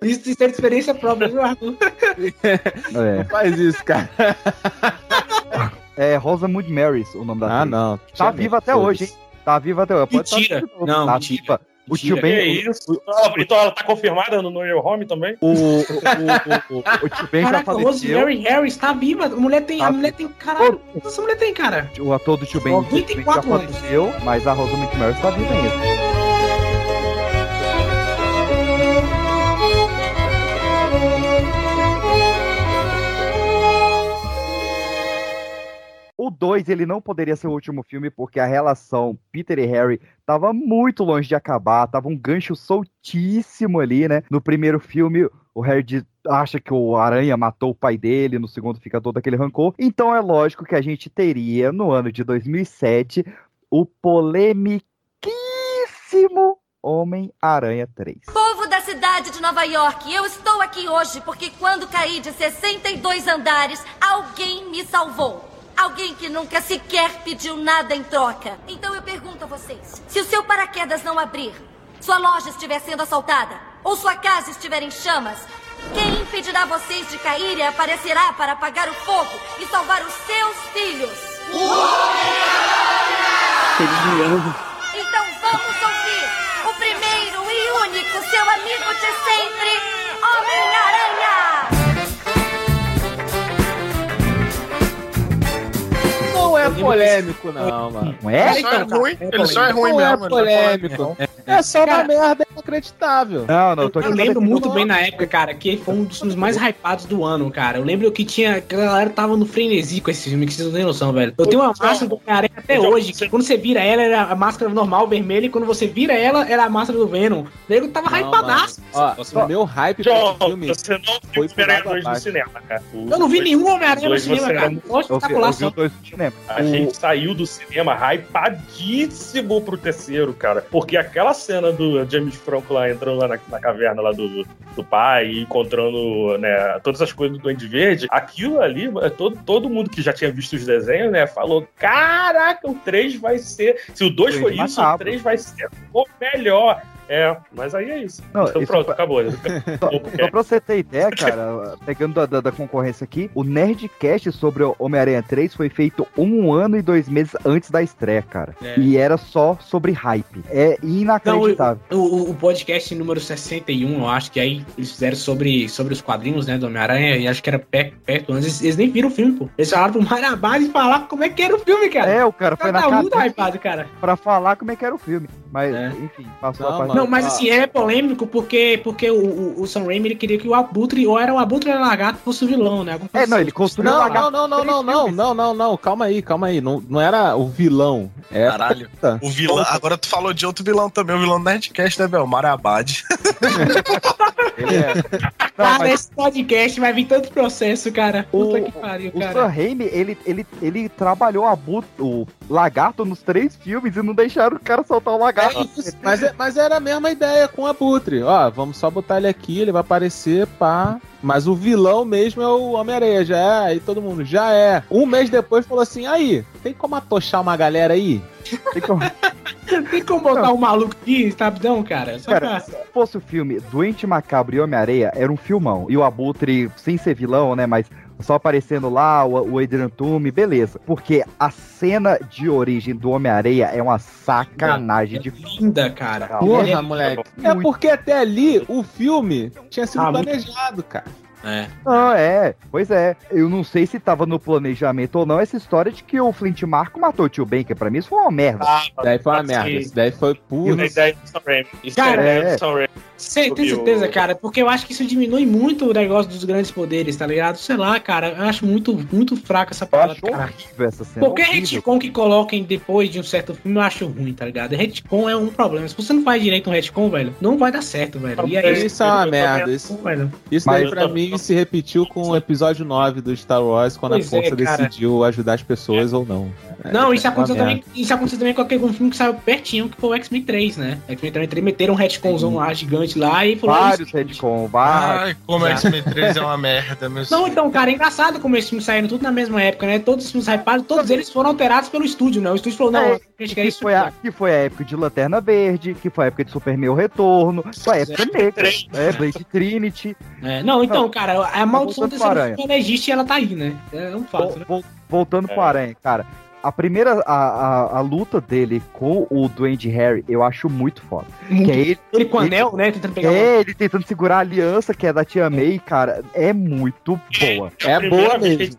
Isso tem experiência própria, viu, Arthur? Não faz isso, cara. É Rosamund Marys, o nome da Ah, atriz. não. Tá viva até hoje, hein? Tá viva até hoje. Pode Mentira. tá viva de novo. Não, tá mentira. viva. O tio Que Ben. isso? Ah, Então ela tá confirmada no No Your Home também? O, o, o, o, o tio Ben já Caraca, faleceu. Rosemary Harris tá viva. A mulher tem. A Tá mulher tem. Caralho, essa mulher tem, cara? O ator do tio Ben Ó, infelizmente, 24 já anos. faleceu, mas a Rosamund Marys tá viva ainda. O 2, ele não poderia ser o último filme porque a relação Peter e Harry tava muito longe de acabar, tava um gancho soltíssimo ali, né? No primeiro filme, o Harry acha que o Aranha matou o pai dele, no segundo fica todo aquele rancor. Então é lógico que a gente teria, no ano de 2007, o polemiquíssimo Homem-Aranha 3. Povo da cidade de Nova York, eu estou aqui hoje porque quando caí de 62 andares, alguém me salvou. Alguém que nunca sequer pediu nada em troca. Então eu pergunto a vocês: se o seu paraquedas não abrir, sua loja estiver sendo assaltada ou sua casa estiver em chamas, quem impedirá vocês de cair e aparecerá para apagar o fogo e salvar os seus filhos? Eles me amam. Então vamos ouvir o primeiro e único seu amigo de sempre, Homem-Aranha! É polêmico, não, mano. Não é? Ele só é ruim, ele só é ruim Não mesmo. é ele não é polêmico. É só uma merda inacreditável. Não, não, eu tô Eu aqui pra lembro muito bem na época, cara, que foi um dos filmes mais hypados do ano, cara. Eu lembro que tinha. Que a galera tava no frenesi com esse filme, que vocês não têm noção, velho. Eu tenho uma máscara do Homem-Aranha até Então, hoje, que quando você vira ela, era a máscara normal, vermelha, e quando você vira ela, era a máscara do Venom. O nego tava Não, hypadaço. Ó, o meu hype esse filme você não viu foi o Homem-Aranha por água 2 no cinema, cara. Eu não vi nenhum Homem-Aranha no cinema, cara. era- Só A gente saiu do cinema hypadíssimo pro terceiro, cara. Porque aquela cena do James Franco lá entrando lá na, na caverna lá do, do pai e encontrando né, todas as coisas do Duende Verde, aquilo ali, é, todo, todo mundo que já tinha visto os desenhos, né, falou: caraca, o 3 vai ser. Se o 2 Três foi isso, o rápido. 3 vai ser o melhor. É, mas aí é isso. Não, então isso pronto, acabou. Só pra você ter ideia, cara, pegando da, da- da concorrência aqui, o Nerdcast sobre o Homem-Aranha 3 foi feito um ano e dois meses antes da estreia, cara. É. E era só sobre hype. É inacreditável. O, o- o podcast número 61, eu acho que aí eles fizeram sobre, sobre os quadrinhos, né, do Homem-Aranha, e acho que era perto, perto antes. Eles, eles nem viram o filme, pô. Eles falaram pro Marabás e falaram como é que era o filme, cara. É, o cara foi na um casa tá hypado, cara. pra falar como é que era o filme. Mas, É. enfim, passou Não, a parte. Não, mas Ah. assim, é polêmico porque, porque o, o, o Sam Raimi ele queria que o Abutre, ou era o Abutre ou era o Lagarto, fosse o vilão, né? É, não, assim. ele construiu o Não, lagarto. não, não, não, não, não, não, não, não, calma aí, calma aí. Não, não era o vilão. É Caralho. Puta. O vilão. Agora tu falou de outro vilão também, o vilão do Nerdcast, né, velho? O Marabad. Ele é. Não, Cara, mas esse podcast vai vir tanto processo, cara. Puta O- que pariu, o Sam cara. Raimi, ele, ele, ele trabalhou a bu- o lagarto nos três filmes e não deixaram o cara soltar o lagarto. É mas, é- mas era a mesma ideia com o Abutre. Ó, vamos só botar ele aqui, ele vai aparecer, pá. Mas o vilão mesmo é o Homem-Aranha, já é. Aí todo mundo, já é. Um mês depois falou assim: aí, tem como atochar uma galera aí? Tem como- Tem como botar um maluco aqui, sabidão, cara? Só Cara, pra... se fosse o filme Doente Macabro e Homem-Areia, era um filmão. E o Abutre, sem ser vilão, né? Mas só aparecendo lá, o, o Adrian Toome, beleza. Porque a cena de origem do Homem-Areia é uma sacanagem de linda, cara. Porra, É- moleque. É porque até ali o filme tinha sido Ah, muito- planejado, cara. É. Ah, é. Pois é. Eu não sei se tava no planejamento ou não essa história de que o Flint Marco matou o tio Ben, que pra mim isso foi uma merda. daí foi uma merda. Isso daí foi puro. Cara, é. Você tem certeza, cara? Porque eu acho que isso diminui muito o negócio dos grandes poderes, tá ligado? Sei lá, cara. Eu acho muito, muito fraca essa. Horrível essa cena. Qualquer retcon que coloquem depois de um certo filme eu acho ruim, tá ligado? Retcon é um problema. Se você não faz direito um retcon, velho, não vai dar certo, velho. E aí, Isso é uma merda. Isso, isso daí Mas- pra mim se repetiu com o episódio 9 do Star Wars, quando Pois a força é, decidiu ajudar as pessoas ou não. Não, isso É aconteceu, também, isso aconteceu também com aquele filme que saiu pertinho, que foi o X-Men 3, né? X-Men 3 meteram um retconzão lá gigante lá e falou. Vários retcon, vários. Ai, como Já. X-Men 3 é uma merda, meu Não, então, cara, é engraçado como esses filmes saíram tudo na mesma época, né? Todos os filmes hypados, todos eles foram alterados pelo estúdio, né? O estúdio falou, não, É, a gente quer que, isso. foi a, que foi a época de Lanterna Verde, que foi a época de Superman o Retorno, foi a época negra, é, Blade Trinity. É, não, então, cara, a maldição voltando desse filme ela existe e ela tá aí, né? É um fato, né? vol- voltando É. pro Aranha, cara. A primeira, a, a, a luta dele com o Duende Harry, eu acho muito foda. Muito. Que é ele, Ele com o anel, né? Tentando pegar É, ele tentando segurar a aliança, que é da tia May, cara, é muito boa. É Primeira boa mesmo.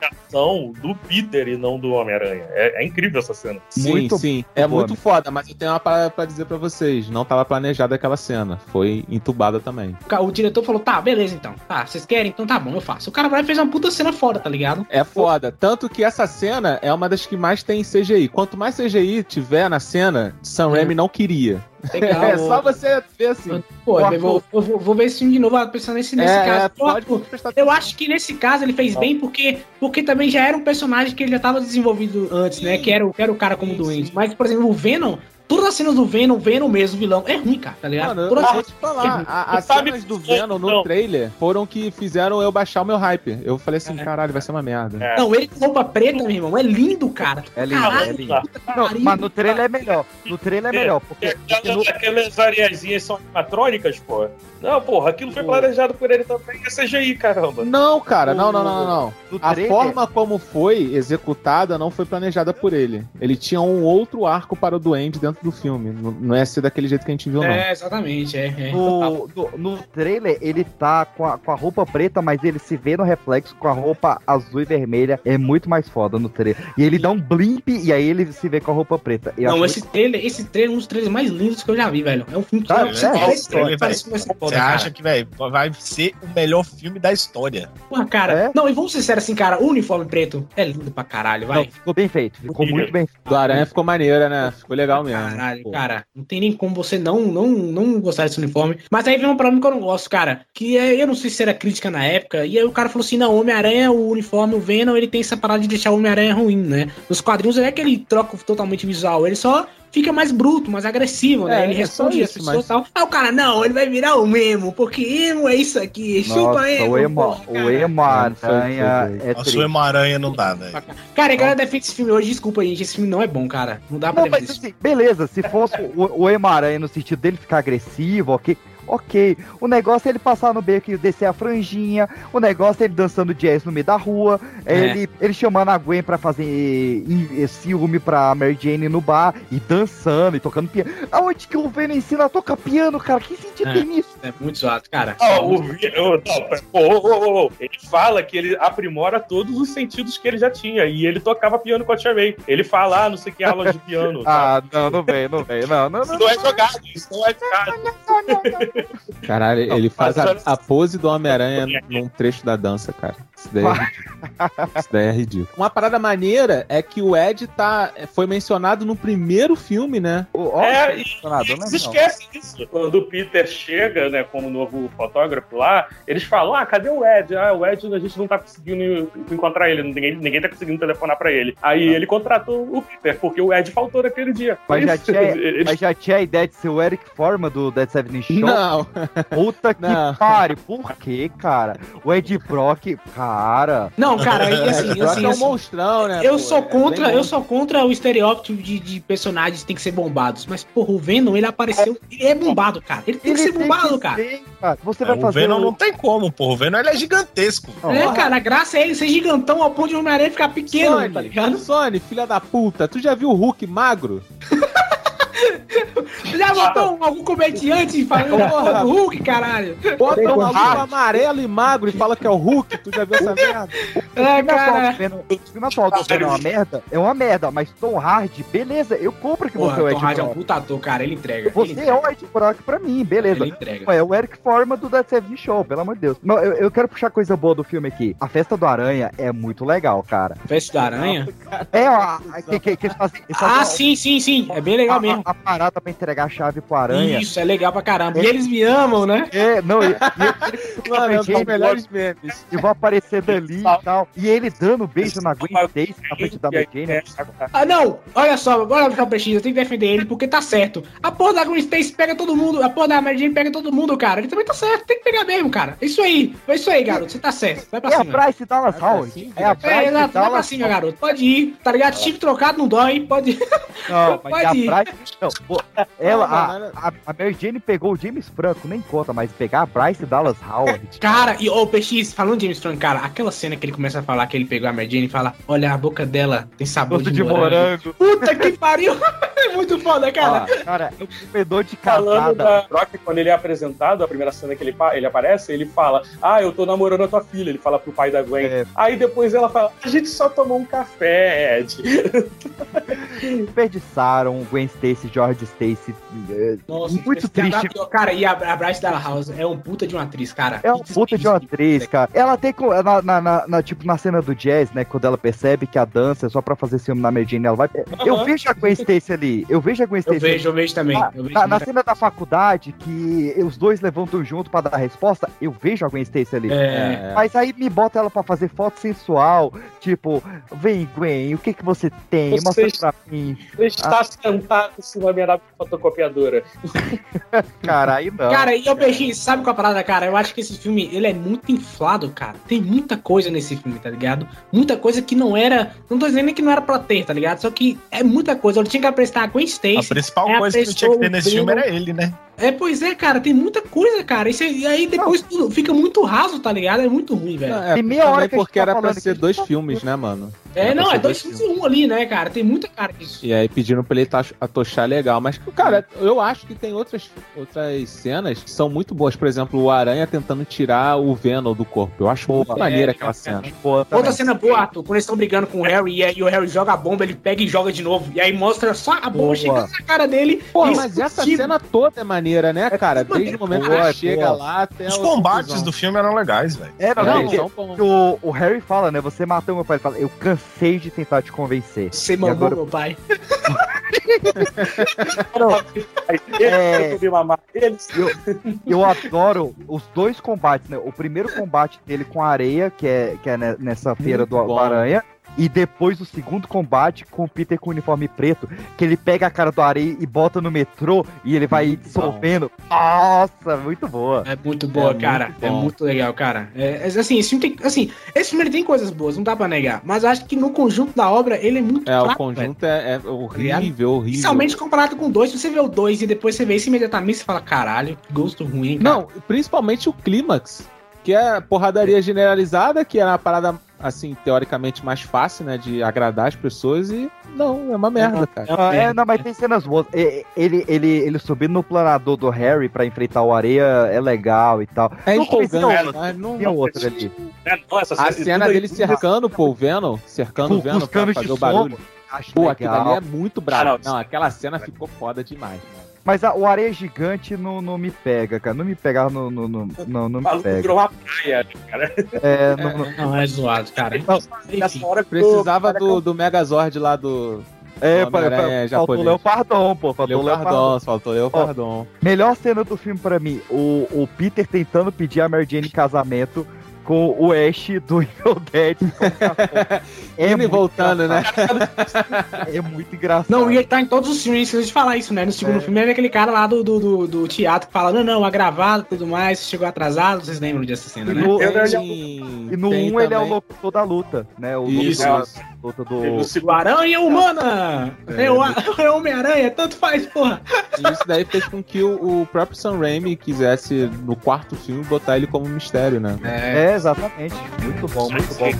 Ação do Peter e não do Homem-Aranha. É, é incrível essa cena. Sim, Muito sim. É boa. muito foda, mas eu tenho uma parada pra dizer pra vocês. Não tava planejada aquela cena. Foi entubada também. O diretor falou, tá, beleza então. Tá, vocês querem? Então tá bom, eu faço. O cara vai e fez uma puta cena foda, tá ligado? É foda. Tanto que essa cena é uma das que mais tem CGI. Quanto mais CGI tiver na cena, Sam Raimi não queria. Legal. É só você ver assim. Pô, eu vou, eu vou- vou ver esse filme de novo pensando nesse, nesse É, caso. é, pode eu, eu acho que nesse caso ele fez bem porque, porque também já era um personagem que ele já estava desenvolvido antes, né? Que era, o- que era o cara como doente. Mas, por exemplo, o Venom, todas as cenas do Venom, Venom mesmo, vilão, é ruim, cara, tá ligado? Mano, eu Todas vou te falar, a- as sabe cenas do Venom no não. trailer foram que fizeram eu baixar o meu hype. Eu falei assim, caralho, vai ser uma merda. É. Não, ele com roupa preta, meu irmão, é lindo, cara. É lindo, Caralho, é lindo. Não, mas no trailer é melhor. No trailer é melhor, porque, porque no, Aquelas areiazinhas são animatrônicas, pô. Não, porra, aquilo foi planejado por ele também. É CGI, caramba. Não, cara, não, não, não, não, não. A trailer- forma como foi executada não foi planejada por ele. Ele tinha um outro arco para o Duende dentro do filme. Não, não é ser daquele jeito que a gente viu, não. É, exatamente, é. é. No, no, no trailer, ele tá com a, com a roupa preta, mas ele se vê no reflexo com a roupa azul e vermelha. É muito mais foda no trailer. E ele dá um blimp e aí ele se vê com a roupa preta. Eu Não, esse trailer, esse trailer é um dos trailers mais lindos que eu já vi, velho. É um filme que Tá, é, você é, parece que vai ser foda, Você cara. acha que, velho, vai ser o melhor filme da história. Porra, cara. É? Não, e vamos ser sérios assim, cara. O uniforme preto é lindo pra caralho, vai. Não, ficou bem feito. Ficou muito bem feito. Do Aranha ficou maneira, né? Ficou legal mesmo. Caralho, Pô. cara, não tem nem como você não, não, não gostar desse uniforme. Mas aí vem um problema que eu não gosto, cara. Que é, eu não sei se era crítica na época. E aí o cara falou assim: não, Homem-Aranha, o uniforme, o Venom, ele tem essa parada de deixar o Homem-Aranha ruim, né? Nos quadrinhos não é que ele troca totalmente visual, ele só fica mais bruto, mais agressivo, né? É, ele é responde só as isso, pessoas mas- e tal. Aí o cara, não, ele vai virar o emo, porque emo é isso aqui, chupa Nossa, emo. o Emo, porra, o. Emo Aranha é Nossa, o triste. Emo-Aranha não dá, velho. Cara, a galera defende esse filme hoje, desculpa, gente, esse filme não é bom, cara. Não dá pra Não, defender mas assim, beleza, se fosse o, o Emaranha no sentido dele ficar agressivo, ok. Ok, o negócio é ele passar no beco e descer a franjinha, o negócio é ele dançando jazz no meio da rua, é É. ele, ele chamando a Gwen pra fazer eh, ciúme pra Mary Jane no bar e dançando e tocando piano. Aonde que o Venom ensina a tocar piano, cara? Que sentido É. tem nisso? É muito zoado, cara. Ó, o ô, ô, Ele fala que ele aprimora todos os sentidos que ele já tinha. E ele tocava piano com a Tia May. Ele fala, ah, não sei que aula de piano. tá? Ah, não, não vem, não vem, não, não, Isso não. não é jogado, isso não é jogado. Caralho, Não, ele faz a, a pose do Homem-Aranha num trecho da dança, cara. Isso daí é ridículo. Isso daí é ridículo. Uma parada maneira é que o Ed tá, foi mencionado no primeiro filme, né? O- ó, É, e nada, né? eles esquecem disso. Quando o Peter chega, né, como novo fotógrafo lá, eles falam: ah, cadê o Ed? Ah, o Ed a gente não tá conseguindo encontrar ele, ninguém, ninguém tá conseguindo telefonar pra ele. Aí ele contratou o Peter, porque o Ed faltou naquele dia. Mas já, tinha, eles- mas já tinha a ideia de ser o Eric Forma do Dead Seven Show? Não, Não. Puta que Não. pare. Por quê, cara? O Ed Brock, cara. Não, cara, e assim, Brock assim, é um assim, monstrão, né? Eu pô? sou É contra, eu sou contra o estereótipo de, de personagens que tem que ser bombados. Mas, porra, o Venom, ele apareceu. Ele é bombado, cara. Ele tem que ser bombado, cara. ser, cara. Você É, vai o fazer. Venom não tem como, pô. O Venom ele é gigantesco. É, cara, a graça é ele ser gigantão ao ponto de Homem-Aranha ficar pequeno, Sony, tá ligado? Sony, filha da puta, tu já viu o Hulk magro? Já botou um, algum comediante falando porra do Hulk, caralho? Bota um maluco amarelo e magro e fala que é o Hulk, tu já viu essa merda? É, filme atual cara. do O filme atual do Venom é uma merda? É uma merda, mas Tom Hardy, beleza, eu compro que Porra, você é o Tom Ed Hardy é um puta ator, cara. Ele entrega. Ele Você entrega. é o Ed Brock pra mim, beleza. Ele entrega. É o Eric Forman do Dead Seven Show, pelo amor de Deus. Não, eu, eu quero puxar coisa boa do filme aqui. A festa do Aranha é muito legal, cara. Festa da Aranha? É, ó, que, que, que eles fazem. eles fazem Ah, sim, sim, sim. É bem legal a, mesmo. A, a parada pra entregar a chave pro Aranha. Isso, é legal pra caramba. E eles me amam, né? É, não, e, e, Mano, é um dos Jane, melhores memes. e vão aparecer dali e tal. E ele dando beijo na Gwen Stacy na frente da Mary Jane. Ah, não! Olha só, bora ficar precisa, eu tenho que defender ele porque tá certo. A porra da Gwen Stacy pega todo mundo, a porra da Mary Jane pega todo mundo, cara. Ele também tá certo, tem que pegar mesmo, cara. É isso aí, é isso aí, garoto, você tá certo. Vai pra É a. Bryce Dallas Howard. É a É, Bryce exato, vai pra Dallas cima, garoto. Pode ir, tá ligado? Chifre trocado não dói, pode ir. Não, mas Pode ir. a Bryce. Não, pô, ela, Não, a, a, a Mary Jane pegou o James Franco, nem conta, mas pegar a Bryce Dallas Howard. Cara, e o PX, falando de James Franco, cara, aquela cena que ele começa a falar que ele pegou a Mary Jane e fala: Olha, a boca dela tem sabor de, de morango. morango. Puta que pariu! é muito foda, cara. Ó, cara, é um comedor de Falando casada. da Brock, quando ele é apresentado, a primeira cena que ele, ele aparece, ele fala: Ah, eu tô namorando a tua filha. Ele fala pro pai da Gwen. É. Aí depois ela fala: A gente só tomou um café, Ed. Desperdiçaram o Gwen Stacy, George Stacy. é, Nossa, muito esse triste. cara- Cara, e a, a Bryce Dallas House é um puta de uma atriz, cara. É uma puta de uma atriz, cara. Ela tem na, na, na- tipo na cena do jazz, né? Quando ela percebe que a dança é só pra fazer ciúme na Jane, ela vai. Eu Aham. vejo a Gwen Stacy ali. Eu vejo a Gwen Eu Stacy. vejo, eu vejo também. Na, eu vejo na- na cena da faculdade, que os dois levantam junto pra dar a resposta, eu vejo a Gwen Stacy ali. É. Mas aí me bota ela pra fazer foto sensual, tipo, vem Gwen, o que que você tem? Você Mostra pra mim. Ele está sentado cima da minha fotocopiadora. Cara, aí não. Cara, e o PX, sabe qual é a parada, cara? Eu acho que esse filme, ele é muito inflado, cara. Tem muita coisa nesse filme, tá ligado? Muita coisa que não era... Não tô dizendo nem que não era pra ter, tá ligado? Só que é muita coisa. Eu tinha que apresentar a Gwen Stacy. A principal é, coisa que não tinha que ter nesse filme era ele, né? É, pois é, cara. Tem muita coisa, cara. Isso, é- e aí depois tudo fica muito raso, tá ligado? É muito ruim, velho. É, Tem meia hora que a gente porque tá era pra ser dois filmes, né, mano? É, não, é dois filmes em um ali, né, cara? Tem muita cara disso. E aí pedindo pra ele ta- atochar legal. Mas, cara, eu acho que tem outras, outras cenas que são muito boas. Por exemplo, o Aranha tentando tirar o Venom do corpo. Eu acho muito maneira aquela cena. Outra cena boa, Arthur, quando eles estão brigando com o Harry e, aí o Harry joga a bomba, ele pega e joga de novo. E aí mostra só a bomba Boa. chegando na cara dele. Pô, e mas essa cena toda é maneira, né, cara? tudo Desde o momento que ele chega boa. lá até Os combates do filme eram legais, velho. É, não, É, não, são bons. o, o Harry fala, né? Você matou meu pai. Ele fala, eu cansei de tentar te convencer. Você mamou agora- meu pai. É. Eu. Eu, adoro os dois combates, né? O primeiro combate dele com a areia, que é, que é ne- nessa feira do, Muito do bom. Aranha. E depois o segundo combate com o Peter com o uniforme preto, que ele pega a cara do areia e bota no metrô e ele vai Muito dissolvendo. Nossa, muito boa. É muito boa, É cara. muito é bom. muito legal, cara. É, é, assim, esse filme tem. Assim, esse filme tem coisas boas, não dá pra negar. Mas eu acho que no conjunto da obra ele é muito É, o fraco, conjunto é, é horrível, horrível. Principalmente comparado com o dois. Se você vê o dois e depois você vê isso imediatamente, você fala, caralho, que gosto ruim, cara. Não, principalmente o clímax, que é porradaria generalizada, que é uma parada, assim, teoricamente mais fácil, né, de agradar as pessoas e não, é uma merda, cara. Ah, é, não, mas tem cenas boas. Ele, ele, ele subindo no planador do Harry pra enfrentar o areia é legal e tal. É empolgante, outro- mas não- Tinha outro ali. É, nossa, A cena dele cercando pô, o Venom, cercando o Venom pra fazer o barulho. Pô, aquilo ali é muito bravo. Ah, não, não, aquela cena ficou foda demais, mano. Mas a- o areia gigante não, não me pega, cara. Não me pega, não, não, não, não, não O me maluco pega. virou uma praia, cara. É, não, não- Não, é zoado, cara. Nessa hora Precisava do, do Megazord lá do. é, Homem-Aranha faltou japonês. Leopardon, pô. Faltou Leopardon. Leopardon, faltou Leopardon. Melhor cena do filme pra mim, o, o Peter tentando pedir a Mary Jane em casamento com o Ash do Evil Dead. Indo e muito voltando, né? É muito engraçado. Não, e ele tá em todos os filmes, esqueci de falar isso, né? No segundo É. filme é aquele cara lá do, do, do, do teatro que fala, não, não, é gravado e tudo mais, chegou atrasado, vocês lembram dessa cena, E né? no, Eu- e no 1 tem ele é o locutor da luta, né? O Isso. da luta do. O Aranha Humana! É, É, o, é Homem-Aranha, tanto faz, porra! E isso daí fez com que o, o próprio Sam Raimi quisesse, no quarto filme, botar ele como mistério, né? É, exatamente. Muito bom, muito bom.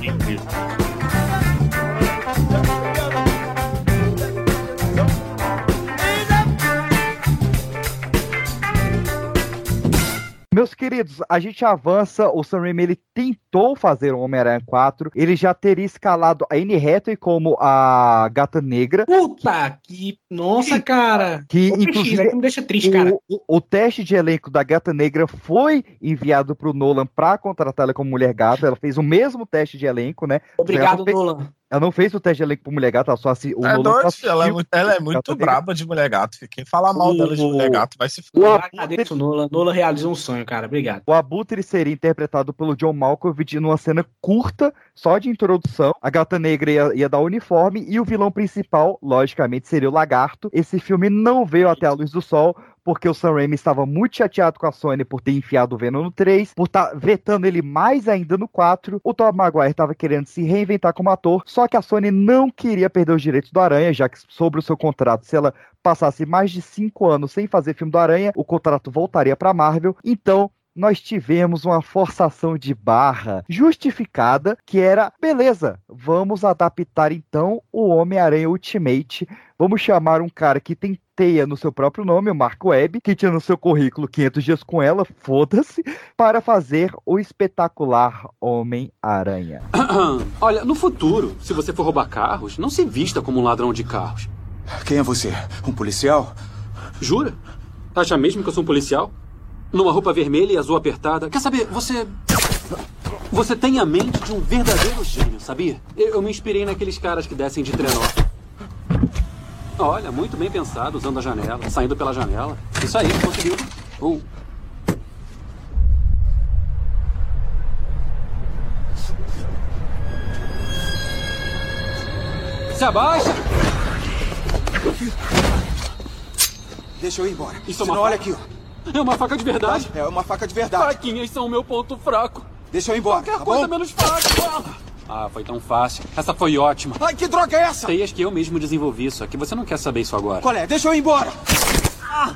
Meus queridos, a gente avança. O Sam Raimi ele tentou fazer o Homem-Aranha 4. Ele já teria escalado a Anne Hathaway como a Gata Negra. Puta que. Nossa, cara! Que Ô, Peixinho, inclusive me deixa triste, o, cara. O, o teste de elenco da Gata Negra foi enviado pro Nolan pra contratar ela como Mulher Gata. Ela fez o mesmo teste de elenco, né? Obrigado, Nolan. Ela não fez o teste de elenco pro Mulher Gata, ela só assi, o É Nolan doido, ela é muito, ela é muito Negra. braba de mulher gato. Quem fala mal dela de O- mulher gato vai se o fuder. Agradeço, Nolan. Nolan realizou um sonho, cara. Obrigado. O Abutre seria interpretado pelo John Malkovich numa cena curta, só de introdução. A Gata Negra ia, ia dar o uniforme e o vilão principal, logicamente, seria o Lagarto. Esse filme não veio até a luz do sol, porque o Sam Raimi estava muito chateado com a Sony por ter enfiado o Venom no 3, por estar vetando ele mais ainda no 4. O Tom Maguire estava querendo se reinventar como ator, só que a Sony não queria perder os direitos do Aranha, já que sobre o seu contrato, se ela passasse mais de cinco anos sem fazer filme do Aranha, o contrato voltaria para Marvel. Então, nós tivemos uma forçação de barra justificada, que era, beleza, vamos adaptar então o Homem-Aranha Ultimate. Vamos chamar um cara que tem teia no seu próprio nome, o Mark Webb, que tinha no seu currículo 500 dias com ela, foda-se, para fazer o espetacular Homem-Aranha. Olha, no futuro, se você for roubar carros, não se vista como um ladrão de carros. Quem é você? Um policial? Jura? Acha mesmo que eu sou um policial? Numa roupa vermelha e azul apertada. Quer saber, você. Você tem a mente de um verdadeiro gênio, sabia? Eu, me inspirei naqueles caras que descem de trenó. Olha, muito bem pensado, usando a janela, saindo pela janela. Isso aí, conseguiu. Um. Se abaixa! Deixa eu ir embora. Isso é Senão, uma olha aqui, ó. É uma faca de verdade? É uma faca de verdade. Faquinhas são o meu ponto fraco. Deixa eu ir embora, Qualquer tá coisa bom? menos faca. Ah, foi tão fácil. Essa foi ótima. Ai, que droga é essa? Teias que eu mesmo desenvolvi, só que você não quer saber isso agora. Qual é? Deixa eu ir embora. Ah,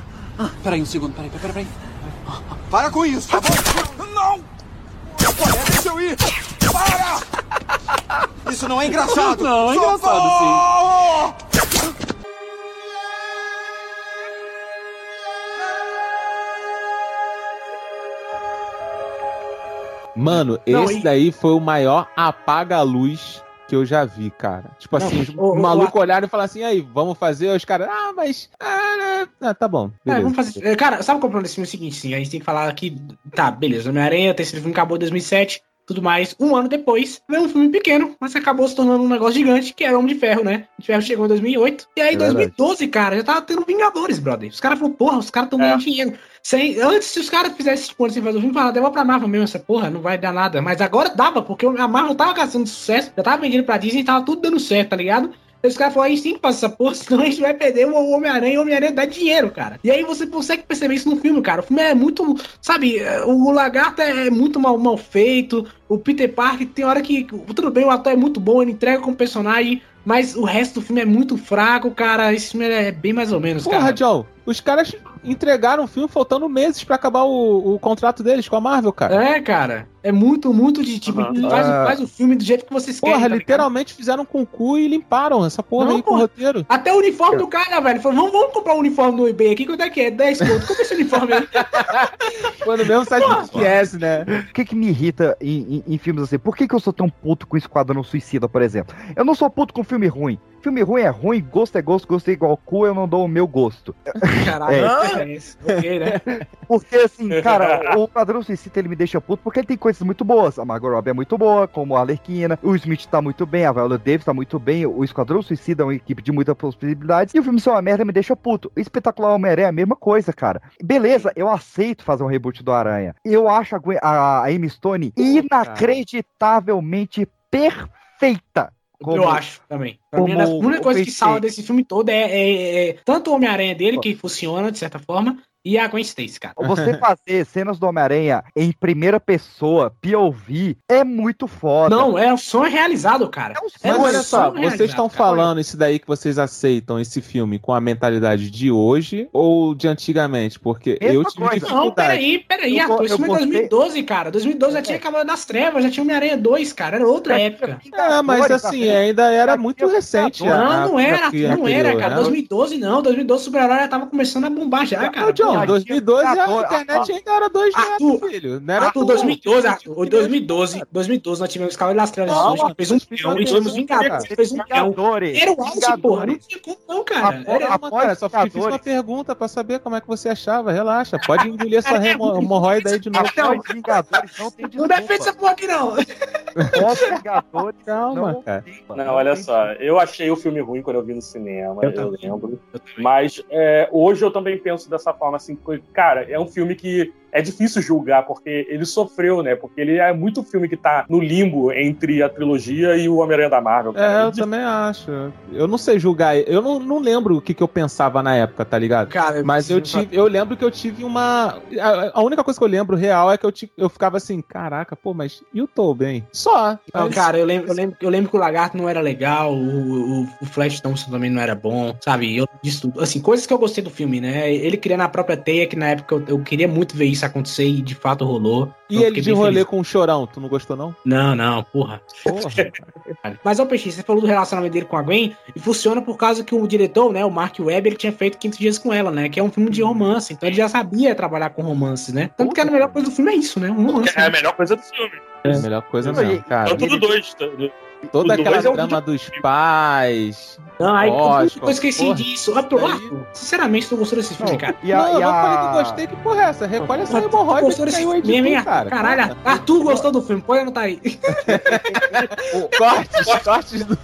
peraí um segundo, peraí, peraí, peraí. Para com isso, tá bom? Não! Qual é? Deixa eu ir! Para! Isso não é engraçado! Não, é engraçado, sim. Mano, Não, esse e- daí foi o maior apaga-luz que eu já vi, cara. Tipo Não, assim, os o- malucos o- olharam e falaram assim, aí, vamos fazer? Os caras, ah, mas... Ah, ah, tá bom, É, vamos fazer. é, Cara, sabe qual é o problema desse filme? É o seguinte, sim, a gente tem que falar que. Tá, beleza, Homem-Aranha, o terceiro filme acabou em 2007, tudo mais. Um ano depois, veio um filme pequeno, mas acabou se tornando um negócio gigante, que era Homem de Ferro, né? Homem de Ferro chegou em 2008. E aí, em É verdade. 2012, cara, já tava tendo Vingadores, brother. Os caras falaram, porra, os caras tão ganhando dinheiro. Sem, antes, se os caras fizessem tipo, de fazer o filme, falaram, deva pra Marvel mesmo essa porra, não vai dar nada. Mas agora dava, porque a Marvel tava gastando sucesso, já tava vendendo pra Disney, tava tudo dando certo, tá ligado? Os caras falaram, a gente tem que essa porra, senão a gente vai perder o Homem-Aranha e o Homem-Aranha dá dinheiro, cara. E aí você consegue perceber isso no filme, cara. O filme é muito, sabe, o Lagarto é muito mal, mal feito, o Peter Parker tem hora que, tudo bem, o ator é muito bom, ele entrega como personagem, mas o resto do filme é muito fraco, cara. Esse filme é bem mais ou menos, Porra, cara. John, os caras entregaram o filme faltando meses pra acabar o, o contrato deles com a Marvel, cara. É, cara. É muito, muito de tipo, Aham. faz, Ah. faz o filme do jeito que vocês Porra, querem. tá ligado? literalmente fizeram com o cu e limparam essa porra Não, aí com o porra. roteiro. Até o uniforme do cara, velho. Falou, vamos, vamos comprar um uniforme no eBay aqui. Quanto é que é? 10 conto. Compra esse uniforme aí. No mesmo site do QS, né? O que que me irrita em, em- em filmes assim? Por que que eu sou tão puto com Esquadrão Suicida, por exemplo? Eu não sou puto com filme ruim. Filme ruim é ruim, gosto é gosto, gosto é igual cu, eu não dou o meu gosto. Caralho, É. é isso. Ok, né? Porque, assim, cara, o Padrão Suicida ele me deixa puto porque ele tem coisas muito boas. A Margot Robbie é muito boa, como a Arlequina, o Smith tá muito bem, a Viola Davis tá muito bem, o Esquadrão Suicida é uma equipe de muitas possibilidades, e o filme ser uma merda me deixa puto. O Espetacular Homem-Aranha é a mesma coisa, cara. Beleza, eu aceito fazer um reboot do Aranha. Eu acho a, a, a Amy Stone inacreditavelmente perfeita. Como- eu acho também. Pra mim, a como única coisa que salva desse filme todo é, é- é tanto o Homem-Aranha dele, que funciona de certa forma, e a Gwen Stacy, cara. Você fazer cenas do Homem-Aranha em primeira pessoa, POV, é muito foda. Não, é um sonho realizado, cara. É Mas um olha só, sonho vocês estão falando isso daí que vocês aceitam esse filme com a mentalidade de hoje ou de antigamente? Porque eu Mesma tive coisa. dificuldade. Não, peraí, peraí, Eu Arthur. eu filme é gostei- 2012, cara. 2012 já tinha acabado das trevas, já tinha Homem-Aranha 2, cara. Era outra época. É, mas assim, ainda era muito recente. Não, não era, não era, cara. né? 2012 não. 2012 o Super-Herói já tava começando a bombar já, cara. Ô, John, 2012 a Arthur, internet ainda era 2 metros, filho. Não era Arthur, tudo. 2012, Arthur, o 2012, 2012 nós tivemos Cavaleiro das Trevas, Não, a gente fez um milhão, e tivemos Vingadores, fez um milhão. Era o auge, porra, não tinha como não, cara. Era, Calma, cara, só fiz uma pergunta pra saber como é que você achava. Relaxa, pode engolir essa remo- hemorroida aí de novo. Vingadores não tem Não defende essa porra aqui, não. Vingadores, Calma, cara. Não, olha só, eu achei o filme ruim quando eu vi no cinema, eu, lembro. Mas é, hoje eu também penso dessa forma, assim, cara, é um filme que é difícil julgar, porque ele sofreu, né? Porque ele é muito filme que tá no limbo entre a trilogia e o Homem-Aranha da Marvel. É, eu também acho. Eu não sei julgar. Eu não, não lembro o que, que eu pensava na época, tá ligado? Cara, Mas eu tive, eu lembro que eu tive uma. A, a única coisa que eu lembro real é que eu, eu ficava assim, caraca, pô, mas e o Tobin? Só. Não, Mas- cara, eu lembro, eu, lembro, eu lembro que o Lagarto não era legal, o, o, o Flash Thompson também não era bom, sabe? Eu disse tudo. Assim, coisas que eu gostei do filme, né? Ele criando a própria teia, que na época eu, eu queria muito ver isso acontecer e de fato rolou. E Eu ele de rolê feliz. com o chorão, tu não gostou, não? Não, não, porra. Mas, ó, Peixe, você falou do relacionamento dele com a Gwen, e funciona por causa que o diretor, né, o Mark Webb, ele tinha feito 500 Dias com Ela, né, que é um filme de romance, então ele já sabia trabalhar com romances, né? Tanto que a melhor coisa do filme é isso, né, um romance. É a melhor coisa do filme. É a melhor coisa mesmo, cara. Tanto do dois. tá? Toda o aquela é um drama dos pais. Não, aí Oscar, eu esqueci porra. disso. Arthur, Arthur, sinceramente, tu gostou desse filme, cara? E a, não, eu falei que gostei, que porra é essa? Recolhe essa hemorroida Gostou que caiu aí de cara. Caralho, Arthur gostou do filme, pode anotar aí. Cortes, cortes do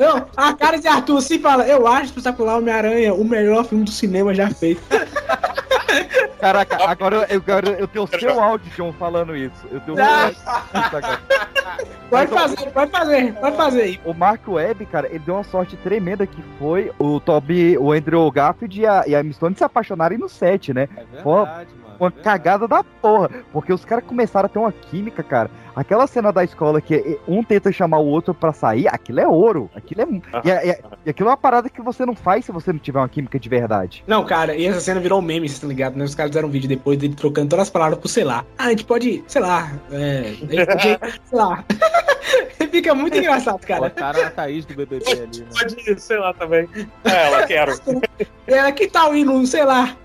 Não, a cara de Arthur se fala, eu acho Espetacular Homem-Aranha o melhor filme do cinema já feito. Caraca, agora eu, agora eu tenho o seu áudio, John, falando isso. Eu tenho o Ah. seu áudio agora. Pode fazer, pode fazer, pode fazer aí. O Mark Webb, cara, ele deu uma sorte tremenda que foi o Toby, o Andrew Garfield e a, e a Stone se apaixonarem no set, né? É Foi uma, uma cagada da porra. Porque os caras começaram a ter uma química, cara. Aquela cena da escola que um tenta chamar o outro pra sair, aquilo é ouro. Aquilo é. E, é- e aquilo é uma parada que você não faz se você não tiver uma química de verdade. Não, cara, e essa cena virou um meme, vocês estão ligados, né? Os caras fizeram um vídeo depois dele trocando todas as palavras por sei lá. Ah, a gente pode, sei lá, é, a gente pode, sei lá. Fica muito engraçado, cara. Botaram a Thaís do BBB ali, né? Pode, sei lá, também. É, ela quero. É, que tal o hino, sei lá.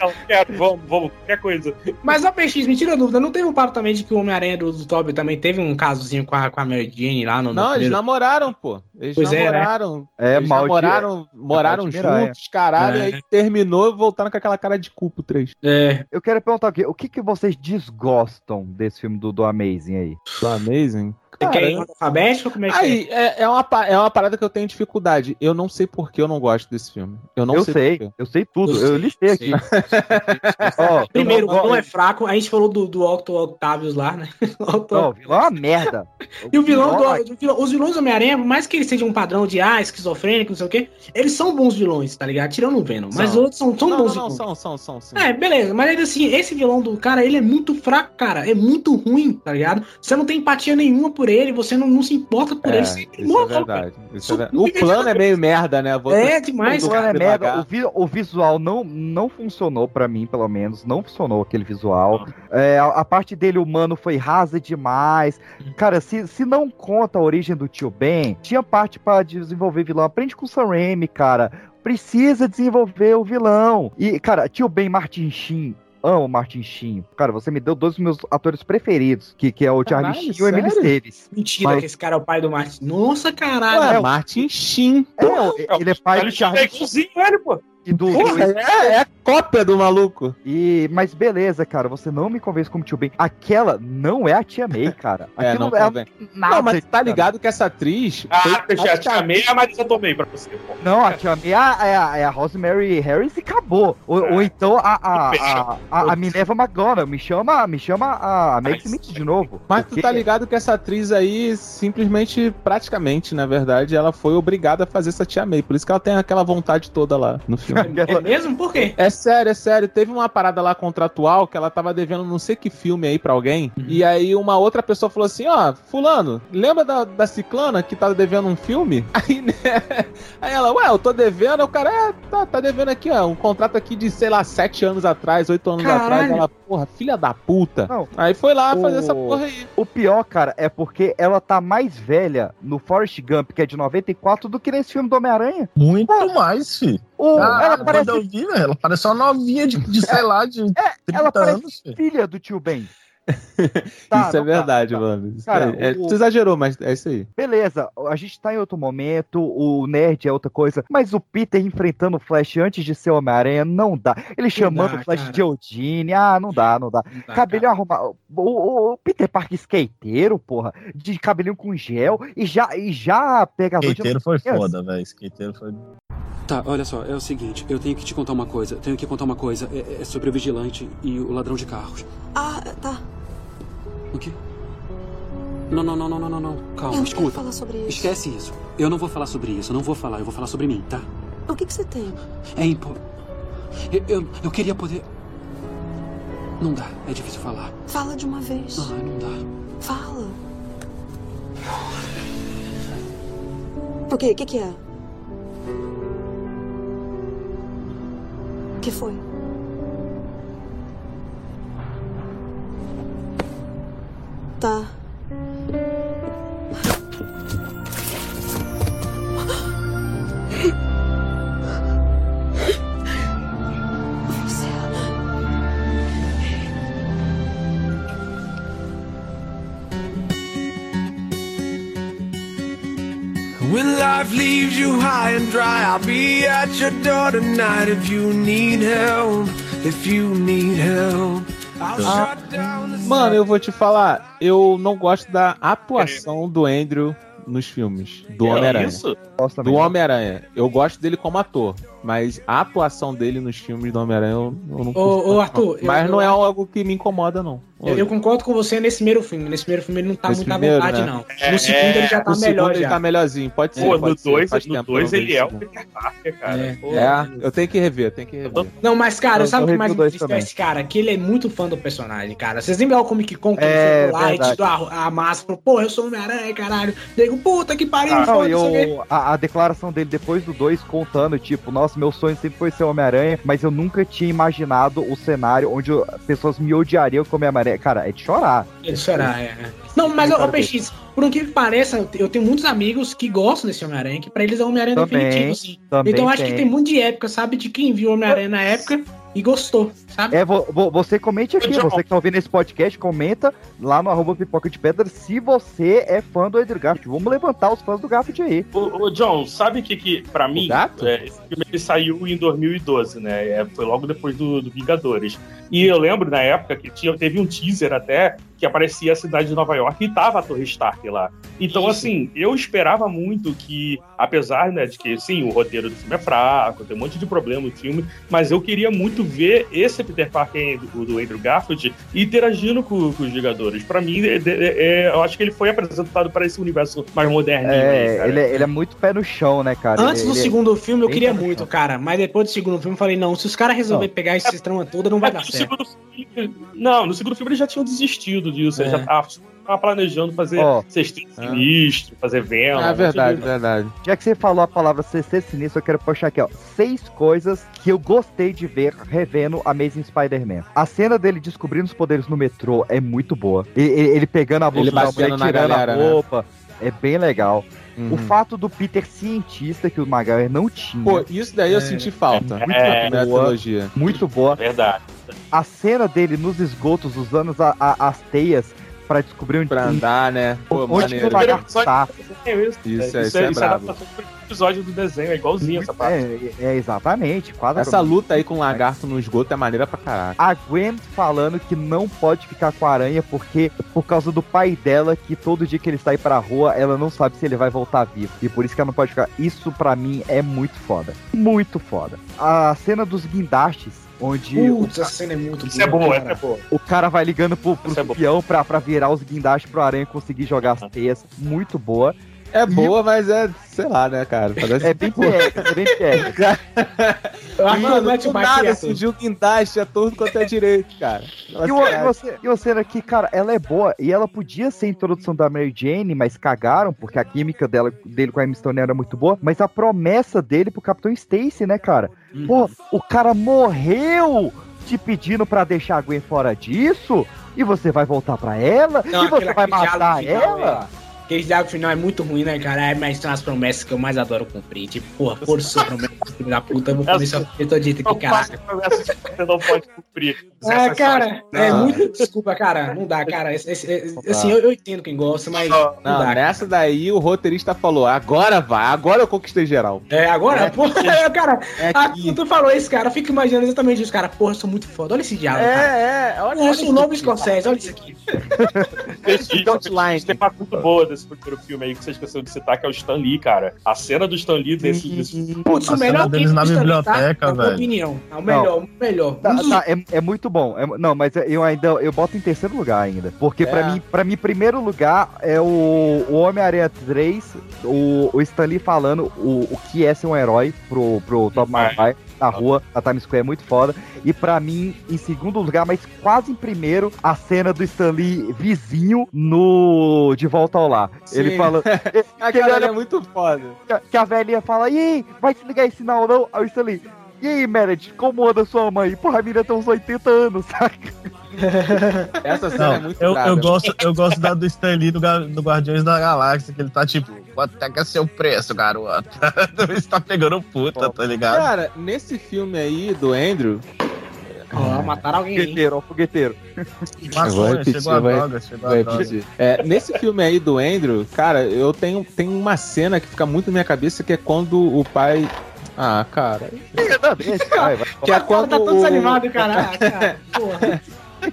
Ela quero, vamos, vamos, qualquer coisa. Mas, ó, PX, me tira a dúvida, não teve um papo também de que o Homem-Aranha do, do Tobey também teve um casozinho com a, com a Mary Jane lá no, no Não, eles primeiro- namoraram, pô. Eles Pois é, né? namoraram. É, eles mal de- namoraram, moraram mal de miranha. juntos, caralho, É. e aí terminou e voltaram com aquela cara de culpo 3. É. Eu quero perguntar aqui, o que, que vocês desgostam desse filme do, do Amazing aí? Do Amazing? Você quer ir alfabético ou como é que Aí, é, é, uma, é uma parada que eu tenho dificuldade. Eu não sei por que eu não gosto desse filme. Eu não eu sei, sei, eu sei tudo, Eu eu, listei aqui. Ó, Primeiro, o eu não- vilão é fraco, a gente falou do, do Octo Octavius lá, né? Octo- Não, o vilão é uma merda. E o vilão, vilão- do, do vilão- os vilões do Homem-Aranha, por mais que eles sejam um padrão de ah, esquizofrênico, não sei o quê, eles são bons vilões, tá ligado? Tirando o Venom. Mas outros são, são não, bons não, não, vilões. são, são, são, sim. É, beleza, mas ainda assim, esse vilão do cara, ele é muito fraco, cara. É muito ruim, tá ligado? Você não tem empatia nenhuma por ele, você não, não se importa por É, ele. Você isso é verdade. Isso é verdade. O plano é meio merda, né? Vou- É demais, vilão é merda, o, vi- o visual não, não funcionou pra mim, pelo menos. Não funcionou aquele visual. É, a, a parte dele humano foi rasa demais. Cara, se, se não conta a origem do tio Ben, tinha parte pra desenvolver vilão. Aprende com o Sam Raimi, cara. Precisa desenvolver o vilão. E, cara, tio Ben Martin Sheen amo o Martin Sheen. Cara, você me deu dois dos meus atores preferidos, que, que é o Charlie Sheen e o Emily? Davis. Mentira Mas- que esse cara é o pai do Martin. Nossa, caralho. Ué, É Martin Sheen. É, ele é pai do Charlie Sheen. velho, pô. E do, Porra, é, é a cópia do maluco. E, mas beleza, cara, você não me convence como tio Ben. Aquela não é a tia May, cara. É, Aquilo não é nada, Não, mas tá cara. ligado que essa atriz. Ah, foi- eu já te amei, a Marisa tomei pra você, pô. Não, a tia May é a, é a, é a Rosemary Harris e acabou. Ou, ou então a, a, a, a, a Minerva McGonagall. Me chama, me chama a Meg Smith de novo. Mas tu tá ligado que essa atriz aí, simplesmente, praticamente, na verdade, ela foi obrigada a fazer essa tia May. Por isso que ela tem aquela vontade toda lá no filme. É mesmo? Por quê? É sério, é sério. Teve uma parada lá contratual que ela tava devendo não sei que filme aí pra alguém. E aí uma outra pessoa falou assim: Ó, Fulano, lembra da, da Ciclana que tá devendo um filme? Aí, né, aí ela, ué, eu tô devendo. O cara, é, tá, tá devendo aqui, ó, um contrato aqui de, sei lá, sete anos atrás, oito anos Caralho. atrás. Ela, porra, filha da puta. Não. Aí foi lá fazer O- essa porra aí. O pior, cara, é porque ela tá mais velha no Forrest Gump, que é de 94, do que nesse filme do Homem-Aranha. Muito mais, fi. Ô, Caralho, ela parece- eu vi, velho, ela parece uma novinha de, de sei lá, de 30 Ela parece anos. filha do tio Ben. isso é não verdade, mano. Isso Cara, é- é- o- Tu exagerou, mas é isso aí. Beleza, a gente tá em outro momento, o Nerd é outra coisa, mas o Peter enfrentando o Flash antes de ser o Homem-Aranha não dá. Ele chamando dá, o Flash cara. de Odine, ah, não dá, não dá. dá, cabelinho arrumado. O, o- o Peter Parker skateiro, porra, de cabelinho com gel e já, e já pegador Skateiro foi Yes. foda, velho. Skateiro foi. Tá, olha só, é o seguinte, eu tenho que te contar uma coisa. Tenho que contar uma coisa. É, é sobre o vigilante e o ladrão de carros. Ah, tá. O quê? Não, não, não, não, não, não, não. Calma, Eu não escuta. falar sobre isso. Esquece isso. Eu não vou falar sobre isso, eu não vou falar, eu vou falar sobre mim, tá? O que, que você tem? É impo... Eu, eu, eu queria poder. Não dá, é difícil falar. Fala de uma vez. Ah, não dá. Fala. O quê? O que, que é? Que foi? Tá. I'll be at your door tonight if you need help. If you need help, I'll Ah, shut down the Mano, eu vou te falar, eu não gosto da atuação do Andrew nos filmes do É Homem-Aranha. isso? Do Homem-Aranha. Eu gosto dele como ator, mas a atuação dele nos filmes do Homem-Aranha eu, eu não ô, Arthur, não. Mas eu- não é algo que me incomoda, não. Eu, eu concordo com você nesse primeiro filme. Nesse primeiro filme ele não tá Nesse muito à primeiro, vontade, né? não. No segundo ele já tá no segundo melhor ele já. tá melhorzinho, pode ser. Pô, pode no ser, 2 faz no tempo dois ele é o. Peter Parker, cara. É. Pô, É, eu tenho que rever, tenho que rever. Não, mas, cara, Eu- sabe o que mais me também. cara? Que ele é muito fã do personagem, cara. Vocês lembram o Comic Con que É, foi lá e tirou a, a massa falou, pô, eu sou Homem-Aranha, caralho. Digo, puta que pariu, Ah, não, foda e isso aqui. o- a, a declaração dele depois do 2 contando, tipo, nossa, meu sonho sempre foi ser Homem-Aranha, mas eu nunca tinha imaginado o cenário onde pessoas me odiariam como Homem-Aranha. Cara, é de chorar. Ele chorar, é. é. Não, mas, ô, PX, por um que pareça, eu te- eu tenho muitos amigos que gostam desse Homem-Aranha, que pra eles é Homem-Aranha definitivo, assim. também então eu acho que tem. tem muito de época, sabe? De quem viu o Homem-Aranha na época e gostou, sabe? É, vo- vo- você comente aqui, você que tá ouvindo esse podcast, comenta lá no arroba pipoca de pedra se você é fã do Andrew Garfield. Vamos levantar os fãs do Garfield aí. Ô, ô, John, sabe o que, que pra mim, é, esse filme ele saiu em 2012, né? É, foi logo depois do, do Vingadores. E eu lembro na época que tinha, teve um teaser até que aparecia a cidade de Nova York e tava a Torre Stark lá. Então, assim, eu esperava muito que, apesar né, de que, sim, o roteiro do filme é fraco, tem um monte de problema no filme, mas eu queria muito ver esse Peter Parker do, do Andrew Garfield interagindo com, com os Vingadores. Pra mim, é- é- é- eu acho que ele foi apresentado para esse universo mais moderno. É, ele, é, ele é muito pé no chão, né, cara? Antes Ele- do ele- segundo filme eu queria muito, cara. Mas depois do segundo filme eu falei, não, se os caras resolverem pegar esse trama toda, não vai dar certo. filme- não, no segundo filme eles já tinham desistido disso. É. já estavam estavam planejando fazer Ó. Sexteto Sinistro, fazer Venom. É verdade, tudo. verdade. Já que você falou a palavra CC sinistro, eu quero puxar aqui, ó. Seis coisas que eu gostei de ver revendo Amazing Spider-Man. A cena dele descobrindo os poderes no metrô é muito boa. E- e- Ele, pegando a bolsa Ele da mulher, batendo na tirando galera, a né? roupa. É bem legal. Uhum. O fato do Peter cientista que o Maguire não tinha. Pô, isso daí eu É. senti falta. Muito É. na Boa. trilogia. Muito boa. Verdade. A cena dele nos esgotos usando a- a- as teias pra descobrir onde Pra andar, né? Pô, onde que maneiro. o lagarto tá. É isso, Isso, é, é- isso é isso é brabo. Episódio do desenho, é igualzinho essa parte. É, é, exatamente. Quadra Essa luta aí com o lagarto no esgoto é maneira pra caralho. A Gwen falando que não pode ficar com a aranha porque por causa do pai dela, que todo dia que ele sai pra rua, ela não sabe se ele vai voltar vivo. E por isso que ela não pode ficar. Isso pra mim é muito foda. Muito foda. A cena dos guindastes, onde Putz, o, essa cena é muito Isso é essa é boa. o cara vai ligando pro, pro é espião pra, pra virar os guindastes pro aranha conseguir jogar as teias. Muito boa. É boa, mas é, sei lá, né, cara? Parece... É bem piegas, é bem acho que Mano, o Matt do nada é surgiu o guindaste a todo quanto é direito, cara. E o- e você, e você aqui, cara, ela é boa e ela podia ser a introdução da Mary Jane, mas cagaram, porque a química dela, dele com a Emma Stone era muito boa. Mas a promessa dele pro Capitão Stacy, né, cara? Pô, o cara morreu te pedindo pra deixar a Gwen fora disso? E você vai voltar pra ela? Não, e você vai matar final, ela? é- Aquele diálogo final é muito ruim, né, cara? É, mas são as promessas que eu mais adoro cumprir. Tipo, porra, forçou a promessa, filho da puta. Eu vou comer sua filha todita aqui, Não faça caralho. promessas que você não pode cumprir. É, cara, é Não. muito. Desculpa, cara, não dá, cara. Esse- esse- esse- assim, eu, eu entendo quem gosta, mas não, Não, dá. nessa daí o roteirista falou: agora vai, agora eu conquistei geral. É, agora, porra, cara, É ah, tu falou isso, cara. Eu fico imaginando exatamente isso, cara. Porra, eu sou muito foda. Olha esse diálogo, cara. É, é, olha, Eu sou o olha novo isso. Scorsese, olha isso aqui. Outline. Tem uma muito boa desse primeiro filme aí que você esqueceu de citar, que é o Stan Lee, cara. A cena do Stan Lee desse. desse... Putz, o A melhor deles na Lee, biblioteca, tá? Na minha velho. opinião. É o melhor, o melhor. Tá, tá, é, é muito bom. É- não, mas eu ainda eu boto em terceiro lugar ainda. Porque pra É. mim, para mim, primeiro lugar é o, o Homem-Aranha 3, o, o Stan Lee falando o, o que é ser um herói pro, pro Top Maguire na rua, na Times Square é muito foda. E pra mim, em segundo lugar, mas quase em primeiro, a cena do Stan Lee vizinho no De Volta ao Lar. Ele Sim. fala. Aquela olha- é muito foda. que a- a velhinha fala, e aí, vai se ligar esse sinal não? Aí o Stanley, e aí, Meredith, como anda sua mãe? Porra, a menina tem uns 80 anos, saca? Essa cena Não, é muito eu, eu gosto, eu gosto da do Stan Lee do, do Guardiões da Galáxia, que ele tá tipo, quanto é que é seu preço, garoto? Você tá pegando puta, tá ligado? Cara, nesse filme aí do Andrew. Ó, mataram alguém. Fogueteiro, ó, fogueteiro. Maconha, chegou a vai- droga, chegou a vai droga. repetir. É, nesse filme aí do Andrew, cara, eu tenho, tenho uma cena que fica muito na minha cabeça que é quando o pai. Ah, cara. Vai, vai. Que é O cara quando tá todo o, desanimado, cara. Ah, cara. Porra.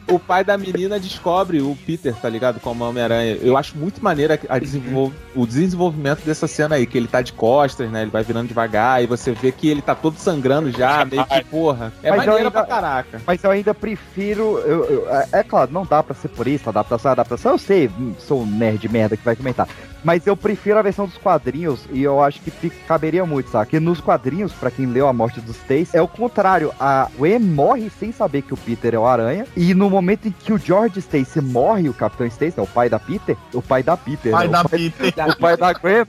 O pai da menina descobre o Peter, tá ligado? Como Homem-Aranha. Eu acho muito maneiro a- a desenvol- o desenvolvimento dessa cena aí, que ele tá de costas, né? Ele vai virando devagar e você vê que ele tá todo sangrando já, meio que, porra. É Mas eu maneiro ainda- pra caraca. Mas eu ainda prefiro. eu- eu- é, é claro, não dá pra ser por isso, adaptação, adaptação. Eu sei, hum, sou um nerd de merda que vai comentar. Mas eu prefiro a versão dos quadrinhos e eu acho que fica- caberia muito, sabe? Que nos quadrinhos, pra quem leu a morte dos Stacy, é o contrário. A Gwen morre sem saber que o Peter é o Aranha. E no momento em que o George Stacy morre, o Capitão Stacy, é o pai da Peter, o pai da Peter, Pai né? da o pai, Peter. o pai da Gwen,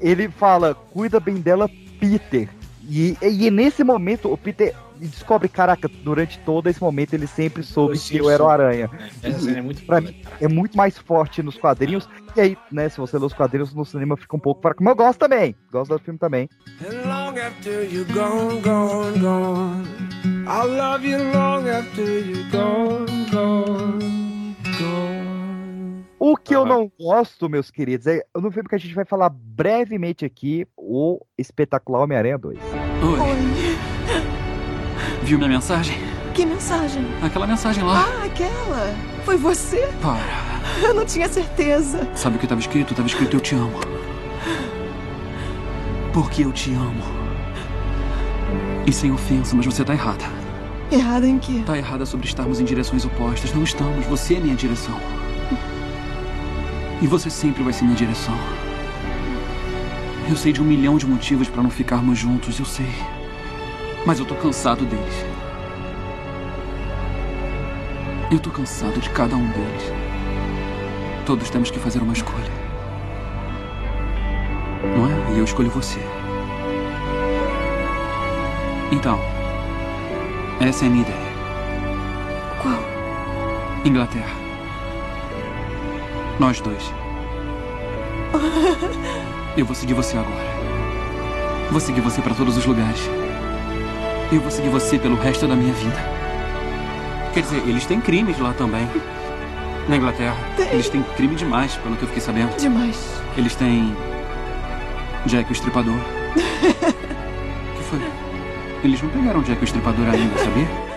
ele fala: cuida bem dela, Peter. E, e nesse momento, o Peter descobre, caraca, durante todo esse momento ele sempre soube Eu que eu era o. Aranha. Essa cena é muito Pra mim, é muito mais forte nos quadrinhos. E aí, né, se você lê os quadrinhos no cinema, fica um pouco fraco. Mas eu gosto também. Gosto do filme também. And long after you're gone, gone, gone. I'll love you long after you're gone, gone, gone. O que eu não gosto, meus queridos, é no filme que a gente vai falar brevemente aqui, o espetacular Homem-Aranha 2. Oi. Viu minha mensagem? Que mensagem? Aquela mensagem lá. Ah, aquela. Foi você? Para. Eu não tinha certeza. Sabe o que estava escrito? Estava escrito eu te amo. Porque eu te amo. E sem ofensa, mas você tá errada. Errada em quê? Tá errada sobre estarmos em direções opostas. Não estamos. Você é minha direção. E você sempre vai ser minha direção. Eu sei de um milhão de motivos para não ficarmos juntos, eu sei. Mas eu tô cansado deles. Eu tô cansado de cada um deles. Todos temos que fazer uma escolha. Não é? E eu escolho você. Então, essa é a minha ideia. Qual? Inglaterra. Nós dois. Eu vou seguir você agora. Vou seguir você para todos os lugares. Eu vou seguir você pelo resto da minha vida. Quer dizer, eles têm crimes lá também. Na Inglaterra. Eles têm crime demais, pelo que eu fiquei sabendo. Demais. Eles têm. Jack o Estripador. O que foi? Eles não pegaram Jack o Estripador ainda, sabia?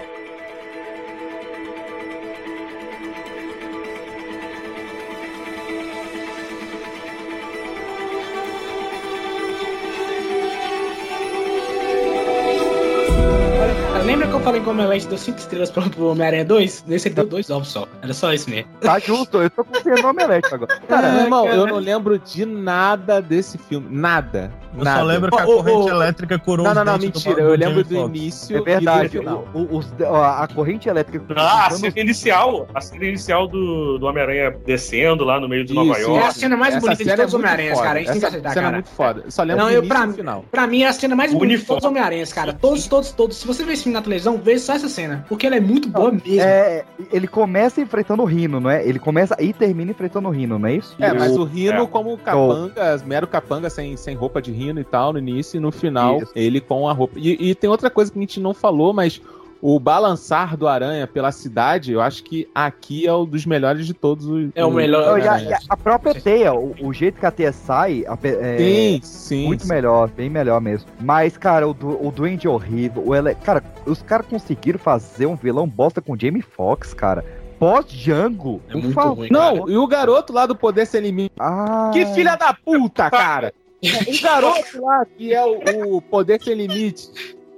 Omelete deu 5 estrelas pro, pro Homem-Aranha 2? Nesse ele deu 2 ovos só. Era só isso mesmo. Tá justo, eu tô confiando no Omelete agora. Cara, meu irmão, cara. eu não lembro de nada desse filme. Nada. Eu nada. só lembro que a corrente ô. elétrica curou Não, os não, não, do- mentira. Eu lembro do início É verdade, e do final. o- os- a, corrente elétrica. Ah, a cena inicial. A cena inicial do, do Homem-Aranha descendo lá no meio de Nova York. É a cena mais Essa bonita de cena todos os é Homem-Aranhas, cara. A gente tem que Essa aceitar, cena é cara. muito foda. Eu só lembro Não, do eu, início pra, final. pra mim é a cena mais bonita de todos os Homem-Aranhas, cara. Todos, todos, todos. Se você ver esse filme na televisão, vê só essa cena. Porque ela é muito boa mesmo. É, ele começa enfrentando o Rino, não é? Ele começa e termina enfrentando o Rino, não é isso? É, mas o Rino é. como capanga, mero capanga, sem, sem roupa de Rino e tal, no início, e no final, Isso. ele com a roupa. E, e tem outra coisa que a gente não falou, mas o balançar do Aranha pela cidade, eu acho que aqui é um dos melhores de todos os. É o melhor- Não, a, a- própria teia, o, o jeito que a teia sai, é, Sim, sim. muito sim. melhor, bem melhor mesmo. Mas, cara, o, o Duende horrível, o ele... cara, os caras conseguiram fazer um vilão bosta com Jamie Foxx, cara. Pós-Django, É muito ruim, Não, e o garoto lá do Poder Sem Limite. Ah, Que filha da puta, cara! O garoto lá que é o, o Poder Sem Limite.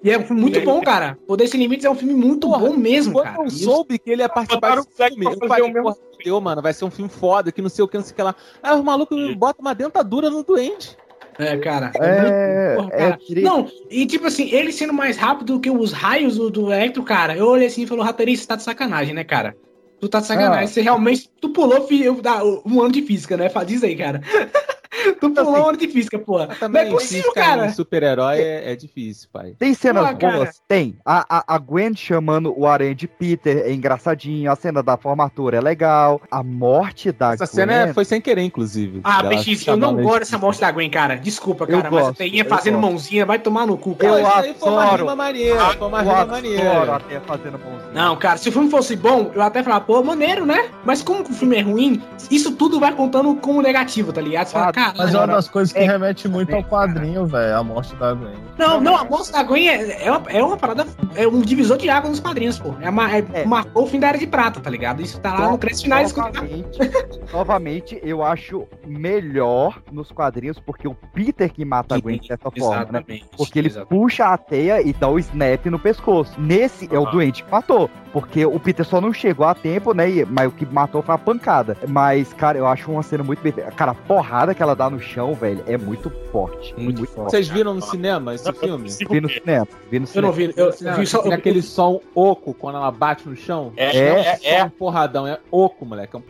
E é um filme muito bom, cara. Poder Sem Limites é um filme muito Porra, bom mesmo, Quando cara. eu Isso- soube que ele ia participar o Zack filme, eu falei, o mesmo porra, deu, mano, vai ser um filme foda, que não sei o que, não sei o que lá. Aí os malucos botam uma dentadura no doente. É, cara. É, muito- porra, é cara. triste. Não, e tipo assim, ele sendo mais rápido que os raios do, do Electro, cara, eu olhei assim e falei, Rateria, você tá de sacanagem, né, cara? Tu tá de sacanagem. Ah. Você realmente. Tu pulou fi- eu- da- um ano de física, né? Diz aí, cara. tu pulou um ano de física, porra. Não é possível, cara. super-herói é, é difícil, pai. Tem cenas cara. boas? Tem. A, a, a Gwen chamando o Aranha de Peter é engraçadinho. A cena da formatura é legal. A morte da Essa Gwen... cena é- foi sem querer, inclusive. Ah, PX, eu não gosto de- dessa morte da Gwen, cara. Desculpa, Eu cara, mas gosto, a Teinha eu fazendo gosto. mãozinha vai tomar no cu, Eu cara. Mas isso aí foi uma rima maneira, foi uma Eu rima maneira. até fazendo mãozinha. Não, cara, se o filme fosse bom, eu até falava, pô, maneiro, né? Mas como que o filme é ruim, isso tudo vai contando como negativo, tá ligado? Você fala, Ah, cara, Mas é uma das coisas que É, remete muito ao quadrinho, velho. A morte da Gwen. Não, não, a morte da Gwen é, é, uma, é uma parada, é um divisor de água nos quadrinhos, pô. É, uma, é, É. marcou o fim da Era de Prata, tá ligado? Isso tá lá no crédito final. isso- novamente, novamente, eu acho melhor nos quadrinhos, porque o Peter que mata a Gwen dessa forma, né? Exatamente. Porque ele exatamente. puxa a teia e dá o snap no pescoço. Nesse é o doente que matou. Porque o Peter só não chegou a tempo, né? e- Mas o que matou foi a pancada. Mas, cara, eu acho uma cena muito bem feita. Cara, a porrada que ela dá no chão, velho, é muito forte. Muito forte. Vocês viram no cinema esse filme? Vi no cinema. Vi no Eu não cinema. vi, eu, eu vi só. Aquele som oco quando ela bate no chão. É, É, é, é. Som porradão, é oco, moleque. É um-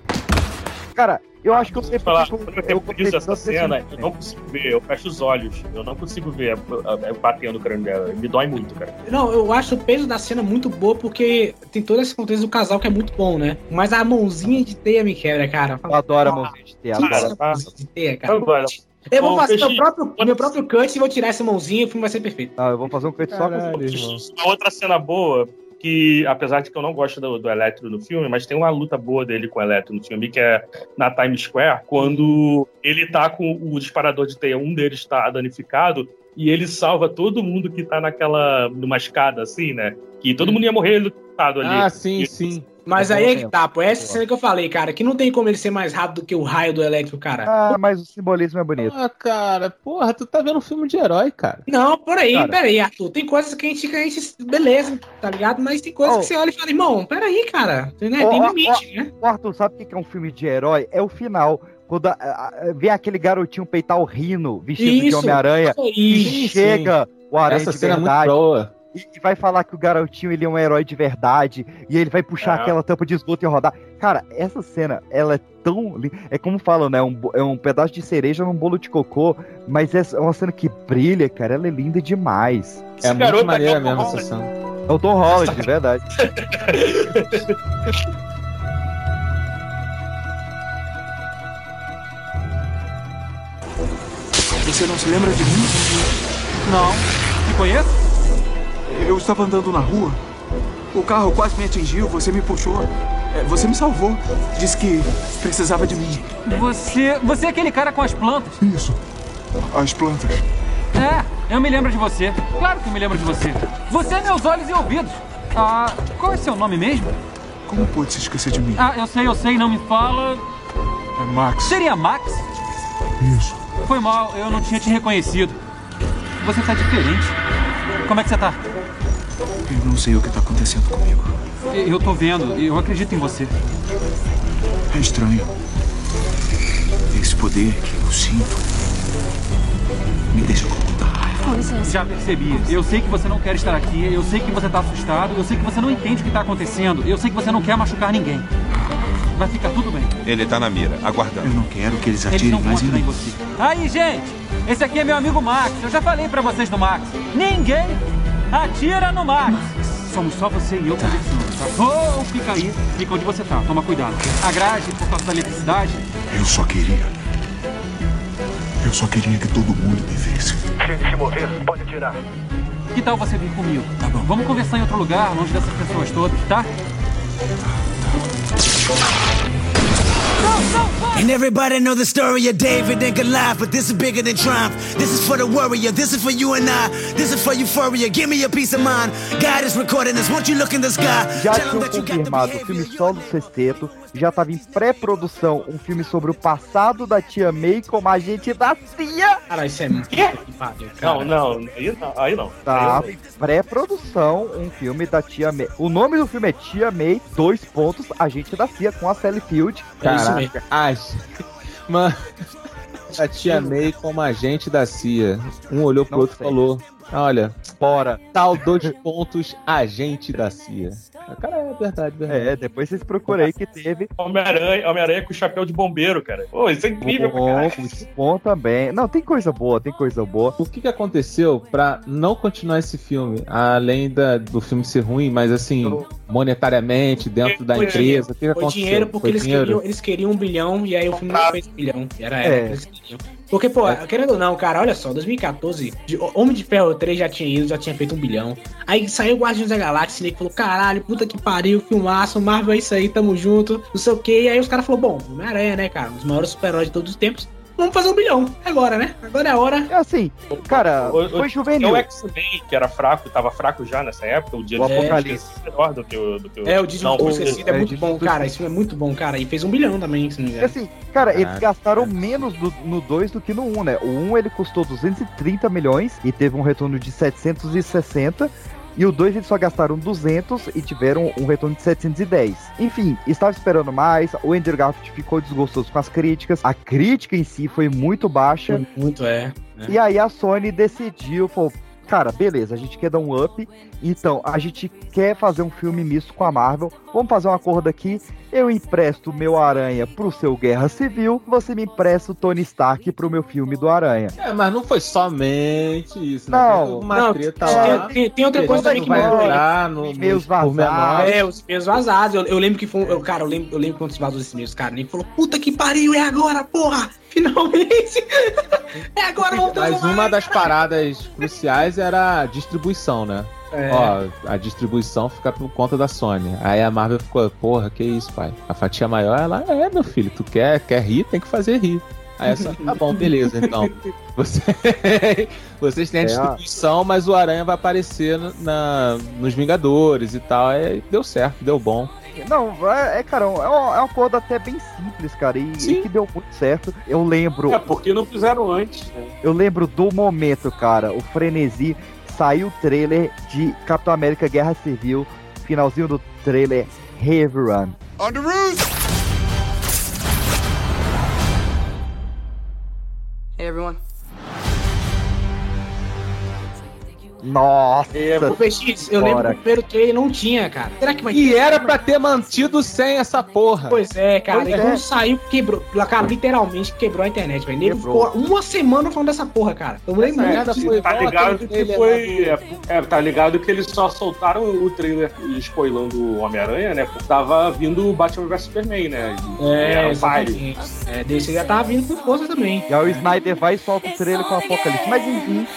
Cara, eu acho que eu sei falar, quando eu eu essa cena, eu não consigo ver, eu fecho os olhos, eu não consigo ver é, é, batendo o crânio dela, me dói muito, cara. Não, eu acho o peso da cena muito boa porque tem todo esse contexto do casal que é muito bom, né? Mas a mãozinha de teia me quebra, cara. Eu adoro a mãozinha de teia. Que adoro. essa mãozinha de teia, cara. Agora, Eu vou fazer meu próprio, meu próprio cut e vou tirar essa mãozinha e o filme vai ser perfeito. Não, eu vou fazer um cut só com uma outra cena boa, que apesar de que eu não gosto do, do Electro no filme, mas tem uma luta boa dele com o Electro no filme, que é na Times Square, quando ele tá com o disparador de teia, um deles tá danificado, e ele salva todo mundo que tá naquela, numa escada, assim, né? Que todo mundo ia morrer lutado ali. Ah, sim, E- sim. Mas É aí é que mesmo. tá, pô. Essa cena que eu falei, cara, que não tem como ele ser mais rápido do que o raio do elétrico, cara. Ah, mas o simbolismo é bonito. Ah, cara, porra, tu tá vendo um filme de herói, cara. Não, peraí, Cara. peraí, Arthur. Tem coisas que a gente, que a gente. Beleza, tá ligado? Mas tem coisas Oh. que você olha e fala, irmão, peraí, cara. Né? Ó, Tem limite, né? O Arthur, sabe o que é um filme de herói? É o final. Quando a- a- a- vê aquele garotinho peitar o rino vestido de Isso, Homem-Aranha e chega o Aranha Essa de cena é muito verdade boa. E, e vai falar que o garotinho ele é um herói de verdade e ele vai puxar É. aquela tampa de esgoto e rodar. Cara, essa cena, ela é tão. É como falam, né? Um, é um pedaço de cereja num bolo de cocô, mas é uma cena que brilha, cara. Ela é linda demais. É muito garoto maneira é mesmo essa cena. É o Tom Holland, de verdade. Você não se lembra de mim? Não. Me conhece? Eu estava andando na rua O carro quase me atingiu, você me puxou. É, Você me salvou. Disse que precisava de mim. Você. Você é aquele cara com as plantas. Isso. As plantas. É, eu me lembro de você. Claro que eu me lembro de você. Você é meus olhos e ouvidos. Ah, qual é seu nome mesmo? Como pôde se esquecer de mim? Ah, eu sei, eu sei, não me fala. É Max. Seria Max? Isso. Foi mal, eu não tinha te reconhecido. Você tá diferente. Como é que você tá? Eu não sei o que tá acontecendo comigo. Eu tô vendo, eu acredito em você. É estranho. Esse poder que eu sinto me deixa com muita raiva. Já percebi. Eu sei que você não quer estar aqui, eu sei que você tá assustado, eu sei que você não entende o que tá acontecendo, eu sei que você não quer machucar ninguém. Vai ficar tudo bem. Ele tá na mira, aguardando. Eu não quero que eles Eles atirem não vão mais em mim. você. Aí, gente, esse aqui é meu amigo Max. Eu já falei pra vocês do Max. Ninguém atira no Max. Somos só você e eu conversando, tá? Ou fica aí, fica onde você tá. Toma cuidado. A grade, por causa da eletricidade, Eu só queria. Eu só queria que todo mundo me visse. Se se mover, pode atirar. Que tal você vir comigo? Tá bom. Vamos conversar em outro lugar, longe dessas pessoas todas, tá? And everybody know the story of David and Goliath, but this is bigger than triumph. This is for the warrior. This is for you and I. This is for euphoria. Give me a peace of mind. God is recording this. Won't you look in the sky? Já Tell him tinham that you got the confirmado o filme Solo Sexteto, já estava em pré-produção um filme sobre o passado da tia May como agente da CIA. Cara, isso é muito Não, não, aí não. Aí não. Em pré-produção um filme da tia May. O nome do filme é Tia May, dois pontos, agente da CIA, com a Sally Field. Caraca, ai, mano, a tia May como agente da CIA. Um olhou pro outro e falou: Olha, bora. Tal dois pontos, agente da CIA. Cara, é verdade, verdade. É, depois vocês procuram aí que teve. Homem-Aranha Homem com chapéu de bombeiro, cara. Pô, isso é incrível, Bom, muito bom também. Não, tem coisa boa, tem coisa boa. O que, que aconteceu pra não continuar esse filme? Além da- do filme ser ruim, mas assim, monetariamente, dentro da Foi empresa, o que, que Foi aconteceu? dinheiro porque Foi eles, dinheiro? Queriam, eles queriam um bilhão e aí o filme não fez um bilhão. E Era, era É. eles queriam. Porque, pô, querendo ou não, cara, olha só, 2014, de- Homem de Ferro 3 já tinha ido, já tinha feito um bilhão. Aí saiu Guardiões da Galáxia e ele falou: caralho, puta que pariu, filmaço, Marvel é isso aí, tamo junto, não sei o que. E aí os caras falaram: bom, Homem-Aranha, né, cara, um dos maiores super-heróis de todos os tempos. Vamos fazer um bilhão. Agora, né? Agora é a hora. É assim, cara, O- o- foi juvenil. O X-Men, que era fraco, tava fraco já nessa época, o dia O de Apocalipse. é melhor do que o. Do que o É, o Didi não, do o- Esquecido é, é, muito bom, do cara. Esse filme é muito bom, cara. E fez um bilhão também, se não me engano. assim, cara, eles Caraca. gastaram menos do- no 2 do que no 1, um, né? O 1 um, ele custou 230 milhões e teve um retorno de 760. E o 2 eles só gastaram 200 e tiveram um retorno de 710. Enfim, estava esperando mais. O Andrew Garfield ficou desgostoso com as críticas. A crítica em si foi muito baixa. Muito, é. E aí a Sony decidiu, falou, cara, beleza, a gente quer dar um up, então a gente quer fazer um filme misto com a Marvel, vamos fazer um acordo aqui, eu empresto o meu Aranha pro seu Guerra Civil, você me empresta o Tony Stark pro meu filme do Aranha. É, mas não foi somente isso, né? Não, Teve uma não, treta tem- lá. tem- tem outra coisa também que vai entrar no, pormenores. vazados. É, os meus vazados. Eu, eu lembro que foi. um- Eu, cara, eu lembro, eu lembro quando se vazou esses meus, cara. Nem falou, puta que pariu, é agora, porra! Finalmente! é agora, vamos Mas uma das paradas cruciais era a distribuição, né? É. Ó, a distribuição fica por conta da Sony. Aí a Marvel ficou, porra, que isso, pai? A fatia maior, ela é, meu filho, tu quer, quer rir, tem que fazer rir. Aí a Sony, tá bom, beleza, então. Você- Vocês têm a É, distribuição, mas o Aranha vai aparecer na, nos Vingadores e tal. Aí deu certo, deu bom. Não, é, é, cara, é um, é um acordo até bem simples, cara, e, e que deu muito certo. Eu lembro, É, porque não fizeram antes, né? eu lembro do momento, cara, o frenesi, saiu o trailer de Capitão América Guerra Civil, finalzinho do trailer, Heavy Run. On the roof! Hey, everyone. Nossa! O PX, eu lembro que o primeiro trailer não tinha, cara. Será que vai E era pra ter mantido sem essa porra. Pois é, cara. Pois e é. quando saiu, quebrou. Cara, literalmente quebrou a internet, velho. Nego uma semana falando dessa porra, cara. Eu lembro merda foi Tá igual ligado que foi. É, é, tá ligado que eles só soltaram o trailer spoilando o Homem-Aranha, né? Porque tava vindo o Batman vs Superman, né? E É, exatamente. É, desse já tava vindo com força também. E aí o Snyder vai e solta o trailer com o Apocalipse. Mas enfim,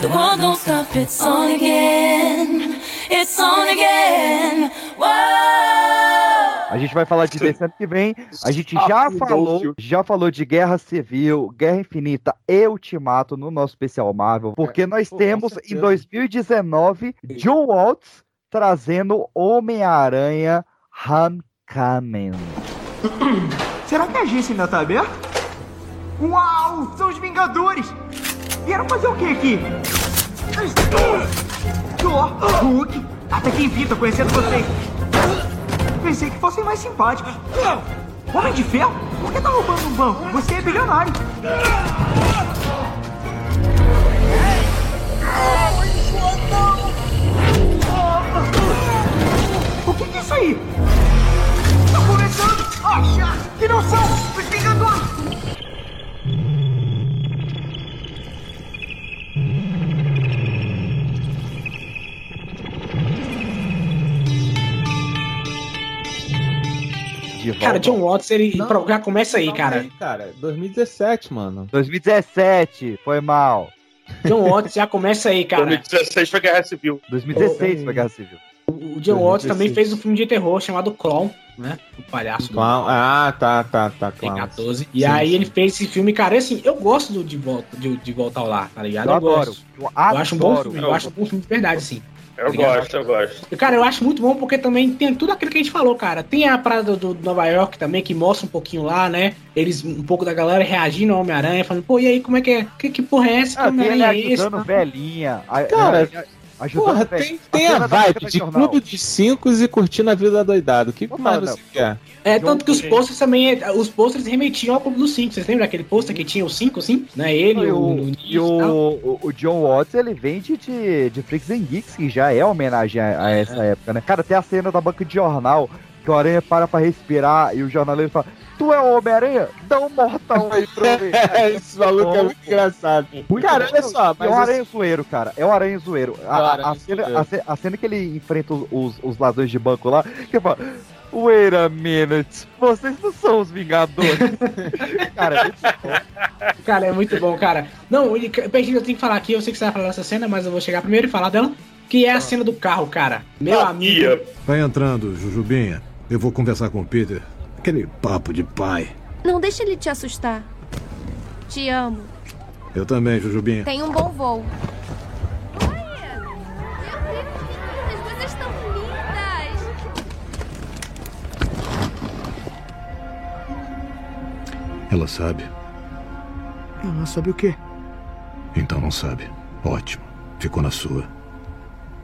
The world don't stop, it's on again. It's on again. Whoa! A gente vai falar de ano que vem. A gente já Afundou o falou, já falou de Guerra Civil, Guerra Infinita e Ultimato no nosso especial Marvel, porque nós pô, com temos em certeza. 2019 John Waltz trazendo Homem-Aranha Homecoming. Será que a agência ainda tá aberta? Uau! São os Vingadores! Vieram fazer o que aqui? Thor, Hulk, até que enfim, tô conhecendo vocês. Pensei que fossem mais simpáticos. Homem de ferro? Por que tá roubando um banco? Você é bilionário. O que que é isso aí? Tá começando! Acha que não são De Cara, volta. John Watts, ele Não, já começa aí, cara. aí, cara. 2017, mano. 2017, foi mal. John Watts já começa aí, cara. 2016 foi Guerra Civil. 2016 foi Guerra Civil. O John Watts também fez um filme de terror chamado Clown, né? O palhaço do Clown. Ah, tá, tá, tá. Tem Clown. 14. E Sim, aí sim. ele fez esse filme, cara, e assim, eu gosto do De Volta, de, de volta ao Lar, tá ligado? Eu adoro. gosto. Eu Eu acho um bom adoro. filme, eu acho um bom filme de verdade, assim. Eu Obrigado. gosto, eu gosto. Cara, eu acho muito bom porque também tem tudo aquilo que a gente falou, cara. Tem a parada do, do Nova York também, que mostra um pouquinho lá, né? Eles, um pouco da galera reagindo ao Homem-Aranha, falando, pô, e aí, como é que é? Que, que porra é essa? Ah, Homem-Aranha é esse? velhinha. a- Cara, a- Porra, tem, tem a da vibe de jornal. clube dos cinco e curtindo a vida doidado. O que Não, mais não. você quer? É, tanto que os posters também, os posters remetiam ao Clube dos Cinco. Vocês lembram daquele pôster que tinha os cinco, assim? Né? Ele, E o, o, o, e o, o, John Watts, ele vem de, de, de Freaks and Geeks, que já é homenagem a, a essa época, né? Cara, tem a cena da banca de jornal, que o Aranha para pra respirar e o jornaleiro fala, tu é o Homem-Aranha? Dá um mortal aí pra mim. Esse maluco é muito engraçado. Cara, olha só, é mas um esse- aranha zoeiro, cara. É um aranha zoeiro. É A, a- a cena, a ce- a cena que ele enfrenta os, os, os ladrões de banco lá, que fala. Wait a minute, vocês não são os Vingadores. cara, é muito bom. Cara, é muito bom, cara. Não, e, Peixe, eu tenho que falar aqui, eu sei que você vai falar dessa cena, mas eu vou chegar primeiro e falar dela. Que é a cena do carro, cara. Meu amigo. Vai entrando, Jujubinha. Eu vou conversar com o Peter. Aquele papo de pai. Não deixa ele te assustar. Te amo. Eu também, Jujubinha. Tenha um bom voo. As coisas estão lindas! Ela sabe. Ela sabe o quê? Então não sabe. Ótimo. Ficou na sua.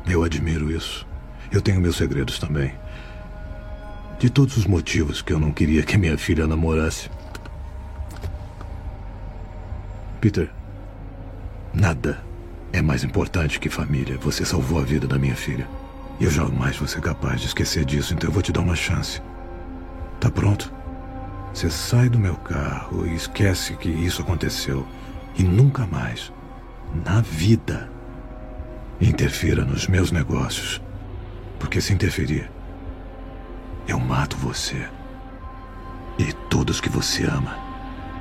Eu admiro isso. Eu tenho meus segredos também. De todos os motivos que eu não queria que minha filha namorasse. Peter, nada é mais importante que família. Você salvou a vida da minha filha. E eu jamais vou ser capaz de esquecer disso, então eu vou te dar uma chance. Tá pronto? Você sai do meu carro e esquece que isso aconteceu. E nunca mais, na vida, interfira nos meus negócios. Porque se interferir, eu mato você. E todos que você ama.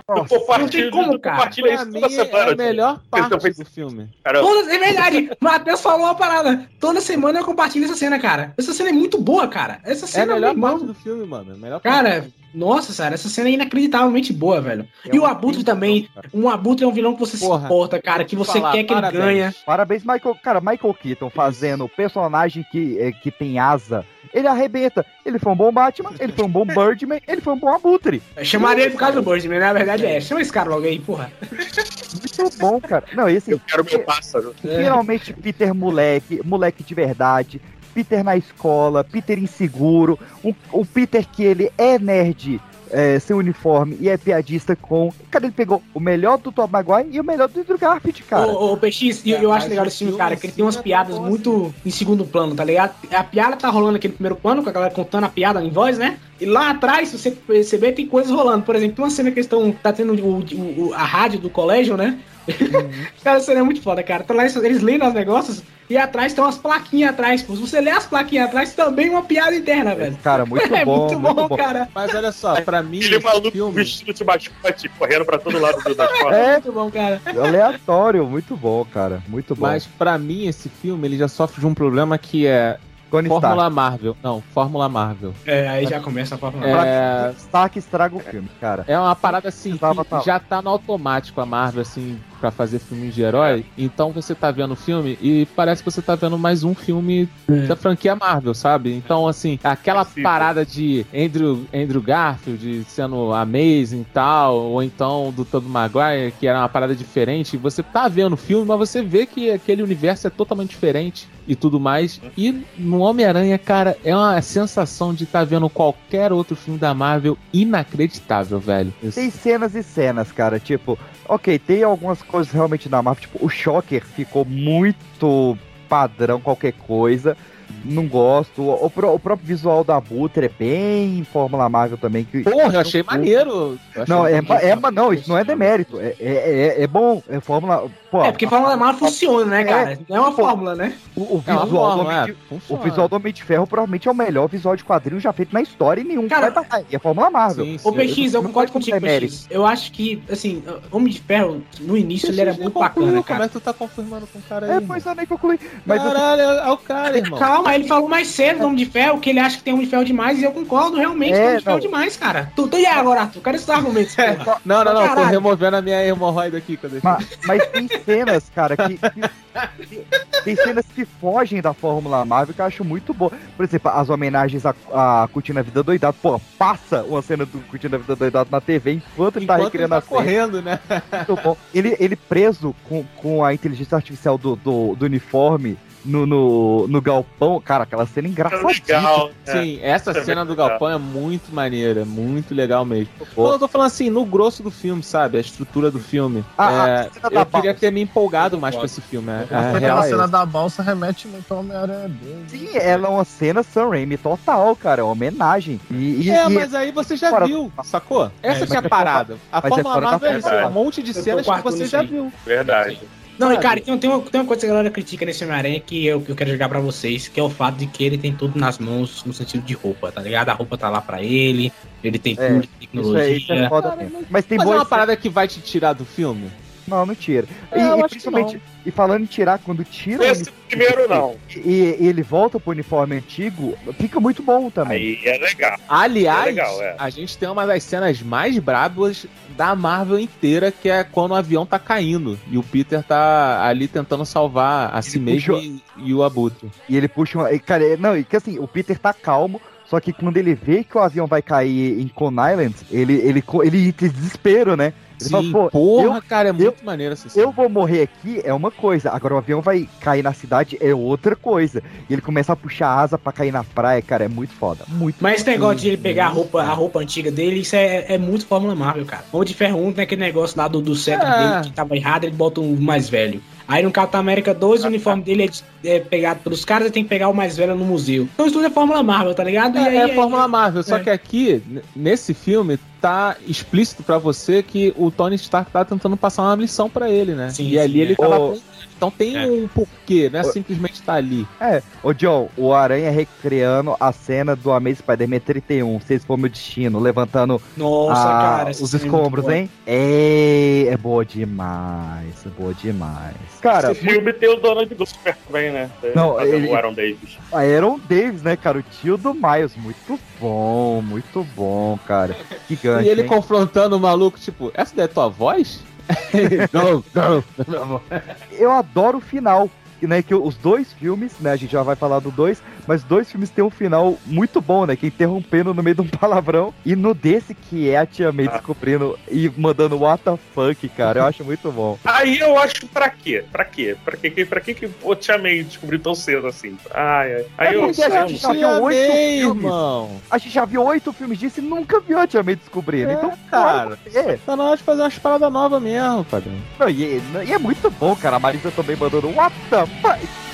Eu compartilho, não tem como, eu cara. compartilho Pra isso mim toda semana. é a melhor Então, parte do filme. Todas, é verdade. Matheus falou uma parada. Toda semana eu compartilho essa cena, cara. Essa cena é muito boa, cara. Essa É a cena melhor meu irmão. parte do filme, mano. A melhor parte Cara, nossa, cara, essa cena é inacreditavelmente boa, velho. É e o Abutre filme também. Um Abutre é um vilão que você Porra, se importa, cara, que você falar, quer que parabéns. ele ganha. Parabéns, Michael. Cara, Michael Keaton fazendo o personagem que, é, que tem asa. Ele arrebenta. Ele foi um bom Batman, ele foi um bom Birdman, ele foi um bom Abutre. Chamaria ele por causa do Birdman, na verdade é. Chama esse cara logo aí, porra. Muito bom, cara. Não, esse. Eu quero meu pássaro. Finalmente, Peter moleque, moleque de verdade. Peter na escola, Peter inseguro. O, o Peter que ele é nerd. É, sem uniforme e é piadista com. Cara, ele pegou o melhor do Tom Maguire e o melhor do Andrew Garfield, cara. Ô, ô, PX, e eu, acho legal esse filme, cara, que ele tem umas piadas muito em segundo plano, tá ligado? A piada tá rolando aqui no primeiro plano, com a galera contando a piada em voz, né? E lá atrás, se você perceber, tem coisas rolando. Por exemplo, tem uma cena que eles estão. Tá tendo o- o- a rádio do colégio, né? cara, isso é muito foda, cara. Tá lá, eles, leem os negócios e atrás tem umas plaquinhas atrás, pô. Se você lê as plaquinhas atrás, também é uma piada interna, velho. Cara, muito é bom, muito muito bom, bom. cara. Mas olha só, pra mim, Ele é esse maluco filme... vestido de mascote, correndo pra todo lado do-. É, Muito bom, cara. aleatório, muito bom, cara. Muito bom. Mas pra mim, esse filme, ele já sofre de um problema que é Tony Fórmula Stark. Marvel. Não, Fórmula Marvel. É, aí já começa a falar. É, Stark estraga o filme, cara. é uma parada assim já tá no automático a Marvel, assim, pra fazer filmes de herói. Então você tá vendo o filme e parece que você tá vendo mais um filme da franquia Marvel, sabe? Então, assim, aquela parada de Andrew, Andrew Garfield sendo amazing e tal, ou então do Tobey Maguire, que era uma parada diferente, você tá vendo o filme, mas você vê que aquele universo é totalmente diferente e tudo mais. E no Homem-Aranha, cara, é uma sensação de estar tá vendo qualquer outro filme da Marvel inacreditável, velho. Tem cenas e cenas, cara. Tipo, ok, tem algumas coisas realmente da Marvel. Tipo, o Shocker ficou muito padrão, qualquer coisa. Não gosto. O, o próprio visual da Butter é bem Fórmula Marvel também. Que, Porra, eu achei maneiro. Eu achei Não, é, maneiro. é, mas não, isso não é demérito. É, é, é, é bom. É Fórmula. Pô, É, porque Fórmula Marvel funciona, né, cara? Não é uma fórmula, né? O, o É visual, do fórmula, Homem de, é, o visual do Homem de Ferro provavelmente é o melhor visual de quadrinho já feito na história e nenhum Cara, vai barrar. E é Fórmula Marvel. Sim, Ô, sim. PX, eu Não concordo contigo. PX. Eu acho que, assim, Homem de Ferro, no início, ele era muito concluiu, bacana, Como cara. é que tu tá confirmando com o cara aí? É, pois eu nem concluí. Mas eu- Caralho, é o cara, irmão. Calma, ele falou mais cedo do Homem de Ferro, que ele acha que tem Homem de Ferro demais, e eu concordo realmente É, que Homem de Ferro não. demais, cara. Tu, tu e agora, Arthur? Quero esses argumentos, porra. Não, não, não, tô Caralho. removendo a minha hemorroida aqui quando eu mas, mas tem cenas, cara, que, que- Tem cenas que fogem da Fórmula Marvel que eu acho muito boa. Por exemplo, as homenagens a, a Curtindo a Vida Doidado. Pô, passa uma cena do Curtindo a Vida Doidado na TV enquanto ele tá Enquanto ele recriando tá a cena. correndo, né? Muito bom. Ele, ele preso com, com a inteligência artificial do, do, do uniforme no, no, no galpão. Cara, aquela cena engraçadíssima. Legal. Sim, essa É cena do legal. galpão é muito maneira, é muito legal mesmo. Pô. Não, eu tô falando assim, no grosso do filme, sabe? A estrutura do filme. Ah, É, a cena da eu queria balsa. ter me empolgado mais com esse filme. É, é, Aquela é cena essa. da balsa remete muito ao Homem-Aranha 2. Sim, ela é uma cena Sam Raimi total, cara. É uma homenagem. E, e- É, e- mas aí você já fora- viu, sacou? Essa É, que é a é parada. A é Fórmula Marvel é um monte de cenas que você já viu. Verdade. Não, e cara, tem, tem, uma, tem uma coisa que a galera critica nesse Homem-Aranha que eu, que eu quero jogar pra vocês, que é o fato de que ele tem tudo nas mãos no sentido de roupa, tá ligado? A roupa tá lá pra ele, ele tem É, tudo de isso tecnologia. é, isso é foda mesmo. Mas tem Mas é boas uma parada que vai te tirar do filme? Não, não tira. É, e, eu e acho que principalmente, e falando em tirar, quando tira o Esse uniforme primeiro não. e, e ele volta pro uniforme antigo, fica muito bom também. Aí é legal. Aliás, É legal, é. a gente tem uma das cenas mais brabas da Marvel inteira, que é quando o avião tá caindo e o Peter tá ali tentando salvar a si Ele mesmo puxou- e, e o Abutre. E ele puxa uma. e, Cara, é- não, e que assim, o Peter tá calmo. Só que quando ele vê que o avião vai cair em Con Island, ele, ele, ele entra em desespero, né? Ele Sim, fala, pô, porra, eu- cara, é muito maneiro essa cena. Eu vou morrer aqui é uma coisa, agora o avião vai cair na cidade é outra coisa. E ele começa a puxar a asa pra cair na praia, cara, é muito foda. Muito Mas esse negócio de ele pegar a roupa, a roupa antiga dele, isso é, é muito Fórmula Marvel, cara. Homem de Ferro 1 tem aquele negócio lá do, do cetro É. dele que tava errado, ele bota um mais velho. Aí no Capitão América 2, o uniforme dele é, é pegado pelos caras e tem que pegar o mais velho no museu. Então isso tudo é Fórmula Marvel, tá ligado? E É, aí- é Fórmula Marvel, só é. que aqui, nesse filme, tá explícito pra você que o Tony Stark tá tentando passar uma lição pra ele, né? Sim, e ali sim, ele é. tava. Então tem É. um porquê, não é Ô. simplesmente tá ali. É, ô John, o Aranha recriando a cena do Amazing Spider-Man 31, Se Esse For Meu Destino, levantando Nossa, a- cara. os é escombros, boa. hein? É, é boa demais, é boa demais. Cara, Esse filme tem o Donald Glover também, né? Não, ele- o Aaron Davis. a Aaron Davis, né, cara? O tio do Miles, muito bom, muito bom, cara. Que gancho, e ele hein? confrontando o maluco, tipo, essa daí é tua voz? Eu adoro o final. Né, que os dois filmes, né? A gente já vai falar do dois, mas os dois filmes têm um final muito bom, né? Que é interrompendo no meio de um palavrão. E no desse que é a Tia May descobrindo e mandando what the fuck, cara. Eu acho muito bom. Aí eu acho pra quê? Pra quê? Pra quê? que- Pra que que eu te amei descobrir tão cedo assim? Ai, ai. Aí É eu. porque a gente já viu oito filmes. irmão. A gente já viu oito filmes disso e nunca viu a Tia May descobrindo. É, então, cara. É, Tá na hora de fazer umas paradas novas mesmo, padrão. não, e, e é muito bom, cara. A Marisa também mandando what the.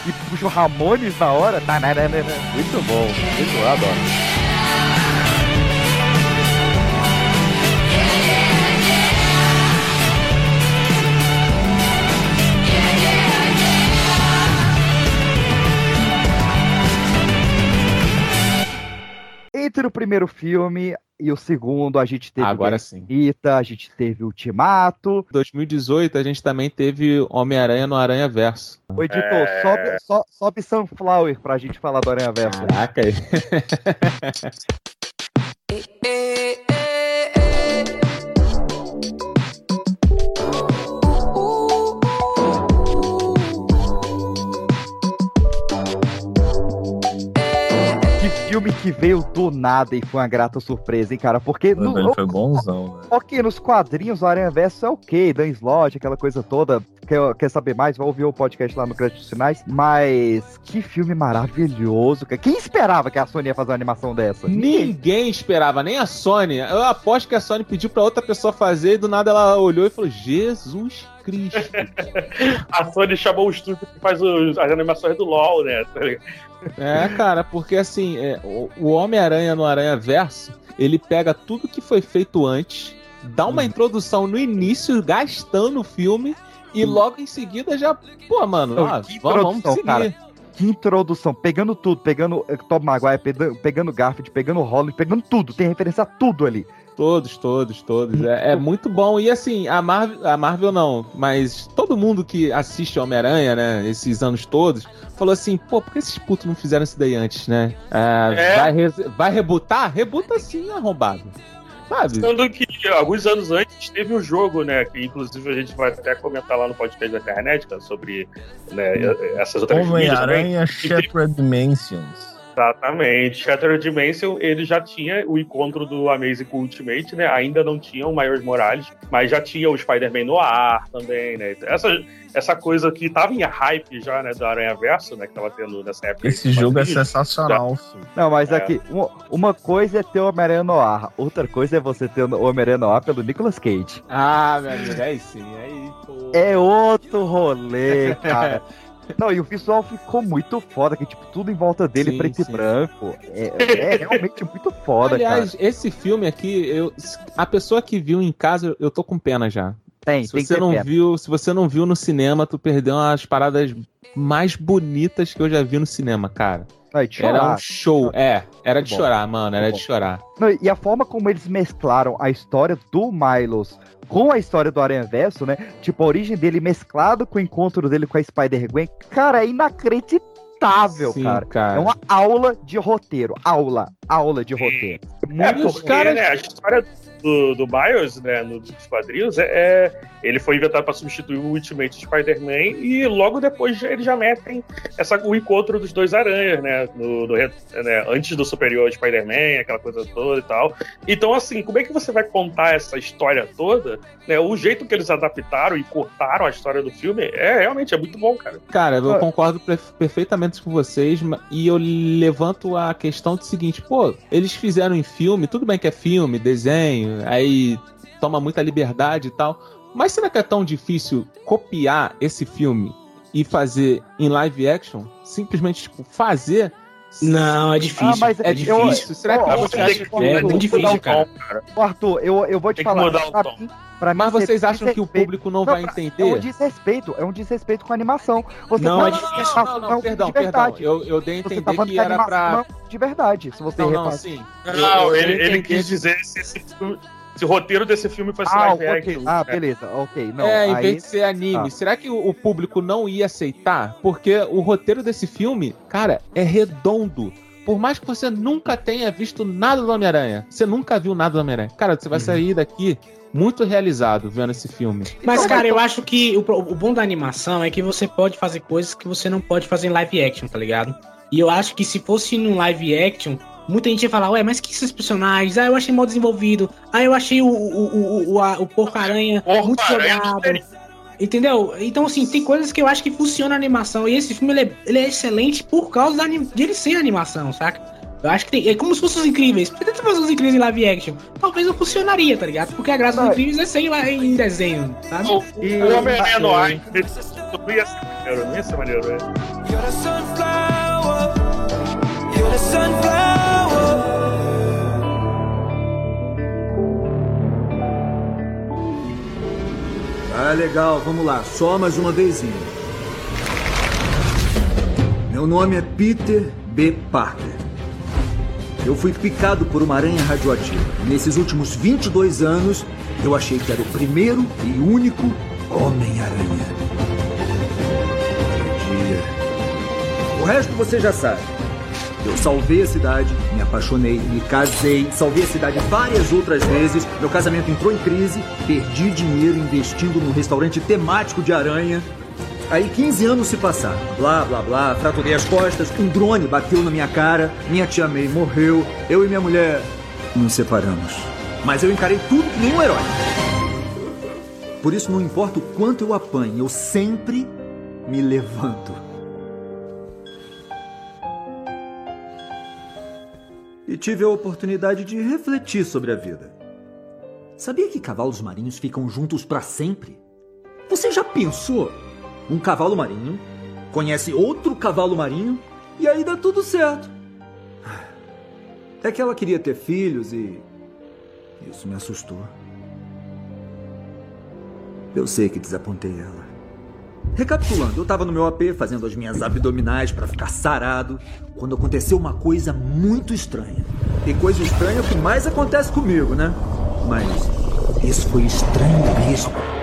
E puxa o Ramones na hora. Tá, né. né, né, né. Muito bom. Muito adoro. entre o primeiro filme e o segundo, a gente teve Agora sim. Infinita, a gente teve Ultimato. 2018 a gente também teve Homem-Aranha no Aranha Verso. Ô, editor, É. sobe, so- sobe Sunflower pra gente falar do Aranha Verso. Caraca filme que veio do nada e foi uma grata surpresa, hein, cara? Porque no, Ele foi bonzão, né? Ok, nos quadrinhos o Aranha Verso é ok, Dan Slott, aquela coisa toda. Quer, quer saber mais? Vai ouvir o podcast lá no Créditos Finais. Mas que filme maravilhoso, cara. Quem esperava que a Sony ia fazer uma animação dessa? Ninguém esperava, nem a Sony. Eu aposto que a Sony pediu pra outra pessoa fazer e do nada ela olhou e falou: Jesus Cristo. A Sony chamou o estúdio que faz os- as animações do LoL, né? É, cara, porque assim, é, o, Homem-Aranha no Aranha Verso, ele pega tudo que foi feito antes, dá uma introdução no início, gastando o filme, e logo em seguida já, pô, mano, Não, ó, vamos, vamos introdução, seguir. cara. Que introdução, pegando tudo, pegando eh, Tom Maguire, pegando, pegando Garfield, pegando Holland, pegando tudo, tem referência a tudo ali. Todos, todos, todos. É, é muito bom. E assim, a Marvel, a Marvel não, mas todo mundo que assiste Homem-Aranha, né, esses anos todos, falou assim, pô, por que esses putos não fizeram isso daí antes, né? Ah, É. vai, re- vai rebutar? Rebuta sim, arrombado. Sabe? Sendo que alguns anos antes teve o jogo, né? Que inclusive a gente vai até comentar lá no podcast da internet, cara, sobre né, essas outras mídias também. Homem-Aranha Shattered Dimensions. Exatamente. Shattered Dimension, ele já tinha o encontro do Amazing com o Ultimate, né? Ainda não tinha o Miles Morales, mas já tinha o Spider-Man no ar também, né? Essa, essa coisa que tava em hype já, né? Do Aranha Verso, né? Que tava tendo nessa época. Esse jogo é sensacional, filho. Não, mas É. aqui, uma, uma coisa é ter o Homem-Aranha no ar, outra coisa é você ter o Homem-Aranha no ar pelo Nicolas Cage. Ah, meu amigo, aí sim, aí, pô. É outro rolê, cara. Não, e o visual ficou muito foda, que tipo, tudo em volta dele Sim, preto sim. e branco. É, é realmente muito foda, Aliás, cara. esse filme aqui, eu, a pessoa que viu em casa, eu tô com pena já. Tem, se tem você não pena. viu, se você não viu no cinema, tu perdeu umas paradas mais bonitas que eu já vi no cinema, cara. Não, de Era um show, é, era de Bom, chorar, mano, era bom. de chorar. Não, e a forma como eles mesclaram a história do Milos com a história do Aranha Verso, né? Tipo, a origem dele mesclado com o encontro dele com a Spider-Gwen, cara, é inacreditável, Sim, cara. cara. É uma aula de roteiro. Aula, aula de roteiro. É, Muito porque né, a história do, do Miles, né, no- dos quadrinhos, é, é- ele foi inventado para substituir o Ultimate Spider-Man e logo depois eles já metem essa, o encontro dos dois aranhas, né, no, né, antes do Superior Spider-Man, aquela coisa toda e tal. Então, assim, como é que você vai contar essa história toda? né, o jeito que eles adaptaram e cortaram a história do filme é realmente é muito bom, cara. Cara, eu Ah. concordo perfeitamente com vocês, e eu levanto a questão do seguinte, pô, eles fizeram em filme, tudo bem que é filme, desenho, aí toma muita liberdade e tal, mas será que é tão difícil copiar esse filme e fazer em live action? Simplesmente, tipo, fazer... Não, é difícil. Ah, mas é eu- difícil. Será que eu- você eu- acha que É muito difícil, cara. Ô, Arthur, eu, eu vou te Tem que falar. pra tom. mim- pra Mas mim, vocês é acham que o público não vai pra- entender? É um desrespeito, é um desrespeito com a animação. Você Não, tá é difícil. que a Não, não, é perdão, de perdão. verdade. Eu, eu dei a tá entender falando que que a era pra... é de verdade, se você Não, não, sim. Não, Eu- eu ele, ele quis dizer se esse filme- se o roteiro desse filme fosse Ah, live ok. action. Ah, beleza, ok. Não, é, em aí- vez de ser anime, Ah. será que o, público não ia aceitar? Porque o roteiro desse filme, cara, é redondo. Por mais que você nunca tenha visto nada do Homem-Aranha, você nunca viu nada do Homem-Aranha. Cara, você vai sair daqui muito realizado vendo esse filme. Mas, cara, eu acho que o, o bom da animação é que você pode fazer coisas que você não pode fazer em live action, tá ligado? E eu acho que se fosse num live action, muita gente ia falar, ué, mas que esses personagens? Ah, eu achei mal desenvolvido. Ah, eu achei o, o, o, o, a- o Porco-Aranha muito jogado. Entendeu? Então, assim, tem coisas que eu acho que funciona a animação. E esse filme, ele é, ele é excelente por causa da, de ele ser animação, saca? Eu acho que tem, é como se fossem os incríveis. Tenta fazer os incríveis em live action, talvez não funcionaria, tá ligado? Porque a graça dos incríveis é ser em, la- em desenho, sabe? O, E- o Homem-Aranha no ar, ia ser maneiro, não ia ser maneiro, né? Ah, legal, vamos lá, só mais uma vezinha. Meu nome é Peter B. Parker. Eu fui picado por uma aranha radioativa. Nesses últimos 22 anos, eu achei que era o primeiro e único Homem-Aranha. O resto você já sabe. Eu salvei a cidade, me apaixonei, me casei, salvei a cidade várias outras vezes. Meu casamento entrou em crise, perdi dinheiro investindo num restaurante temático de aranha. Aí 15 anos se passaram. Blá, blá, blá, fraturei as costas, um drone bateu na minha cara, minha tia May morreu, eu e minha mulher nos separamos. Mas eu encarei tudo que nem um herói. Por isso, não importa o quanto eu apanhe, eu sempre me levanto. E tive a oportunidade de refletir sobre a vida. Sabia que cavalos marinhos ficam juntos para sempre? Você já pensou? Um cavalo marinho conhece outro cavalo marinho e aí dá tudo certo. É que ela queria ter filhos e. Isso me assustou. Eu sei que desapontei ela. Recapitulando, eu tava no meu AP fazendo as minhas abdominais para ficar sarado, quando aconteceu uma coisa muito estranha. E coisa estranha é o que mais acontece comigo, né? Mas isso foi estranho mesmo.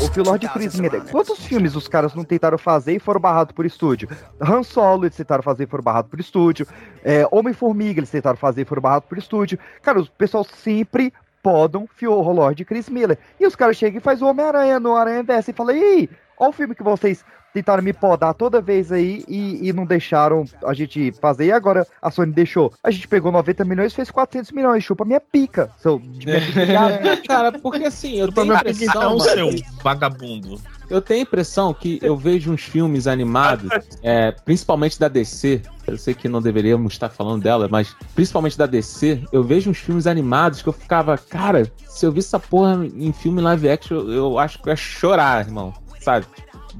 O, o Philord Chris Miller, quantos filmes os caras não tentaram fazer e foram barrados por estúdio? Han Solo eles tentaram fazer e foram barrados por estúdio. É, Homem-Formiga eles tentaram fazer e foram barrados por estúdio. Cara, o pessoal sempre podam o Lord Chris Miller. E os caras chegam e fazem o Homem-Aranha no Aranha Versa e falam, e aí, olha o filme que vocês tentaram me podar toda vez aí e, e, não deixaram a gente fazer. E agora a Sony deixou. A gente pegou 90 milhões e fez 400 milhões. Chupa minha pica. Seu, de minha pica. Cara, porque assim, eu tenho a impressão... Não, seu vagabundo. Eu tenho a impressão que eu vejo uns filmes animados, é, principalmente da DC. Eu sei que não deveríamos estar falando dela, mas principalmente da DC, eu vejo uns filmes animados que eu ficava, cara, se eu vi essa porra em filme live action, eu, eu acho que eu ia chorar, irmão. Sabe?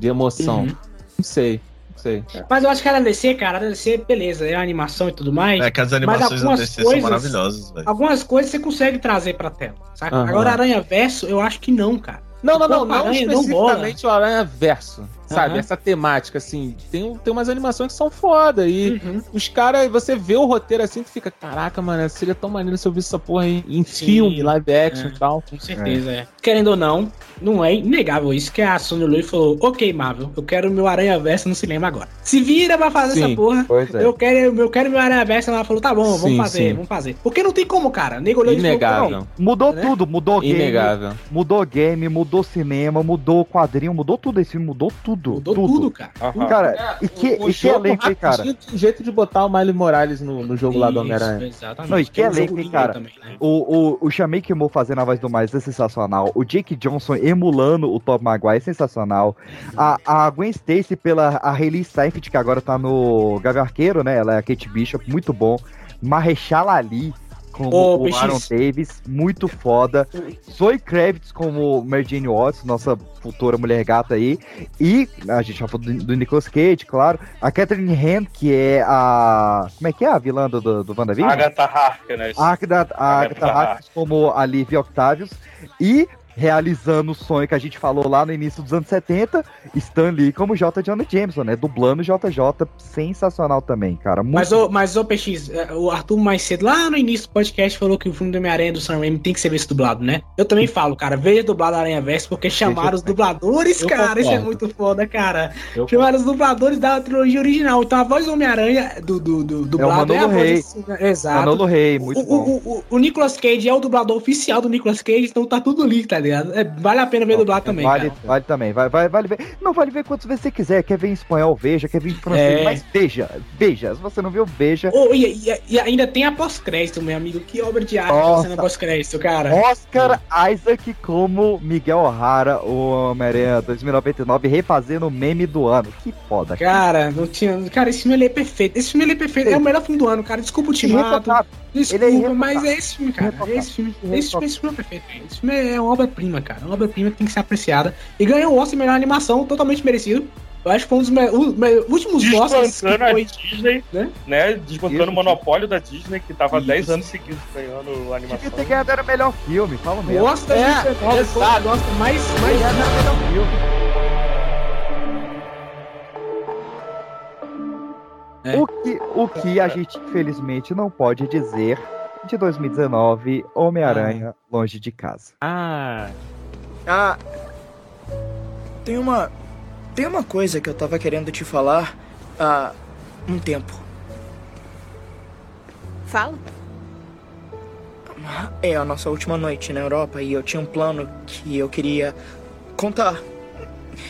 De emoção. Uhum. Não sei. Não sei. Mas eu acho que a DC, cara, a DC, beleza, é a animação e tudo mais. É que as animações da DC coisas, são maravilhosas, velho. Algumas coisas você consegue trazer pra tela, saca? Aham. Agora, Aranha Verso, eu acho que não, cara. Não, não, não, não Aranha não especificamente o Aranha Verso, sabe? Aham. Essa temática, assim, tem, tem umas animações que são foda e Uhum. os caras, você vê o roteiro assim, tu fica, caraca, mano, seria tão maneiro se eu visse essa porra em, em filme, live action É, e tal. Com certeza, é. Querendo ou não, não é inegável isso que a Sony Lui falou: Ok, Marvel, eu quero meu Aranha Verso no cinema agora. Se vira pra fazer Sim, essa porra. pois é. Eu quero, eu quero meu Aranha Verso. Ela falou: Tá bom, vamos Sim, fazer, sim. vamos fazer. Porque não tem como, cara. Nego olhou falou, Inegável. "Não, Mudou Né? tudo, mudou game. Inegável. Mudou game, mudou cinema, mudou quadrinho, mudou tudo. Esse filme mudou tudo. Mudou tudo, tudo, cara. Cara, e que, O e que jogo elenco, hein, cara? tem jeito de botar o Miley Morales no, no jogo lá do Isso, Homem-Aranha. Exatamente. Não, e que é elenco, hein, cara? também, né? O, o, o Chamei Kimo fazendo a voz do Miles é sensacional. O Jake Johnson emulando o Tom Maguire é sensacional. A, a Gwen Stacy pela a Hayley Seinfeld, que agora tá no Gavião Arqueiro, né? Ela é a Kate Bishop, muito bom. Marrechal Ali como Ô, o. Aaron Davis, muito foda. Zoe Kravitz como Mary Jane Watts, nossa futura mulher gata aí. E a gente já falou do, do Nicolas Cage, claro. A Catherine Han, que é a... Como é que é a vilã do, do, do WandaVision? Agatha Harkness. A Agatha, a Agatha Harkness como a Lívia Octavius e realizando o sonho que a gente falou lá no início dos anos 70, Stan Lee como J. Jonah Jameson, né? Dublando JJ, sensacional também, cara. Muito Mas, ô, mas, ô, PX, é, o Arthur mais cedo, lá no início do podcast, falou que o filme do Homem-Aranha do Sam Raimi tem que ser visto dublado, né? Eu também falo, cara, veja dublado Aranha Verso, porque chamaram os dubladores, cara. Isso é concordo. muito foda, cara. Eu chamaram os dubladores da trilogia original. Então a voz do Homem-Aranha, do, do, do dublado, é, a Manolo voz Rey. assim, né? Exato. Manolo Rey, muito o, bom. o, o, o Nicolas Cage é o dublador oficial do Nicolas Cage, então tá tudo ali, tá ligado? É, vale a pena ver dublado também, vale, cara. vale também, vai, vai, vale ver. Não, vale ver quantas vezes você quiser. Quer ver em espanhol, veja. Quer ver em francês, É. mas veja, veja. Se você não viu, veja. Oh, e, e- e ainda tem a pós-crédito, meu amigo. Que obra de arte Nossa. você na pós-crédito, cara. Oscar Isaac como Miguel O'Hara, o Homem-Aranha 2099, refazendo o meme do ano. Que foda, Cara, não tinha. Cara, esse filme é perfeito. Esse filme é perfeito. É o melhor filme do ano, cara. Desculpa o ultimato. Desculpa, Ele é mas é esse filme, cara. É esse filme. Esse filme, esse filme é perfeito. cara. Esse filme é uma obra-prima, cara. Uma obra-prima que tem que ser apreciada. E ganhou o Oscar de melhor animação, totalmente merecido. Eu acho que foi um dos me- os me- últimos Oscars que Desbancando a foi... Disney, né? né? Desbancando Isso. o monopólio da Disney, que tava Isso. 10 anos seguidos ganhando animação. ter ganhado era o melhor filme, fala mesmo. Oscar 2019 foi o Oscar mais... mais... Ganhado era o melhor filme. É. O, que, o que a gente infelizmente não pode dizer de 2019, Homem-Aranha Longe de Casa. Ah, Ah. Tem uma. Tem uma coisa que eu tava querendo te falar há um tempo. Fala. É a nossa última noite na Europa e eu tinha um plano que eu queria contar.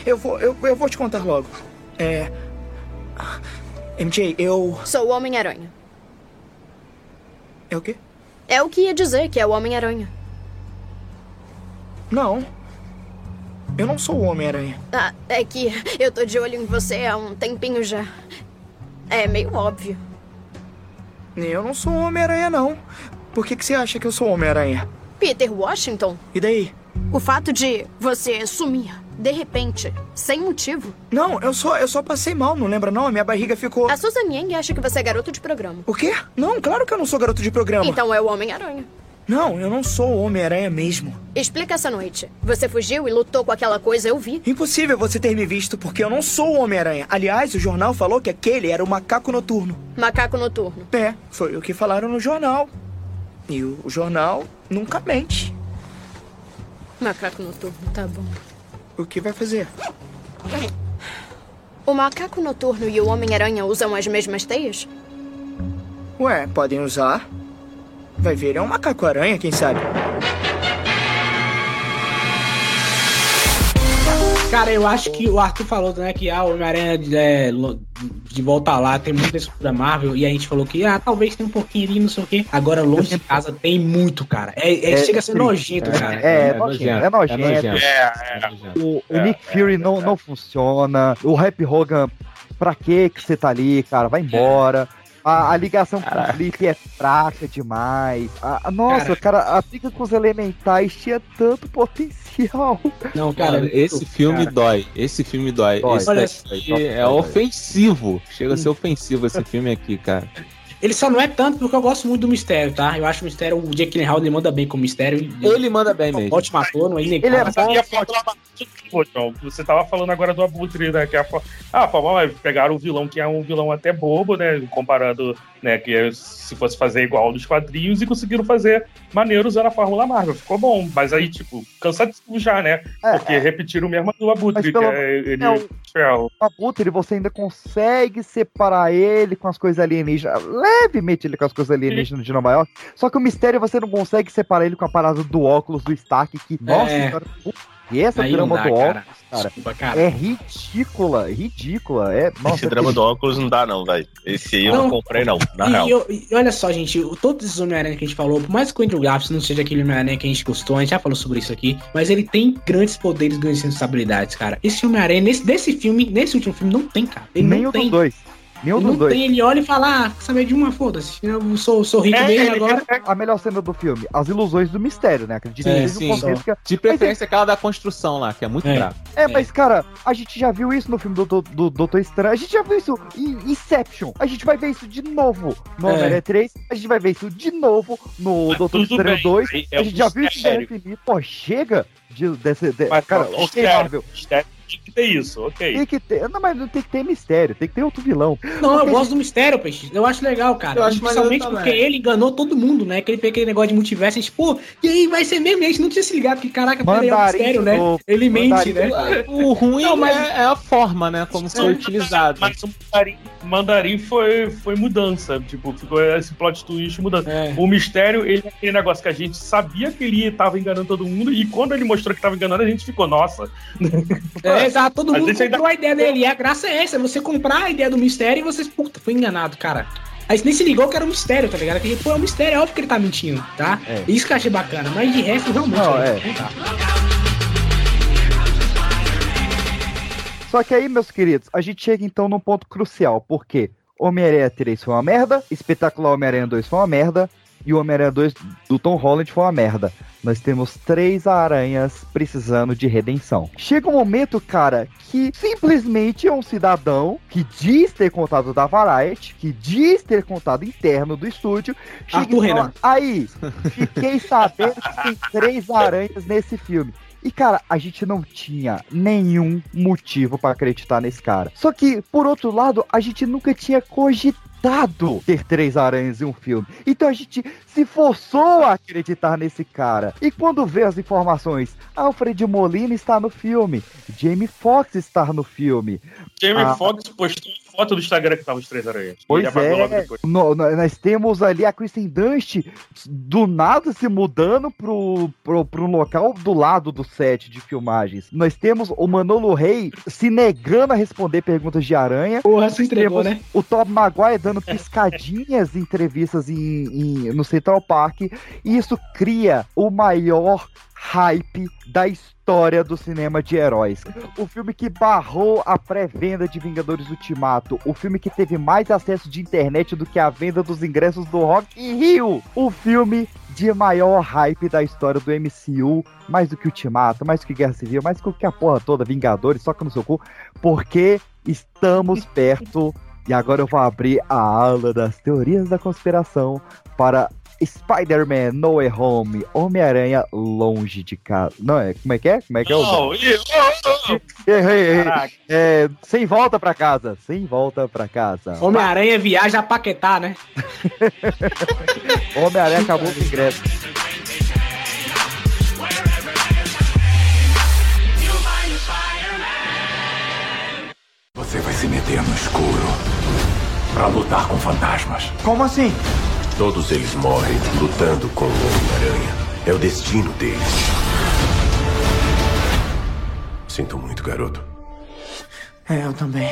Eu vou, eu, eu vou te contar logo. É. MJ, eu. Sou o Homem-Aranha. É o quê? É o que ia dizer que é o Homem-Aranha. Não. Eu não sou o Homem-Aranha. Ah, é que eu tô de olho em você há um tempinho já. É meio óbvio. Eu não sou Homem-Aranha, não. Por que, que você acha que eu sou Homem-Aranha? Peter Washington, E daí? o fato de você sumir, de repente, sem motivo. Não, eu só, eu só passei mal, não lembra não? A minha barriga ficou. A Susan Yang acha que você é garoto de programa. O quê? Não, claro que eu não sou garoto de programa. Então é o Homem-Aranha. Não, eu não sou o Homem-Aranha mesmo. Explica essa noite. Você fugiu e lutou com aquela coisa, eu vi. Impossível você ter me visto, porque eu não sou o Homem-Aranha. Aliás, o jornal falou que aquele era o macaco noturno. Macaco noturno. É, foi o que falaram no jornal. E o, o jornal nunca mente. Macaco noturno, tá bom. O que vai fazer? O macaco noturno e o Homem-Aranha usam as mesmas teias? Ué, podem usar. Vai ver, é um macaco-aranha, quem sabe? Cara, eu acho que o Arthur falou, né, que ah, o Homem-Aranha é, de volta lá tem muita estrutura Marvel, e a gente falou que ah, talvez tem um pouquinho ali, não sei o quê. Agora, longe de casa, tem muito, cara. É, é- É, chega a ser nojento, É, cara. é, é nojento, é nojento. O, o É, Nick Fury não, não funciona. O Rap Hogan, pra que que você tá ali, cara? Vai embora. A, a ligação com o Flip é fraca demais. A- a- nossa, cara, a briga com os elementais tinha tanto potencial. Não, cara, esse filme cara. dói. Esse filme dói. Dói. Esse Olha, é dói. ofensivo. Chega a ser ofensivo esse filme aqui, cara. Ele só não é tanto porque eu gosto muito do Mistério, tá? Eu acho o Mistério, o Jake Gyllenhaal, ele manda bem com o Mistério. Ele manda bem mesmo. Ótimo ator, não é Ele é inegável. bom, Pô, João, você tava falando agora do Abutre, né? Que a, fo- ah, mas pegaram um vilão que é um vilão até bobo, né? Comparado, né? Que é- se fosse fazer igual dos quadrinhos e conseguiram fazer maneiro usando a Fórmula Marvel. Ficou bom, mas aí, tipo, cansativo já, né? É, Porque repetiram o mesmo do Abutre, Mas que pelo- é ele. é o- é o- O Abutre, você ainda consegue separar ele com as coisas alienígenas, levemente ele com as coisas alienígenas de Nova York. Só que o mistério você não consegue separar ele com a parada do óculos do Stark, que, nossa, É. senhora, puta, e essa Aí drama dá, do cara. óculos, cara, Desculpa, cara. é ridícula, ridícula. É, nossa, Esse é drama do óculos não dá, não, velho. Esse aí eu não, Não. comprei, não, na E, real. eu- e olha só, gente, todos esses Homem-Aranha que a gente falou, por mais que o Andrew Garfield não seja aquele Homem-Aranha que a gente gostou, a gente já falou sobre isso aqui, mas ele tem grandes poderes, grandes responsabilidades, cara. Esse Homem-Aranha, nesse desse filme, nesse último filme, não tem, cara. Ele Nem não o tem. dos dois. Nem o Ele dos não dois. tem, ele olha e fala, ah, saber de uma, foda-se. Eu sou, sou rico É, mesmo ele- agora. A melhor cena do filme, as ilusões do mistério, né? Acredito que seja sim. um contexto que... De preferência aquela da construção lá, que é muito É. brava. É, mas, cara, a gente já viu isso no filme do, do, do Doutor Estranho. A gente já viu isso em Inception. A gente vai ver isso de novo no É. Homem-Aranha 3. A gente vai ver isso de novo no Mas Doutor Estranho bem, 2. aí é a um gente já viu isso em. Pô, chega de, desse. de- Mas, cara, ok, mistério, Marvel. mistério, Tem que ter isso, ok. Tem que ter. Não, mas não tem que ter mistério. Tem que ter outro vilão. Não, eu Porque- gosto do mistério, Peixe. Eu acho legal, cara. Eu acho Principalmente porque ele enganou todo mundo, né? Que ele fez aquele negócio de multiverso. A gente, pô, e aí vai ser mesmo? E a gente não tinha se ligado que, caraca, peraí, é um mistério, né? novo. Ele mente, Mandarim né? O ruim Não, mas- é, é a forma, né? Como foi utilizado. Mas o mandarim, mandarim foi, foi mudança. Tipo, ficou esse plot twist mudando. É. O mistério, ele é aquele negócio que a gente sabia que ele tava enganando todo mundo, e quando ele mostrou que tava enganando, a gente ficou, nossa. É, exato, todo A mundo ainda- comprou a ideia dele. E a graça é essa, é você comprar a ideia do mistério e você, puta, foi enganado, cara. Aí você nem se ligou que era um mistério, tá ligado? Que, pô, é um mistério, é óbvio que ele tá mentindo, tá? É. Isso que eu achei bacana, mas de resto, realmente, Não, é. não tá. Só que aí, meus queridos, a gente chega então num ponto crucial, porque Homem-Aranha 3 foi uma merda, Espetacular Homem-Aranha 2 foi uma merda, e o Homem-Aranha 2 do Tom Holland foi uma merda. Nós temos três aranhas precisando de redenção. Chega um momento, cara, que simplesmente é um cidadão que diz ter contato da Variety, que diz ter contato interno do estúdio, chega Arthur e fala, aí, fiquei sabendo que tem três aranhas nesse filme. E, cara, a gente não tinha nenhum motivo pra acreditar nesse cara. Só que, por outro lado, a gente nunca tinha cogitado ter três aranhas em um filme. Então a gente se forçou a acreditar nesse cara. E quando vê as informações, Alfred Molina está no filme, Jamie Foxx está no filme. Jamie Ah, Foxx postou foto do Instagram que tava os três aranhas. Pois é, no- no- nós temos ali a Kristen Dunst do nada se mudando pro, pro, pro local do lado do set de filmagens. Nós temos o Manolo Rey se negando a responder perguntas de aranha. Porra, se entregou, né? O Tom Maguire dando piscadinhas em entrevistas em, em- no Central Park. E isso cria o maior hype da história do cinema de heróis. O filme que barrou a pré-venda de Vingadores Ultimato. O filme que teve mais acesso de internet do que a venda dos ingressos do Rock in Rio. O filme de maior hype da história do MCU. Mais do que Ultimato, mais do que Guerra Civil, mais do que a porra toda, Vingadores, soca no seu cu. Porque estamos perto. E agora eu vou abrir a ala das teorias da conspiração para Spider-Man No Way Home, Homem-Aranha longe de casa. Não, é, como é que é? Como é que é Não, oh, oh. Errei, errei. Caraca. É, sem volta pra casa, sem volta pra casa. Homem-Aranha viaja a Paquetá, né? Homem-Aranha acabou com o ingresso. Você vai se meter no escuro pra lutar com fantasmas. Como assim? Todos eles morrem lutando com o Homem-Aranha. É o destino deles. Sinto muito, garoto. É, eu também.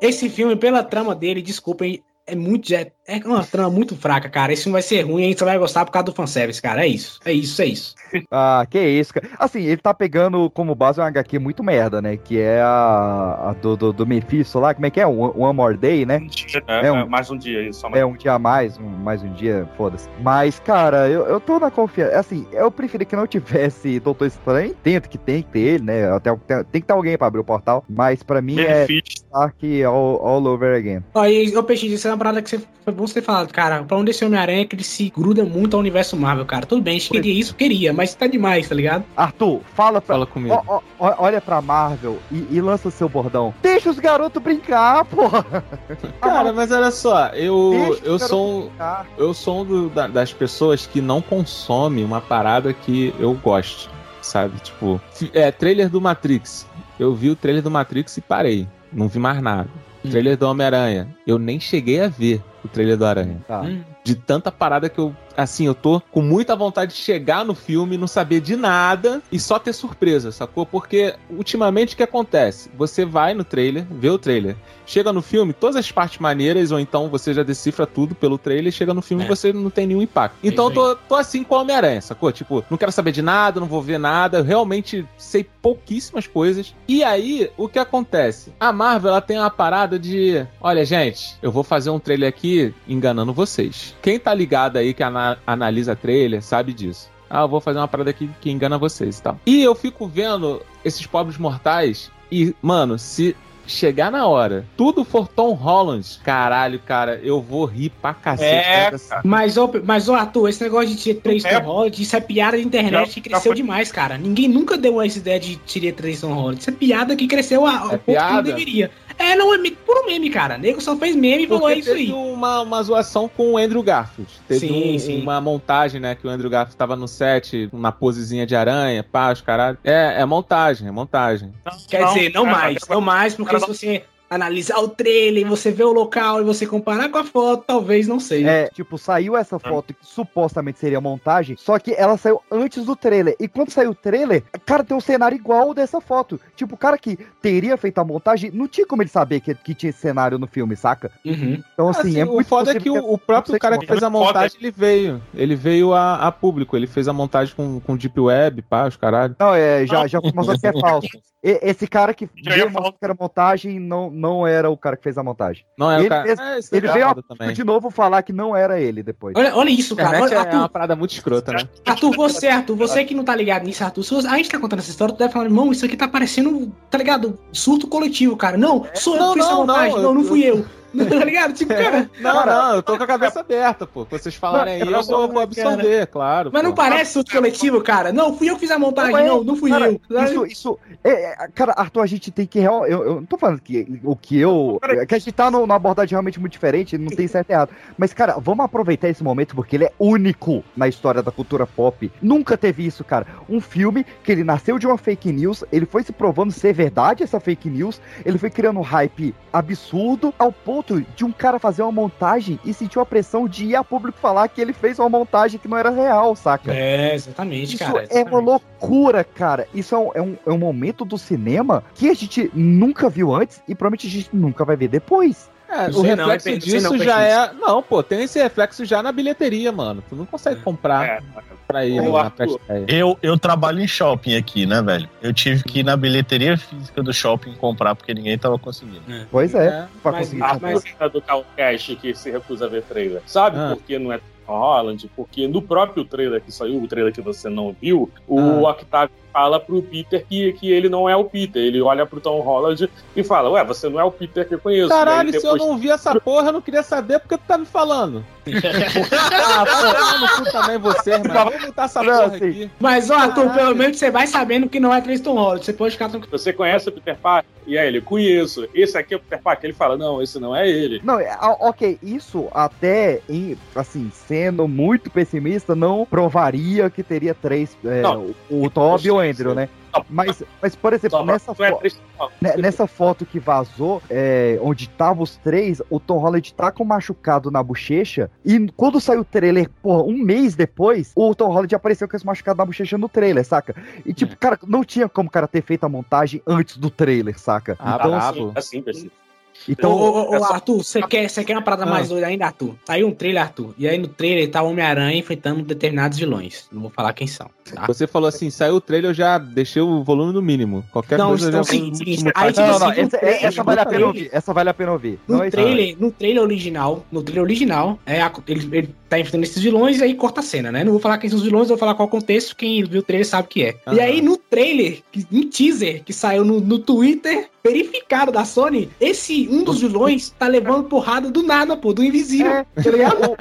Esse filme, pela trama dele, desculpem, é muito. É, é uma trama muito fraca, cara. Esse filme vai ser ruim a gente só vai gostar por causa do fanservice, cara. É isso, é isso, é isso. Ah, que isso, cara. Assim, ele tá pegando como base uma HQ muito merda, né? Que é a, a do, do, do Mephisto lá, como é que é? One, One More Day, né? É, É um- é, mais um dia isso. só mais É um dia a mais, um- mais um dia, foda-se. Mas, cara, eu, eu tô na confiança. Assim, eu preferia que não tivesse Doutor Estranho. Entendo que tem que ter ele, né? Até, tem, tem que ter alguém pra abrir o portal. Mas pra mim é Stark all, all over again. Aí, ô Peixe, isso é uma parada que você, foi bom você ter falado, cara. Pra onde esse Homem-Aranha é que ele se gruda muito ao universo Marvel, cara. Tudo bem, a gente queria isso, queria, mas tá demais, tá ligado? Arthur, fala pra. Fala comigo. Ó, ó, olha pra Marvel e, e lança seu bordão. Deixa os garotos brincar, porra! Cara, mas olha só, eu, o eu sou, um- eu sou um do- da- das pessoas que não consome uma parada que eu gosto, sabe? Tipo, é, trailer do Matrix. Eu vi o trailer do Matrix e parei. Não vi mais nada. Trailer do Homem-Aranha. Eu nem cheguei a ver o trailer do Aranha. Tá. De tanta parada que eu. Assim, eu tô com muita vontade de chegar no filme, não saber de nada e só ter surpresa, sacou? Porque ultimamente o que acontece? Você vai no trailer, vê o trailer, chega no filme, todas as partes maneiras, ou então você já decifra tudo pelo trailer, chega no filme e você não tem nenhum impacto. Então eu isso tô, tô assim com o Homem-Aranha, sacou? Tipo, não quero saber de nada, não vou ver nada, eu realmente sei pouquíssimas coisas. E aí, o que acontece? A Marvel, ela tem uma parada de: olha, gente, eu vou fazer um trailer aqui enganando vocês. Quem tá ligado aí que ana- analisa trailer sabe disso. Ah, eu vou fazer uma parada aqui que engana vocês e tal. E eu fico vendo esses pobres mortais e, mano, se chegar na hora, tudo for Tom Holland, caralho, cara, eu vou rir pra cacete. É, Mas, ô, mas, ô, Arthur, esse negócio de tirar três É. Tom Holland, isso é piada de internet Já- que cresceu demais, cara. Ninguém nunca deu essa ideia de tirar três Tom Holland. Isso é piada que cresceu a, ao ponto que não piada? deveria. É, não, é me- puro meme, cara. Nego só fez meme e falou, é isso aí. Uma, uma zoação com o Andrew Garfield. Teve Sim, um- sim. uma montagem, né? Que o Andrew Garfield tava no set, na posezinha de aranha, pá, os caralho. É, é montagem, é montagem. Quer dizer, não cara, mais, não mais, porque cara, se você analisar o trailer, você ver o local e você comparar com a foto, talvez não seja. É, tipo, saiu essa foto que supostamente seria montagem, só que ela saiu antes do trailer. E quando saiu o trailer, cara, tem um cenário igual dessa foto. Tipo, o cara que teria feito a montagem, não tinha como ele saber que, que tinha esse cenário no filme, saca? Então, assim, Assim, é o foda é possível que o, o próprio cara que fez a montagem, ele veio. Ele veio a, a público. Ele fez a montagem com, com Deep Web, pá, os caralho. Não, é, já, já mostrou que é falso. E- esse cara que Já ia veio mostrar que era montagem não, não era o cara que fez a montagem. Não era o ele cara- mesmo- É, isso é ele veio a- também. de novo falar que não era ele depois. Olha, olha isso, cara. Olha, é Arthur, uma parada muito escrota, né? Arthur, você, Arthur, você que não tá ligado nisso, Arthur, se você- a gente tá contando essa história, tu deve falar, irmão, isso aqui tá parecendo, tá ligado? Surto coletivo, cara. Não, sou eu Não, que fiz essa não, montagem, não, não, não eu- fui eu. tá ligado? Tipo, cara. Não, não, eu tô com a cabeça aberta, pô. Vocês falarem aí, eu vou, vou absorver, claro. Mas não pô. parece surto coletivo, cara. Não, fui eu que fiz a montagem, é, não, não fui cara, eu. Isso, isso. é, é, cara, Arthur, a gente tem que. Eu, eu não tô falando que o que eu. É que a gente tá numa abordagem realmente muito diferente, não tem certo e errado. Mas, cara, vamos aproveitar esse momento porque ele é único na história da cultura pop. Nunca teve isso, cara. Um filme que ele nasceu de uma fake news, ele foi se provando ser verdade essa fake news, ele foi criando um hype absurdo ao ponto de um cara fazer uma montagem e sentiu a pressão de ir a público falar que ele fez uma montagem que não era real, saca? É, exatamente, Isso cara. é uma loucura, cara. Isso é um, é, um, é um momento do cinema que a gente nunca viu antes e provavelmente a gente nunca vai ver depois. É, o reflexo não disso não, já é. Não, pô, tem esse reflexo já na bilheteria, mano. Tu não consegue comprar pra ele Ô, na pré-estreia. Eu, eu trabalho em shopping aqui, né, velho? Eu tive que ir na bilheteria física do shopping comprar porque ninguém tava conseguindo. Pois é, pra Mas conseguir a comprar. música do Calcast que se recusa a ver trailer. Sabe Ah. por que não é Holland? Porque no próprio trailer que saiu, o trailer que você não viu, o Ah. Octavio fala pro Peter que, que ele não é o Peter. Ele olha pro Tom Holland e fala: Ué, você não é o Peter que eu conheço. Caralho, Daí se eu não vi essa porra, eu não queria saber porque tu tá me falando. ah, no cu também você, irmão. Vamos botar essa porra aqui. Mas, ó, Arthur, pelo menos você vai sabendo que não é Tristan Holland. Você pode ficar tranquilo. Você conhece o Peter Parker? E aí ele, conheço. Esse aqui é o Peter Parker. Ele fala: Não, esse não é ele. Não, é, ah, ok, isso até, em, assim, sendo muito pessimista, não provaria que teria três, é, Não. o, o Toby e o Andrew, né? Mas, mas, por exemplo, nessa, é fo- ne- nessa foto que vazou, é, onde tava os três, o Tom Holland tá com machucado na bochecha, e quando saiu o trailer, porra, um mês depois, o Tom Holland apareceu com esse machucado na bochecha no trailer, saca? E tipo, cara, não tinha como o cara ter feito a montagem antes do trailer, saca? Ah, então, brabo. Assim, assim. Então ô, ô, ô, é só- Arthur, você quer, você quer uma parada Ah. mais doida ainda, Arthur? Saiu um trailer, Arthur. E aí no trailer tá o Homem-Aranha enfrentando determinados vilões. Não vou falar quem são. Tá? Você falou assim, saiu o trailer, eu já deixei o volume no mínimo. Qualquer Não, coisa eu então, já sim, vou sim, multiplicar. aí, tipo não, não, assim, essa, no trailer- essa vale a no pena ouvir. Essa vale a pena ouvir. No Não é trailer, no trailer original, no trailer original, é a- ele, ele tá enfrentando esses vilões e aí corta a cena, né? Não vou falar quem são os vilões, vou falar qual o contexto, quem viu o trailer sabe o que é. E Aham. aí no trailer, em teaser, que saiu no, no Twitter, verificado da Sony, esse, um dos vilões tá levando porrada do nada, pô, do invisível, É. tá ligado?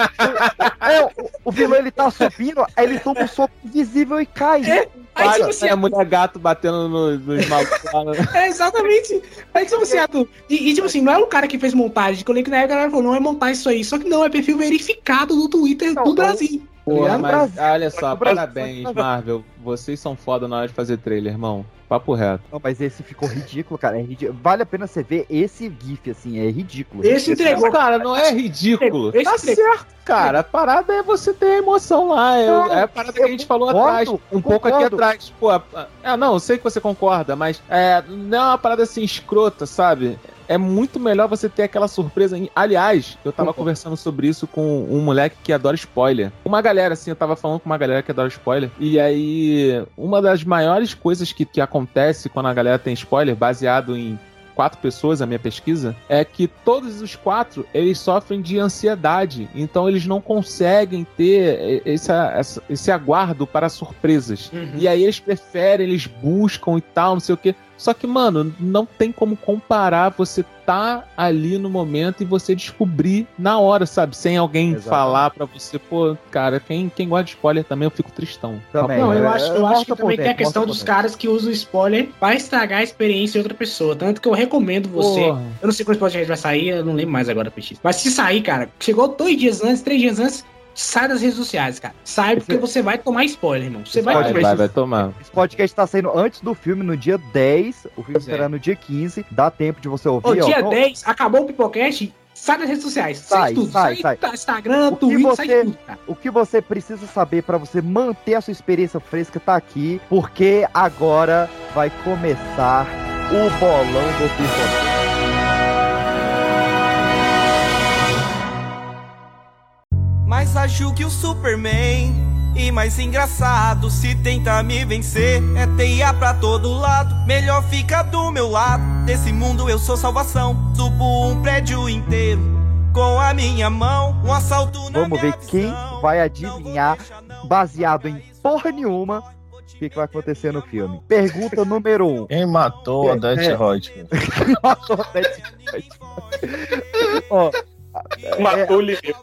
É, o, o vilão ele tá subindo, aí ele toma um soco invisível e cai. É. Aí, tipo assim, Aí a mulher gato batendo no- nos malucos lá. né? É, exatamente. Aí, tipo assim, Arthur, e, e, tipo assim, não é o cara que fez montagem, que eu lembro que na época a galera falou, não é montar isso aí, só que não, é perfil verificado no Twitter Não, do não. Brasil. tá Porra, mas Brasil. olha só, Brasil. parabéns, Marvel. Vocês são foda na hora de fazer trailer, irmão. Papo reto. Não, mas esse ficou ridículo, cara. É ridículo. Vale a pena você ver esse GIF, assim, é ridículo. Esse entregou. Cara, não é ridículo. Esse Tá entregou. certo, cara. A parada é você ter emoção lá. É, Não, é a parada que a gente falou concordo, atrás. Um pouco aqui concordo. Atrás. Pô, a- a- é, não, eu sei que você concorda, mas é, não é uma parada assim escrota, sabe? É muito melhor você ter aquela surpresa. Aliás, eu tava conversando sobre isso com um moleque que adora spoiler. Uma galera, assim, eu tava falando com uma galera que adora spoiler. E aí, uma das maiores coisas que, que acontece quando a galera tem spoiler, baseado em quatro pessoas, a minha pesquisa, é que todos os quatro, eles sofrem de ansiedade. Então eles não conseguem ter esse, esse aguardo para surpresas. Uhum. E aí eles preferem, eles buscam e tal, não sei o quê. Só que, mano, não tem como comparar você tá ali no momento e você descobrir na hora, sabe? Sem alguém Exatamente. falar pra você, pô, cara, quem, quem gosta de spoiler também eu fico tristão. Também. Não, eu É, acho, eu mostra acho que também tem a questão dos caras que usam spoiler pra estragar a experiência de outra pessoa. Tanto que eu recomendo você. Porra. Eu não sei quando esse podcast vai sair, eu não lembro mais agora, PX. Mas se sair, cara, chegou dois dias antes, três dias antes, sai das redes sociais, cara. Sai porque você vai tomar spoiler, irmão. Você vai Vai, tomar vai, vai tomar. Esse podcast tá saindo antes do filme, no dia 10. O filme Pois é. será no dia 15. Dá tempo de você ouvir. Ô, dia ó. Então, 10, acabou o Pipocast, sai das redes sociais. Sai, Sai, tudo. sai, Sai, sai. Instagram, O Twitter, sai você- tudo, cara. O que você precisa saber pra você manter a sua experiência fresca tá aqui, porque agora vai começar o bolão do Pipoca. Mas acho que o Superman e mais engraçado se tenta me vencer é teia pra todo lado, melhor fica do meu lado. Desse mundo eu sou salvação. Subo um prédio inteiro com a minha mão. Um assalto na Vamos ver quem vai adivinhar, baseado em porra nenhuma, o que, que vai acontecer no filme. Pergunta número um. Quem matou a Death Rodman? Quem matou a Death Rodman? Ó, Matou o Lili.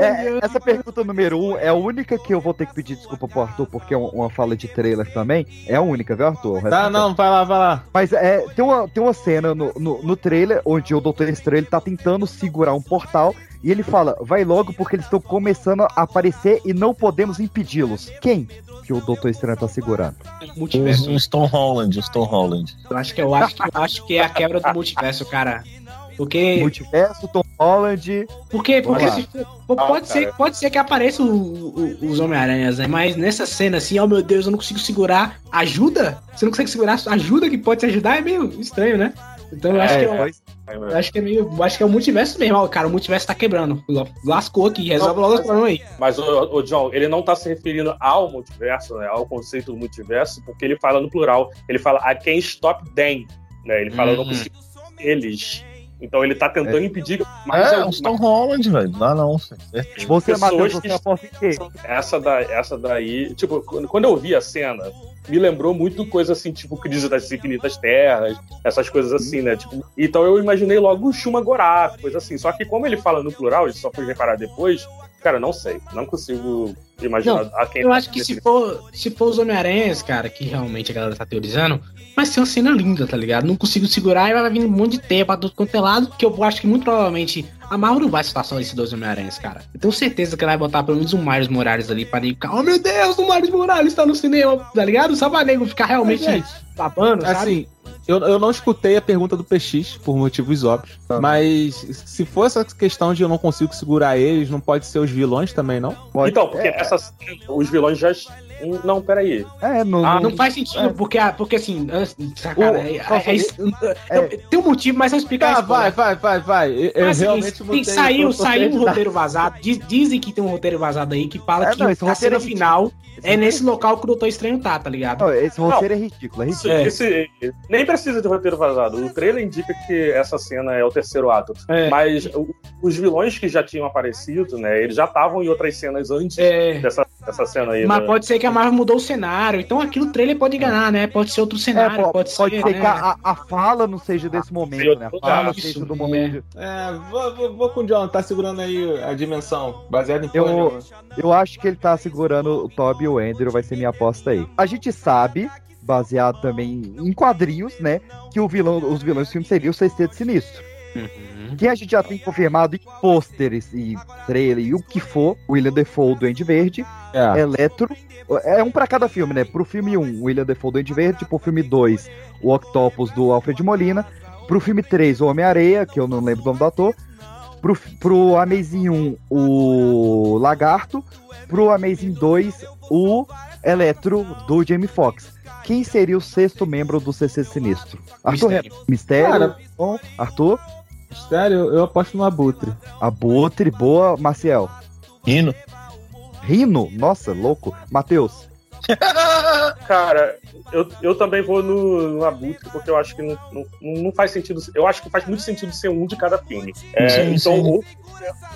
É, essa pergunta número um é a única que eu vou ter que pedir desculpa pro Arthur, porque é um- uma fala de trailer também. É a única, viu, Arthur? Tá, não, vai lá, vai lá. Mas é, tem, uma, tem uma cena no, no, no trailer onde o Doutor Estranho ele tá tentando segurar um portal e ele fala: vai logo porque eles estão começando a aparecer e não podemos impedi-los. Quem que o Doutor Estranho tá segurando? Multiverso. O, Stone Holland, o Stone Holland. Eu acho que eu acho eu acho que é a quebra do multiverso, cara. Porque. Multiverso, Tom Holland. Porque, se for- pode, ser, pode ser que apareça o- o- os Homem-Aranhas, né? Mas nessa cena, assim, oh meu Deus, eu não consigo segurar. Ajuda? Você não consegue segurar ajuda que pode te ajudar? É meio estranho, né? Então eu acho É, que pois- eu acho que é meio. eu acho que é o multiverso mesmo. Cara, o multiverso tá quebrando. Lascou aqui, resolve logo esse problema aí. Mas o, o John, ele não tá se referindo ao multiverso, né, ao conceito do multiverso, porque ele fala no plural. Ele fala I can't stop them. Né? Ele fala, eu não Uhum. consigo eles. Então ele tá tentando impedir. É, eu- o Stone Holland, velho. Não, não. certeza. Você, Pessoas Matheus, que você aposta em quê? Essa, da, essa daí, tipo, quando quando eu vi a cena, me lembrou muito coisa assim, tipo, Crise das Infinitas Terras, essas coisas assim, né? Tipo, então eu imaginei logo o Shuma Gorá, coisa assim. Só que como ele fala no plural, isso só fui reparar depois, cara, não sei. Não consigo imaginar Não, a quem eu tá acho que se for, se for os Homem-Aranhas, cara, que realmente a galera tá teorizando, vai ser uma cena linda, tá ligado? Não consigo segurar e vai vir um monte de tempo pra tudo quanto é lado, que eu acho que muito provavelmente a Marvel não vai citar só esses dois Homem-Aranhas, cara. Eu tenho certeza que ela vai botar pelo menos um Miles Morales ali pra ele ficar, oh meu Deus, o Miles Morales tá no cinema, tá ligado? Só pra nego ficar realmente Mas, gente, babando, sabe? Assim, eu, eu não escutei a pergunta do PX, por motivos óbvios. Mas se for essa questão de eu não consigo segurar eles, não pode ser os vilões também, não? Então, porque nessa cena, os vilões já. Não, peraí. É, não, Ah, não faz sentido, porque, a- porque assim, ah, cara, é- é- é tem um motivo, mas eu explicar Tá, vai, vai, vai, vai. Eu, eu Mas, realmente assim, mudei tem, saiu, saiu um roteiro vazado. Diz- dizem que tem um roteiro vazado aí que fala É, que não, esse a cena é final é nesse local que o Doutor Estranho tá, tá ligado? Não, esse roteiro é ridículo, é ridículo. esse- nem precisa de roteiro vazado. O trailer indica que essa cena é o terceiro ato. É. Mas o- os vilões que já tinham aparecido, né? Eles já estavam em outras cenas antes dessa, dessa cena aí. É. Mas né? pode ser que a Marvel mudou o cenário. Então aqui o trailer pode enganar, né? Pode ser outro cenário, É, po- pode, pode ser. ser né? que a, a fala não seja desse momento, né? A fala Isso, seja do momento. É, vou, vou, vou com o John, tá segurando aí a dimensão, baseado em Eu, eu acho que ele tá segurando o Toby e o Andrew, vai ser minha aposta aí. A gente sabe, baseado também em quadrinhos, né, que o vilão, os vilões do filme seriam o Sexteto Sinistro. Que a gente já tem confirmado em pôsteres e trailer e o que for, William Defoe do Duende Verde, É. Eletro, é um pra cada filme, né? Pro filme 1, William Defoe do Duende Verde, pro filme 2, o Octopus do Alfred Molina, pro filme 3, o Homem-Areia, que eu não lembro o nome do ator, pro, pro Amazing 1, o Lagarto, pro Amazing 2, o Eletro do Jamie Foxx. Quem seria o sexto membro do CC Sinistro? Arthur Mistério. Renan. Mistério? Cara, Arthur? Mistério, eu aposto no Abutre. Abutre, boa, Maciel. Rino. Rino? Nossa, louco. Matheus. Cara, eu, eu também vou no, no Abutre, porque eu acho que não, não, não faz sentido. Eu acho que faz muito sentido ser um de cada filme. É, Sim, então, sim. ou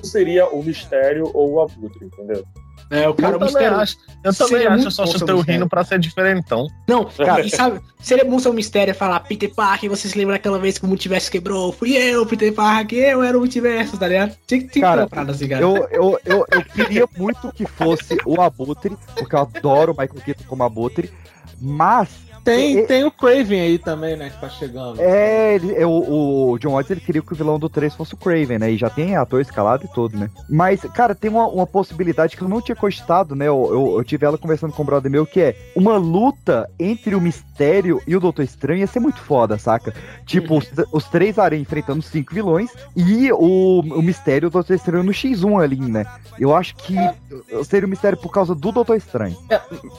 seria o Mistério ou o Abutre, entendeu? É, o cara, eu o também mistério. acho. Eu também Seria acho, muito eu só chutei o. Rino pra ser diferentão. Não, cara, e sabe, seria bom ser um mistério falar Peter Parker, vocês lembram daquela vez que o multiverso quebrou? Fui eu, Peter Parker, eu era o multiverso, tá ligado? Tinha, que- ter Cara, assim, cara. eu, eu, eu, eu queria muito que fosse o Abutre, porque eu adoro o Michael Keaton como Abutre, mas Tem, tem o Craven aí também, né, que tá chegando. É, ele, é, o, o John Watts ele queria que o vilão do 3 fosse o Craven, né? E já tem ator escalado e tudo, né? Mas, cara, tem uma, uma possibilidade que eu não tinha cogitado, né? Eu, eu, eu tive ela conversando com o brother meu, que é uma luta entre o Mistério e o Doutor Estranho ia ser muito foda, saca? Tipo, os, os três aranhas enfrentando cinco vilões e o, o Mistério e o Doutor Estranho no X1 ali, né? Eu acho que seria o Mistério por causa do Doutor Estranho.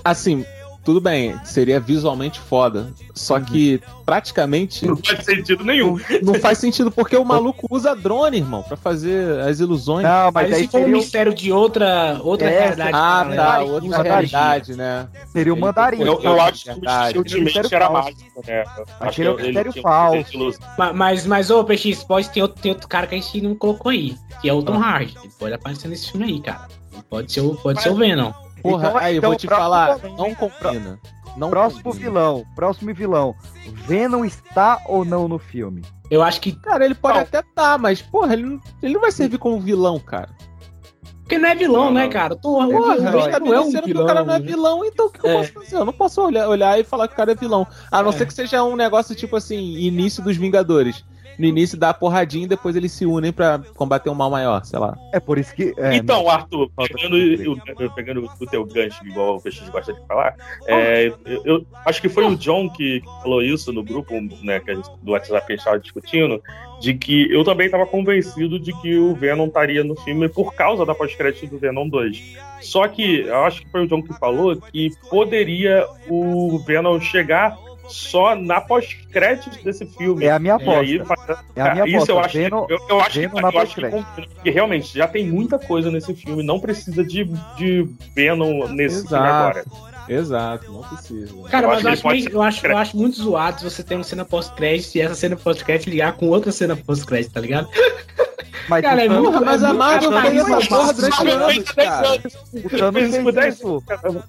Assim, tudo bem, seria visualmente foda. Só que praticamente. Não faz sentido nenhum. Não faz sentido, porque o maluco usa drone, irmão, pra fazer as ilusões. Não, Mas, se for um mistério de outra, outra É, realidade. Ah, cara, tá, né? outra Mandarim. realidade, né? Seria o mandarim. Eu, eu acho que o. Ultimate Mistério era mágico, né? É que ele mistério falso. Mas, mas, ô, PX, pode ter outro, tem outro cara que a gente não colocou aí, que é o Tom Hardy. Ele pode aparecer nesse filme aí, cara. Pode ser o, pode ser o Venom. Porra, Então- aí, eu então, vou te falar, vilão, não combina. Não Próximo combina. vilão, próximo vilão. Venom está ou não no filme? Eu acho que. Cara, ele pode até estar, mas, porra, ele não, ele não vai servir como vilão, cara. Porque não é vilão, né, cara? Tô, Porra, o eles Venom não é um estabeleceram que o cara não é vilão. vilão, então o que, que eu É. posso fazer? Eu não posso olhar, olhar e falar que o cara é vilão. A não É. ser que seja um negócio tipo assim, início dos Vingadores. No início dá a porradinha e depois eles se unem pra combater um mal maior, sei lá. É por isso que. é, então, Arthur, pegando, o- pegando o teu gancho, igual o Peixe gosta de falar, é, eu, eu acho que foi o John que falou isso no grupo né, que a gente- do WhatsApp que a gente estava discutindo, de que eu também estava convencido de que o Venom estaria no filme por causa da pós-crédito do Venom 2. Só que eu acho que foi o John que falou que poderia o Venom chegar só na pós-crédito desse filme. É a minha aí, aposta. fa- É a minha Isso eu aposta. acho, Venom- que, eu, eu acho, que, na eu acho que realmente já tem muita coisa nesse filme, não precisa de, de Venom nesse filme agora. Exato, não precisa. Cara, Eu mas acho que eu ele acho, meio- eu, acho, eu acho muito zoado você ter uma cena pós-crédito e essa cena pós-crédito ligar com outra cena pós-crédito, tá ligado? Mas, Cara, é muito- mas é a muito Marvel cara. essa porra durante anos, cara. O Thanos 10 isso.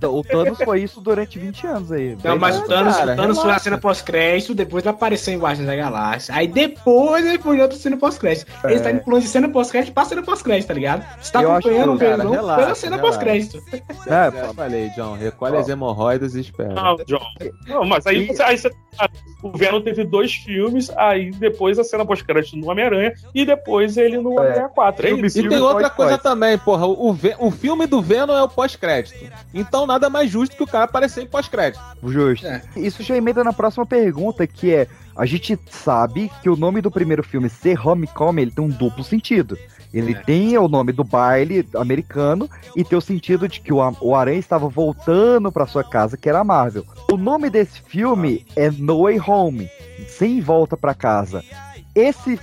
O Thanos foi isso durante 20 anos aí. Não, mas o Thanos, cara, o Thanos foi na cena pós-crédito, depois ele apareceu em Guardiões da Galáxia. Aí depois ele foi em outra cena pós-crédito. Ele É. tá indo pulando de cena pós-crédito pra cena pós-crédito, tá ligado? Você tá Eu acompanhando o Venom pela cena pós-crédito. É, Já falei, John, recolhe as hemorroidas e espera. Não, John. Não, mas aí, você, aí você. O Venom teve dois filmes, aí depois a cena pós-crédito no Homem-Aranha e depois ele no Homem-Aranha 4. É. E filme tem outra pós- coisa pós. também, porra. O, o filme do Venom é o pós-crédito. Então nada mais justo que o cara aparecer em pós-crédito. Justo. É. Isso já emenda na próxima pergunta, que é: a gente sabe que o nome do primeiro filme ser Homecoming, ele tem um duplo sentido. Ele É. tem o nome do baile americano e tem o sentido de que o, o Aranha estava voltando para sua casa, que era a Marvel. O nome desse filme é No Way Home, sem volta para casa. Esse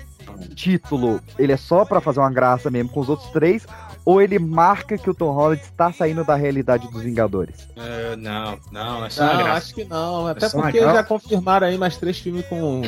título, ele é só para fazer uma graça mesmo com os outros três, ou ele marca que o Tom Holland está saindo da realidade dos Vingadores? É, não, não, é só uma Não, graça. acho que não. Até só uma porque já confirmaram aí mais três filmes com,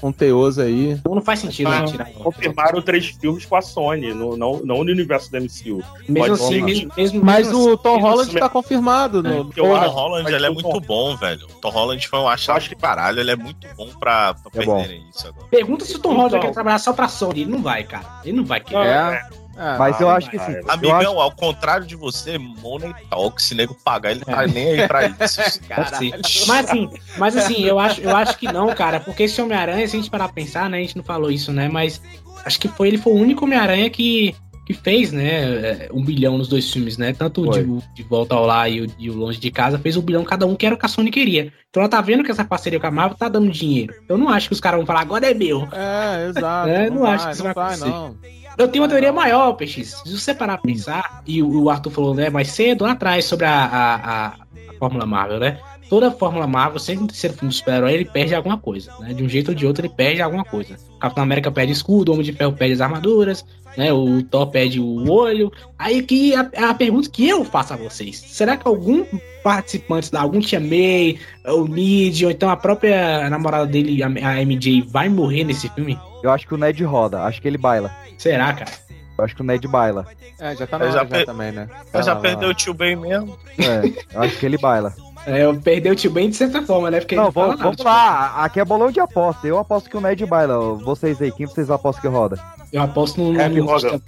com Teoso aí. Então não faz sentido né, Ah, tirar. Confirmaram três filmes com a Sony, no, não, não no universo da MCU. Mesmo Pode assim, mesmo, mesmo Mas mesmo o Tom mesmo Holland assim- tá confirmado. No, Eu O acho- Tom Holland ele é o muito Tom- bom, velho. O Tom Holland foi um achado acho que caralho, ele é muito bom pra, pra É bom. perderem isso agora. Pergunta se o Tom Holland Então. quer trabalhar só pra Sony. Ele não vai, cara. Ele não vai querer. É. É, Mas eu Ah, acho que sim. Amigão, acho, ao contrário de você, Money Talk, se nego pagar, ele tá nem aí pra isso. Mas assim, mas assim, eu acho, eu acho que não, cara, porque esse Homem-Aranha, se a gente parar pra pensar, né, a gente não falou isso, né, mas acho que foi ele foi o único Homem-Aranha que, que fez, né, um bilhão nos dois filmes, né, tanto de, de Volta ao Lar e o, e o Longe de Casa fez um bilhão cada um, que era o que a Sony queria. Então ela tá vendo que essa parceria com a Marvel tá dando dinheiro. Eu não acho que os caras vão falar, agora é meu. É, exato. É, não, não vai, acho que isso não vai vai, acontecer. não. Eu tenho uma teoria maior, PX. Se você parar pra pensar, e o Arthur falou né, mais cedo lá atrás sobre a, a, a Fórmula Marvel, né? Toda a Fórmula Marvel, sempre no terceiro filme do super-herói, ele perde alguma coisa, né? De um jeito ou de outro, ele perde alguma coisa. O Capitão América perde escudo, o Homem de Ferro perde as armaduras, né? O Thor perde o olho. Aí que a, a pergunta que eu faço a vocês: será que algum participante, algum Tia May, o Nid, ou então a própria namorada dele, a, a MJ, vai morrer nesse filme? eu acho que o Ned roda, acho que ele baila. Será, cara? Eu acho que o Ned baila. É, já tá na Eu já hora já per- também, né? Já lá, vai perdeu lá. o tio Ben mesmo. É, eu acho que ele baila. É, eu perdi o tio bem de certa forma, né? Porque Não, vamos, nada, vamos tipo, lá. Aqui é bolão de aposta. Eu aposto que o Ned baila. Vocês aí, quem vocês apostam que roda? Eu aposto no. Happy no- Hogan.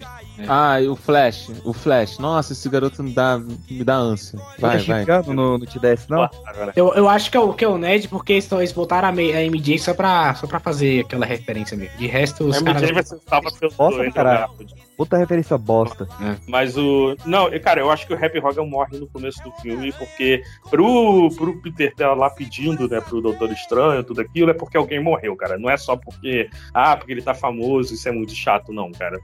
Ah, e o Flash. O Flash. Nossa, esse garoto me dá, me dá ânsia. Vai, Fica vai. xingando no, no Te Desce, não? Agora. Eu, eu acho que é, o, que é o Ned, porque eles, botaram a, a MJ só pra, só pra fazer aquela referência mesmo. De resto, os A caras. MJ vai ser salva pelo Nossa, Andrew caralho. Puta referência bosta. Mas o. Não, cara, eu acho que o Happy Hogan morre no começo do filme, porque pro, pro Peter tá lá pedindo, né, pro Doutor Estranho, tudo aquilo, é porque alguém morreu, cara. Não é só porque. Ah, porque ele tá famoso, isso é muito chato. não, cara.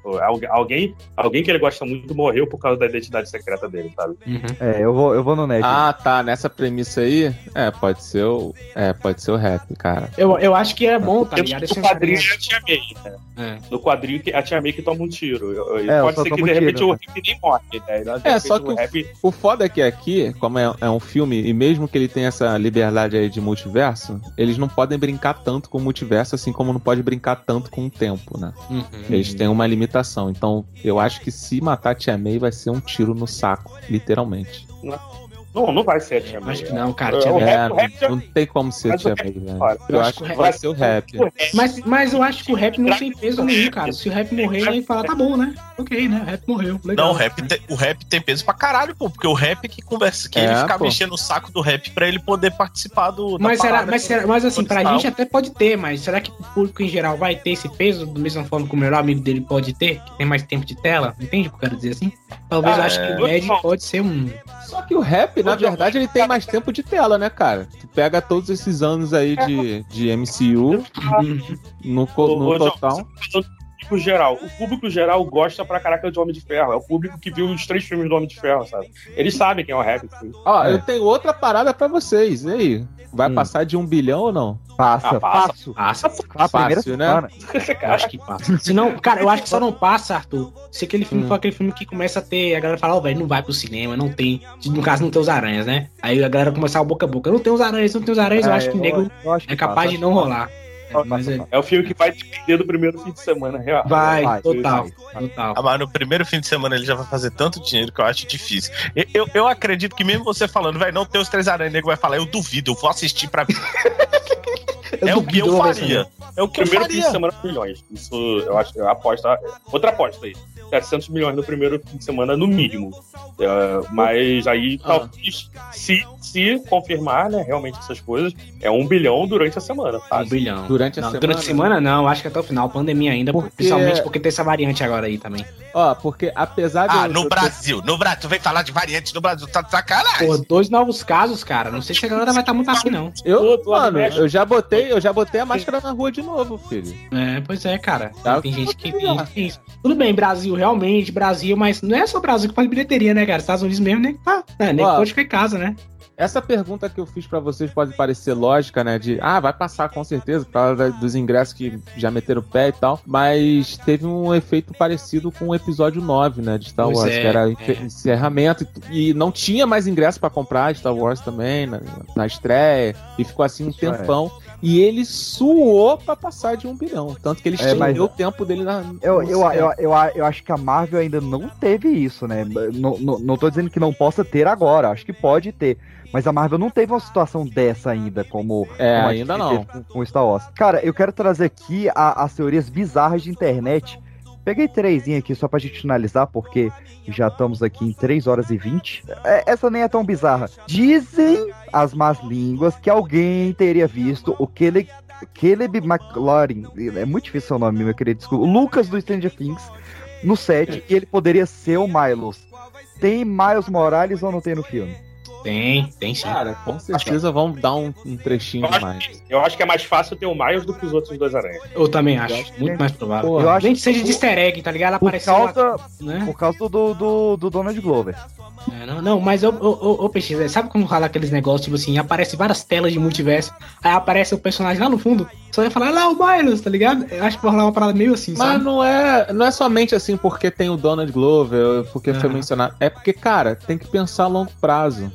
Alguém, alguém que ele gosta muito morreu por causa da identidade secreta dele, sabe? É, eu vou, eu vou no Ned. Ah, tá. Nessa premissa aí, é, pode ser o. É, pode ser o rap, cara. Eu, eu acho que é bom, tá ligado? no quadrinho é é a Tia May, né? É. No quadrinho que- a Tia May que toma um tiro. É, eu pode só ser que de repente tiro, o né? rap nem morre, né? É, só que o rap o foda é que aqui, como é, é um filme, e mesmo que ele tenha essa liberdade aí de multiverso, eles não podem brincar tanto com o multiverso, assim como não pode brincar tanto com o tempo, né? Uhum. Eles têm uma limitação. Então, eu acho que se matar Tia May vai ser um tiro no saco, literalmente. Não, não vai ser a Tia May. Acho que não, cara. Tia May- É, não tem como ser o Tia May, velho. Eu acho que vai ser o rap. Mas, mas eu acho que o rap não tem peso nenhum, cara. Se o rap morrer, ele fala, tá bom, né? Ok, né? O rap morreu. Legal. Não, o rap, tem, o rap tem peso pra caralho, pô. Porque o rap que conversa, que É, ele ficava pô. enchendo o saco do rap pra ele poder participar do. da Mas, será, mas, será, mas assim, pra gente até pode ter, mas será que o público em geral vai ter esse peso da mesma forma que o melhor amigo dele pode ter, que tem mais tempo de tela? Entende o que eu quero dizer assim? Talvez eu Ah, acho que é. o Ned pode ser um. Só que o rap, na verdade, ele tem mais tempo de tela, né, cara? Tu pega todos esses anos aí de, de MCU no, co- no João, total. Público geral. O público geral gosta pra caraca de Homem de Ferro. É o público que viu os três filmes do Homem de Ferro, sabe? Eles sabem quem é o rap. Ó, eu tenho outra parada pra vocês. E aí? Vai passar de um bilhão ou não? Passa, Ah, passa. passo. Passa. A primeira Fácil, né? Eu acho que passa. Se não, cara, eu acho que só não passa, Arthur. Se aquele filme Hum. for aquele filme que começa a ter. A galera fala, ó, velho, não vai pro cinema, não tem. No caso, não tem os aranhas, né? Aí a galera começar o boca a boca. Não tem os aranhas, não tem os aranhas. eu É, acho que o eu- nego eu acho que é capaz passa, de não rolar. É, é, É o filme que vai depender do primeiro fim de semana real. vai, total. Total. Ah, mas no primeiro fim de semana ele já vai fazer tanto dinheiro que eu acho difícil. Eu, eu, eu acredito que mesmo você falando, vai não ter os três aranhas, nego vai falar, eu duvido, eu vou assistir pra ver. é o que eu faria. É o que eu primeiro fim de faria. semana milhões. Isso eu acho que é a aposta. Outra aposta aí. 700 milhões no primeiro fim de semana, no mínimo. É, mas aí, Ah. talvez, se, se confirmar, né, realmente essas coisas, é um bilhão durante a semana. Um bilhão. Durante a Não, semana? Durante a semana, não. Acho que até o final, pandemia ainda. Porque- Principalmente porque tem essa variante agora aí também. Ó, porque apesar de. Ah, no Brasil, no Brasil, tu vem falar de variante no Brasil, tá de sacanagem. Pô, dois novos casos, cara. Não sei se a galera vai estar muito afim, não. Eu, mano, eu já botei, eu já botei a máscara na rua de novo, filho. É, pois é, cara. Tá tem gente que tem tem. Tudo bem, Brasil, realmente, Brasil, mas não é só Brasil que faz bilheteria, né, cara? Estados Unidos mesmo, nem tá. É, nem Ó, pode ficar em casa, né? Essa pergunta que eu fiz pra vocês pode parecer lógica, né? De, ah, vai passar com certeza, por causa dos ingressos que já meteram o pé e tal. Mas teve um efeito parecido com o episódio 9, né? De Star Pois Wars, é, que era é. encerramento. E, não tinha mais ingresso pra comprar Star Wars também, na, na estreia. E ficou assim um Isso é. E ele suou pra passar de um bilhão. Tanto que ele É, mas- o tempo dele na. Eu, eu, eu, eu, eu acho que a Marvel ainda não teve isso, né? Não, não, não tô dizendo que não possa ter agora, acho que pode ter. Mas a Marvel não teve uma situação dessa ainda, como, É, como ainda não. Com, com Star Wars. Cara, eu quero trazer aqui a- as teorias bizarras de internet. Peguei três aqui só pra gente finalizar, porque já estamos aqui em 3 horas e 20. É, essa nem é tão bizarra. Dizem as más línguas que alguém teria visto o Caleb, Caleb McLaurin. É muito difícil seu nome, meu querido. Desculpa. Lucas do Stranger Things no set e ele poderia ser o Milos. Tem Miles Morales ou não tem no filme? Tem, tem sim. Cara, com certeza vão dar um, um trechinho Eu acho, mais. que, eu acho que é mais fácil ter o Miles do que os outros dois aranhas. Eu também acho. acho que muito é- mais provável. Pô, eu acho Nem que- seja de easter egg, tá ligado? Ela Por causa, lá, né? por causa do, do, do Donald Glover. É, não, não, mas eu, eu, eu, eu sabe como fala aqueles negócios, tipo assim, aparece várias telas de multiverso, aí aparece o personagem lá no fundo, só ia falar, "Ah lá o Miles, tá ligado? Eu acho que vai rolar uma parada meio assim, Mas sabe? não é, não é somente assim porque tem o Donald Glover, porque foi mencionado. É porque, cara, tem que pensar a longo prazo.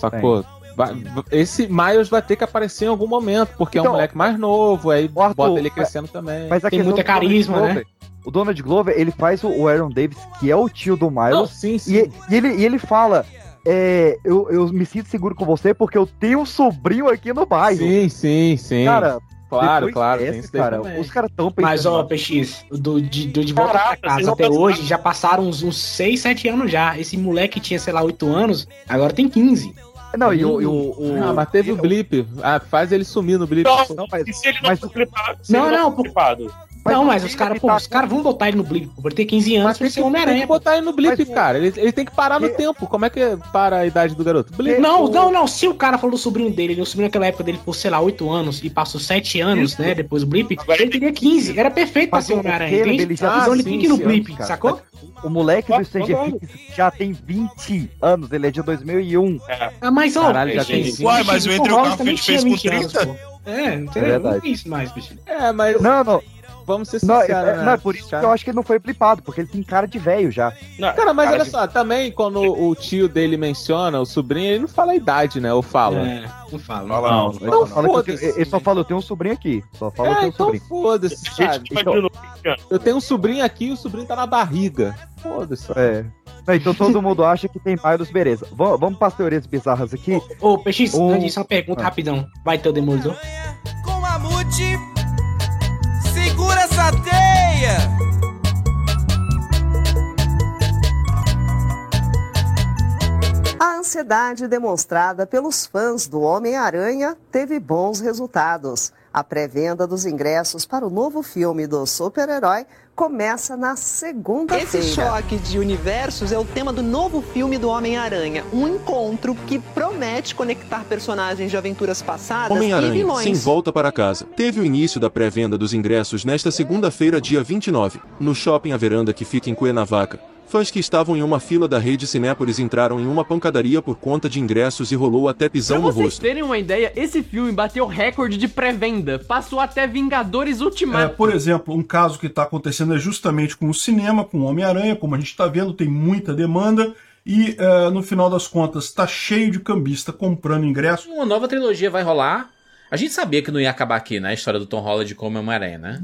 Sacou? Vai- esse Miles vai ter que aparecer em algum momento, porque é Então, um moleque mais novo, aí Arthur, bota ele crescendo também. Mas Tem Donald carisma, né? Glover, O Donald Glover, ele faz o- Aaron Davis, que é o tio do Miles. Não, sim, sim. E, e ele, e ele fala: é, eu, eu me sinto seguro com você porque eu tenho um sobrinho aqui no bairro. Sim, sim, sim. Cara, claro, claro. tem daí cara, também. os caras tão Mas, ó, pensando. PX, do, de, do De Volta Caraca, pra Casa até hoje já passaram uns, uns 6, 7 anos já. Esse moleque tinha, sei lá, 8 anos, agora tem 15. Não, e o. e o- o- Ah, mas teve o blip. Ah, faz ele sumir no blip. Não, Não, mas- e se ele não mas- for clipado? Se Não, ele não, for pô. Clipado? Não, mas os caras, pô, os caras vão botar ele no Blip, pô, ele tem 15 anos pra ser Tem Homem-Aranha. que botar ele no blip, Mas, cara. Ele, ele tem que parar no tempo. Como é que para a idade do garoto? Blip. Não, não, não. Se o cara falou do sobrinho dele, o sobrinho naquela época dele por, sei lá, 8 anos e passou 7 anos, né? Depois do blip, ele teria 15. Era perfeito pra Mas ser Homem-Aranha. Ele já- Então ele tem que ir no blip, cara. sacou? O moleque do Stranger Concordo. Things já tem 20 anos, ele é de 2001. Ah, mas ó, Caralho, já tem sim. Uai, mas o Andrew Garfield fez com 20 anos, 30? pô. É, não tem, É tem isso mais, bicho. É, mas. Não, não. Vamos ser Não, sinceros, é, né? não, é por isso que eu acho que ele não foi blipado, porque ele tem cara de velho já. Cara, mas olha só, também quando o tio dele menciona o sobrinho, ele não fala a idade, né? Ou fala. É, não fala. Fala, Não, não. ele, Então só fala que eu foda-se. tenho- ele só fala, eu tenho um sobrinho aqui. Só fala, eu É, tenho um então sobrinho. foda-se, sabe? Então- Eu tenho um sobrinho aqui e o sobrinho tá na barriga. Foda-se. É. Não, então todo mundo acha que tem Miles, beleza. Vamos, vamos para as teorias bizarras aqui. Ô, PX, O- antes disso, uma pergunta Ah. rapidão. Vai ter o Demolidor? Com mamute, segura teia. A ansiedade demonstrada pelos fãs do Homem-Aranha teve bons resultados. A pré-venda dos ingressos para o novo filme do super-herói começa na Esse segunda-feira. choque de universos é o tema do novo filme do Homem-Aranha. Um encontro que promete conectar personagens de aventuras passadas e Homem-Aranha, vilões. sem volta para casa. Teve o início da pré-venda dos ingressos nesta segunda-feira, dia 29, no Shopping A Veranda que fica em Cuernavaca. Fãs que estavam em uma fila da rede Cinépolis entraram em uma pancadaria por conta de ingressos e rolou até pisão Pra no vocês rosto. terem uma ideia, esse filme bateu recorde de pré-venda. Passou até Vingadores É, Ultimato. por exemplo, um caso que está acontecendo é justamente com o cinema, com o Homem-Aranha, como a gente está vendo, tem muita demanda. E é, no final das contas, está cheio de cambista comprando ingresso. Uma nova trilogia vai rolar. A gente sabia que não ia acabar aqui, né? A história do Tom Holland como Homem-Aranha, né?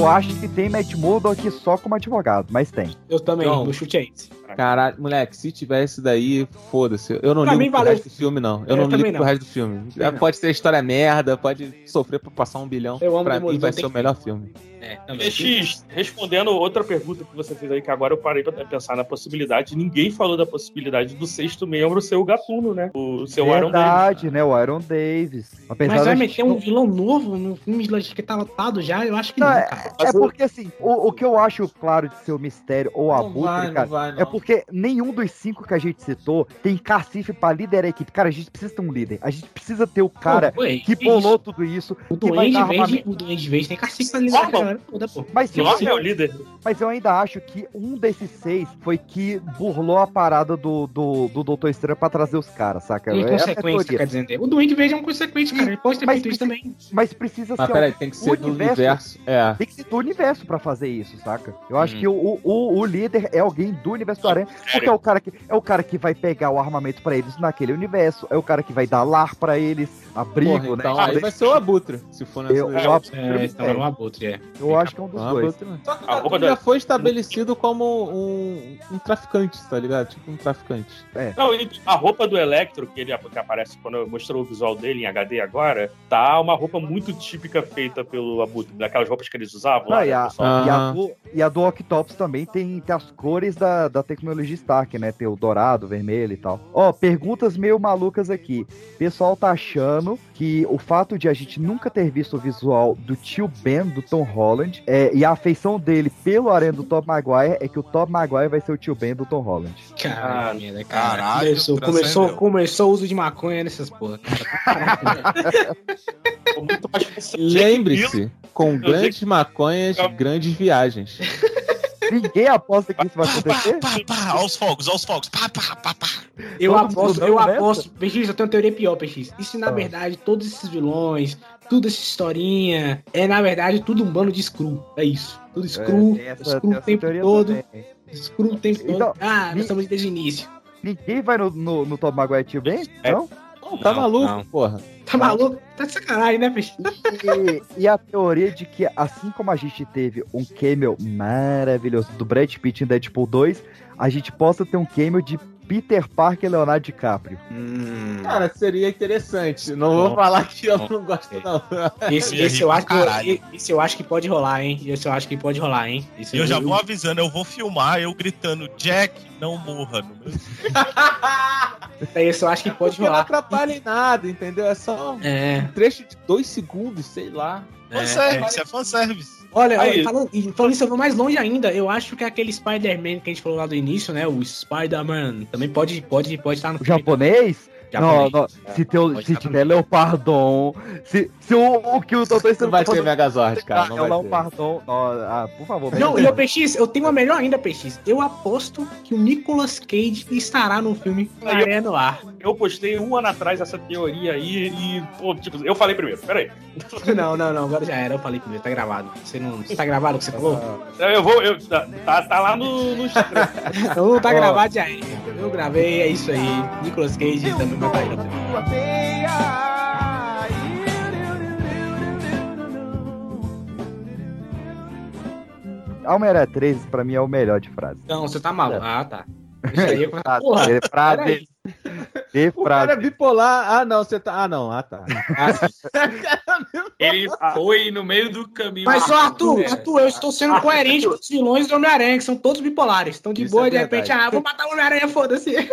Eu acho que tem Matt Murdock só como advogado, mas tem. Eu também, Não. o chute é esse. Caralho, moleque, se tivesse daí, foda-se. Eu não Pra ligo mim, pro valeu. resto do filme, não. Eu Eu não ligo pro não. resto do filme. Pode ser história merda, pode sofrer pra passar um bilhão. Eu amo pra mim vai ser o melhor filme. É, X, respondendo outra pergunta que você fez aí, que agora eu parei pra pensar na possibilidade. Ninguém falou da possibilidade do sexto membro ser o Gatuno, né? O seu Iron Davis. Verdade, né? O Iron Davis. Apesar Mas vai meter gente um vilão novo no filme que tá lotado já? Eu acho que Não, não, é, cara. é porque assim, o, o que eu acho claro de ser o mistério ou a Não vai, não cara, vai, não. é porque nenhum dos cinco que a gente citou tem cacife pra liderar a equipe. Cara, a gente precisa ter um líder. A gente precisa ter o cara Pô, ué, que bolou isso? tudo isso. O Duende Verde, armamento. o Duende Verde tem cacique pra liderar a galera toda, pô. Mas, se Norman você- é o líder. mas eu ainda acho que um desses seis foi que burlou a parada do, do, do Doutor Estranho pra trazer os caras, saca? Essa é a Inconsequência, teoria. quer dizer. O Duende Verde é um consequente, cara. Ele pode ter feito isso também. Mas precisa Mas ser peraí, um tem que ser do universo. É. Tem que ser do universo pra fazer isso, saca? Eu acho Hum. que o, o, o líder é alguém do universo do Aranha, porque é o cara que é o cara que vai pegar o armamento pra eles naquele universo, é o cara que vai dar lar pra eles, abrigo, Porra, né? então aí vai ser o Abutre, se for nessa Eu, daí. eu, É, então é um abutre, é. Eu acho que é um dos Ah, dois. Né? Só que o já foi estabelecido como um, um traficante, tá ligado? Tipo um traficante. É. Não, e a roupa do Electro, que ele que aparece quando mostrou o visual dele em HD agora, tá uma roupa muito típica feita pelo Abutre, daquelas roupas que eles usavam. Não, lá, e, a, pessoal? e, a do, e a do Octopus também tem, tem as cores da, da tecnologia Stark, né? Tem o dourado, o vermelho e tal. Ó, perguntas meio malucas aqui. O pessoal tá achando que o fato de a gente nunca ter visto o visual do tio Ben, do Tom Holland, é, e a afeição dele pelo aranha do Tom Maguire é que o Tom Maguire vai ser o tio Ben do Tom Holland. Caralho, cara. Caralho, começou, começou, começou o uso de maconha nessas porra. Lembre-se, com grandes maconhas, grandes viagens. Ninguém aposta que isso vai acontecer? Pá, pá, aos fogos, aos fogos. Pá, pá, pá, pá. Eu Todo aposto, eu aposto. PX, eu tenho uma teoria pior, PX. E se na Ah. verdade todos esses vilões, tudo essa historinha, é na verdade tudo um bando de screw. É isso. Tudo screw, tem essa- screw o tempo todo. também. Screw o tempo todo. Então, ah, ni- nós estamos desde o início. Ninguém vai no, no, no Tom Maguire tio Ben? É. Não? tá Não, maluco, não. porra. Tá maluco? Tá de sacanagem, né, PX? E, e a teoria de que, assim como a gente teve um cameo maravilhoso do Brad Pitt em Deadpool 2, a gente possa ter um cameo de Peter Parker e Leonardo DiCaprio. Hum. Cara, seria interessante. Não vou Bom, falar que eu bom. não gosto, não. Esse rir eu acho que, esse eu acho que pode rolar, hein? Esse eu acho que pode rolar, hein? E eu já vou avisando, eu vou filmar eu gritando, Jack, não morra. No meu... Esse eu acho que pode Porque não rolar. atrapalha em nada, entendeu? É só um É. trecho de dois segundos, sei lá. Fanservice, é fanservice. Olha, Aí. falando, falando isso, eu vou mais longe ainda. Eu acho que aquele Spider-Man que a gente falou lá do início, né? O Spider-Man também pode pode pode estar no O japonês? Não, não, se, teu, se tiver Leopardon, se, se o, o que o Doutor Não vai ter Megazord, cara. Não é. Leopardon. ah, por favor. Não, e o. PX, eu tenho uma melhor ainda, PX. Eu aposto que o Nicolas Cage estará no filme Maré no Ar. Eu postei um ano atrás essa teoria aí e, pô, tipo, eu falei primeiro, peraí. Não, não, não, agora já era, eu falei primeiro, tá gravado. Você não. Tá gravado o que você falou? Eu vou, eu, tá, tá, tá lá no, no. Então tá gravado já era. Eu gravei, é isso aí. Nicolas Cage também vai estar aí. no filme. Homem-Aranha 3, pra mim, é o melhor de frase. Então, você tá maluco. Ah, tá. Ah, Porra, de frase. peraí. De O cara é bipolar. Ah, não, você tá. Ah, não. Ah, tá. Ele foi no meio do caminho. Mas só, Arthur, É. Arthur, eu estou sendo coerente com os vilões do Homem-Aranha, que são todos bipolares. Estão de Isso boa é e de repente, ah, vou matar o Homem-Aranha, foda-se.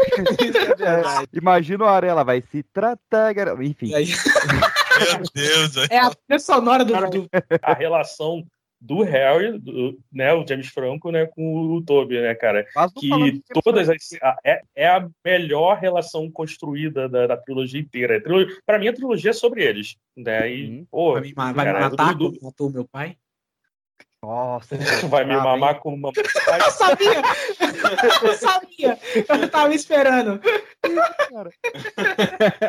É, imagina o Aranha, ela vai se tratar. gar- Enfim. Meu Deus. É a trilha sonora do, do- a relação do Harry, do, né, o James Franco, né, com o Toby, né, cara? Que todas as, a- é, é a melhor relação construída da, da trilogia inteira. A trilogia, pra mim, a trilogia é sobre eles, né? E, pô, Vai me, vai me cara, matar do- como matou meu pai? Nossa. vai me mamar com uma. Eu sabia! Eu sabia! Eu tava esperando.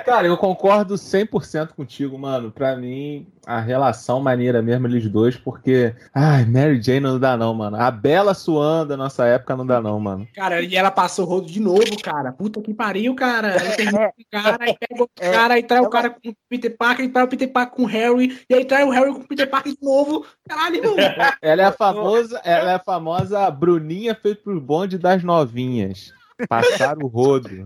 Cara, eu concordo 100% contigo, mano. Pra mim, a relação maneira mesmo, eles dois, porque. Ai, Mary Jane não dá, não, mano. A Bela suando da nossa época não dá, não, mano. Cara, e ela passou o rodo de novo, cara. Puta que pariu, cara. Ela termina com o cara, aí pega o cara, aí trai o cara com o Peter Parker, aí trai o Peter Parker com o Harry, e aí trai o Harry com o Peter Parker de novo. Caralho, irmão. Ela é a famosa, ela é a famosa Bruninha feita pro bonde das novinhas. Passaram o rodo.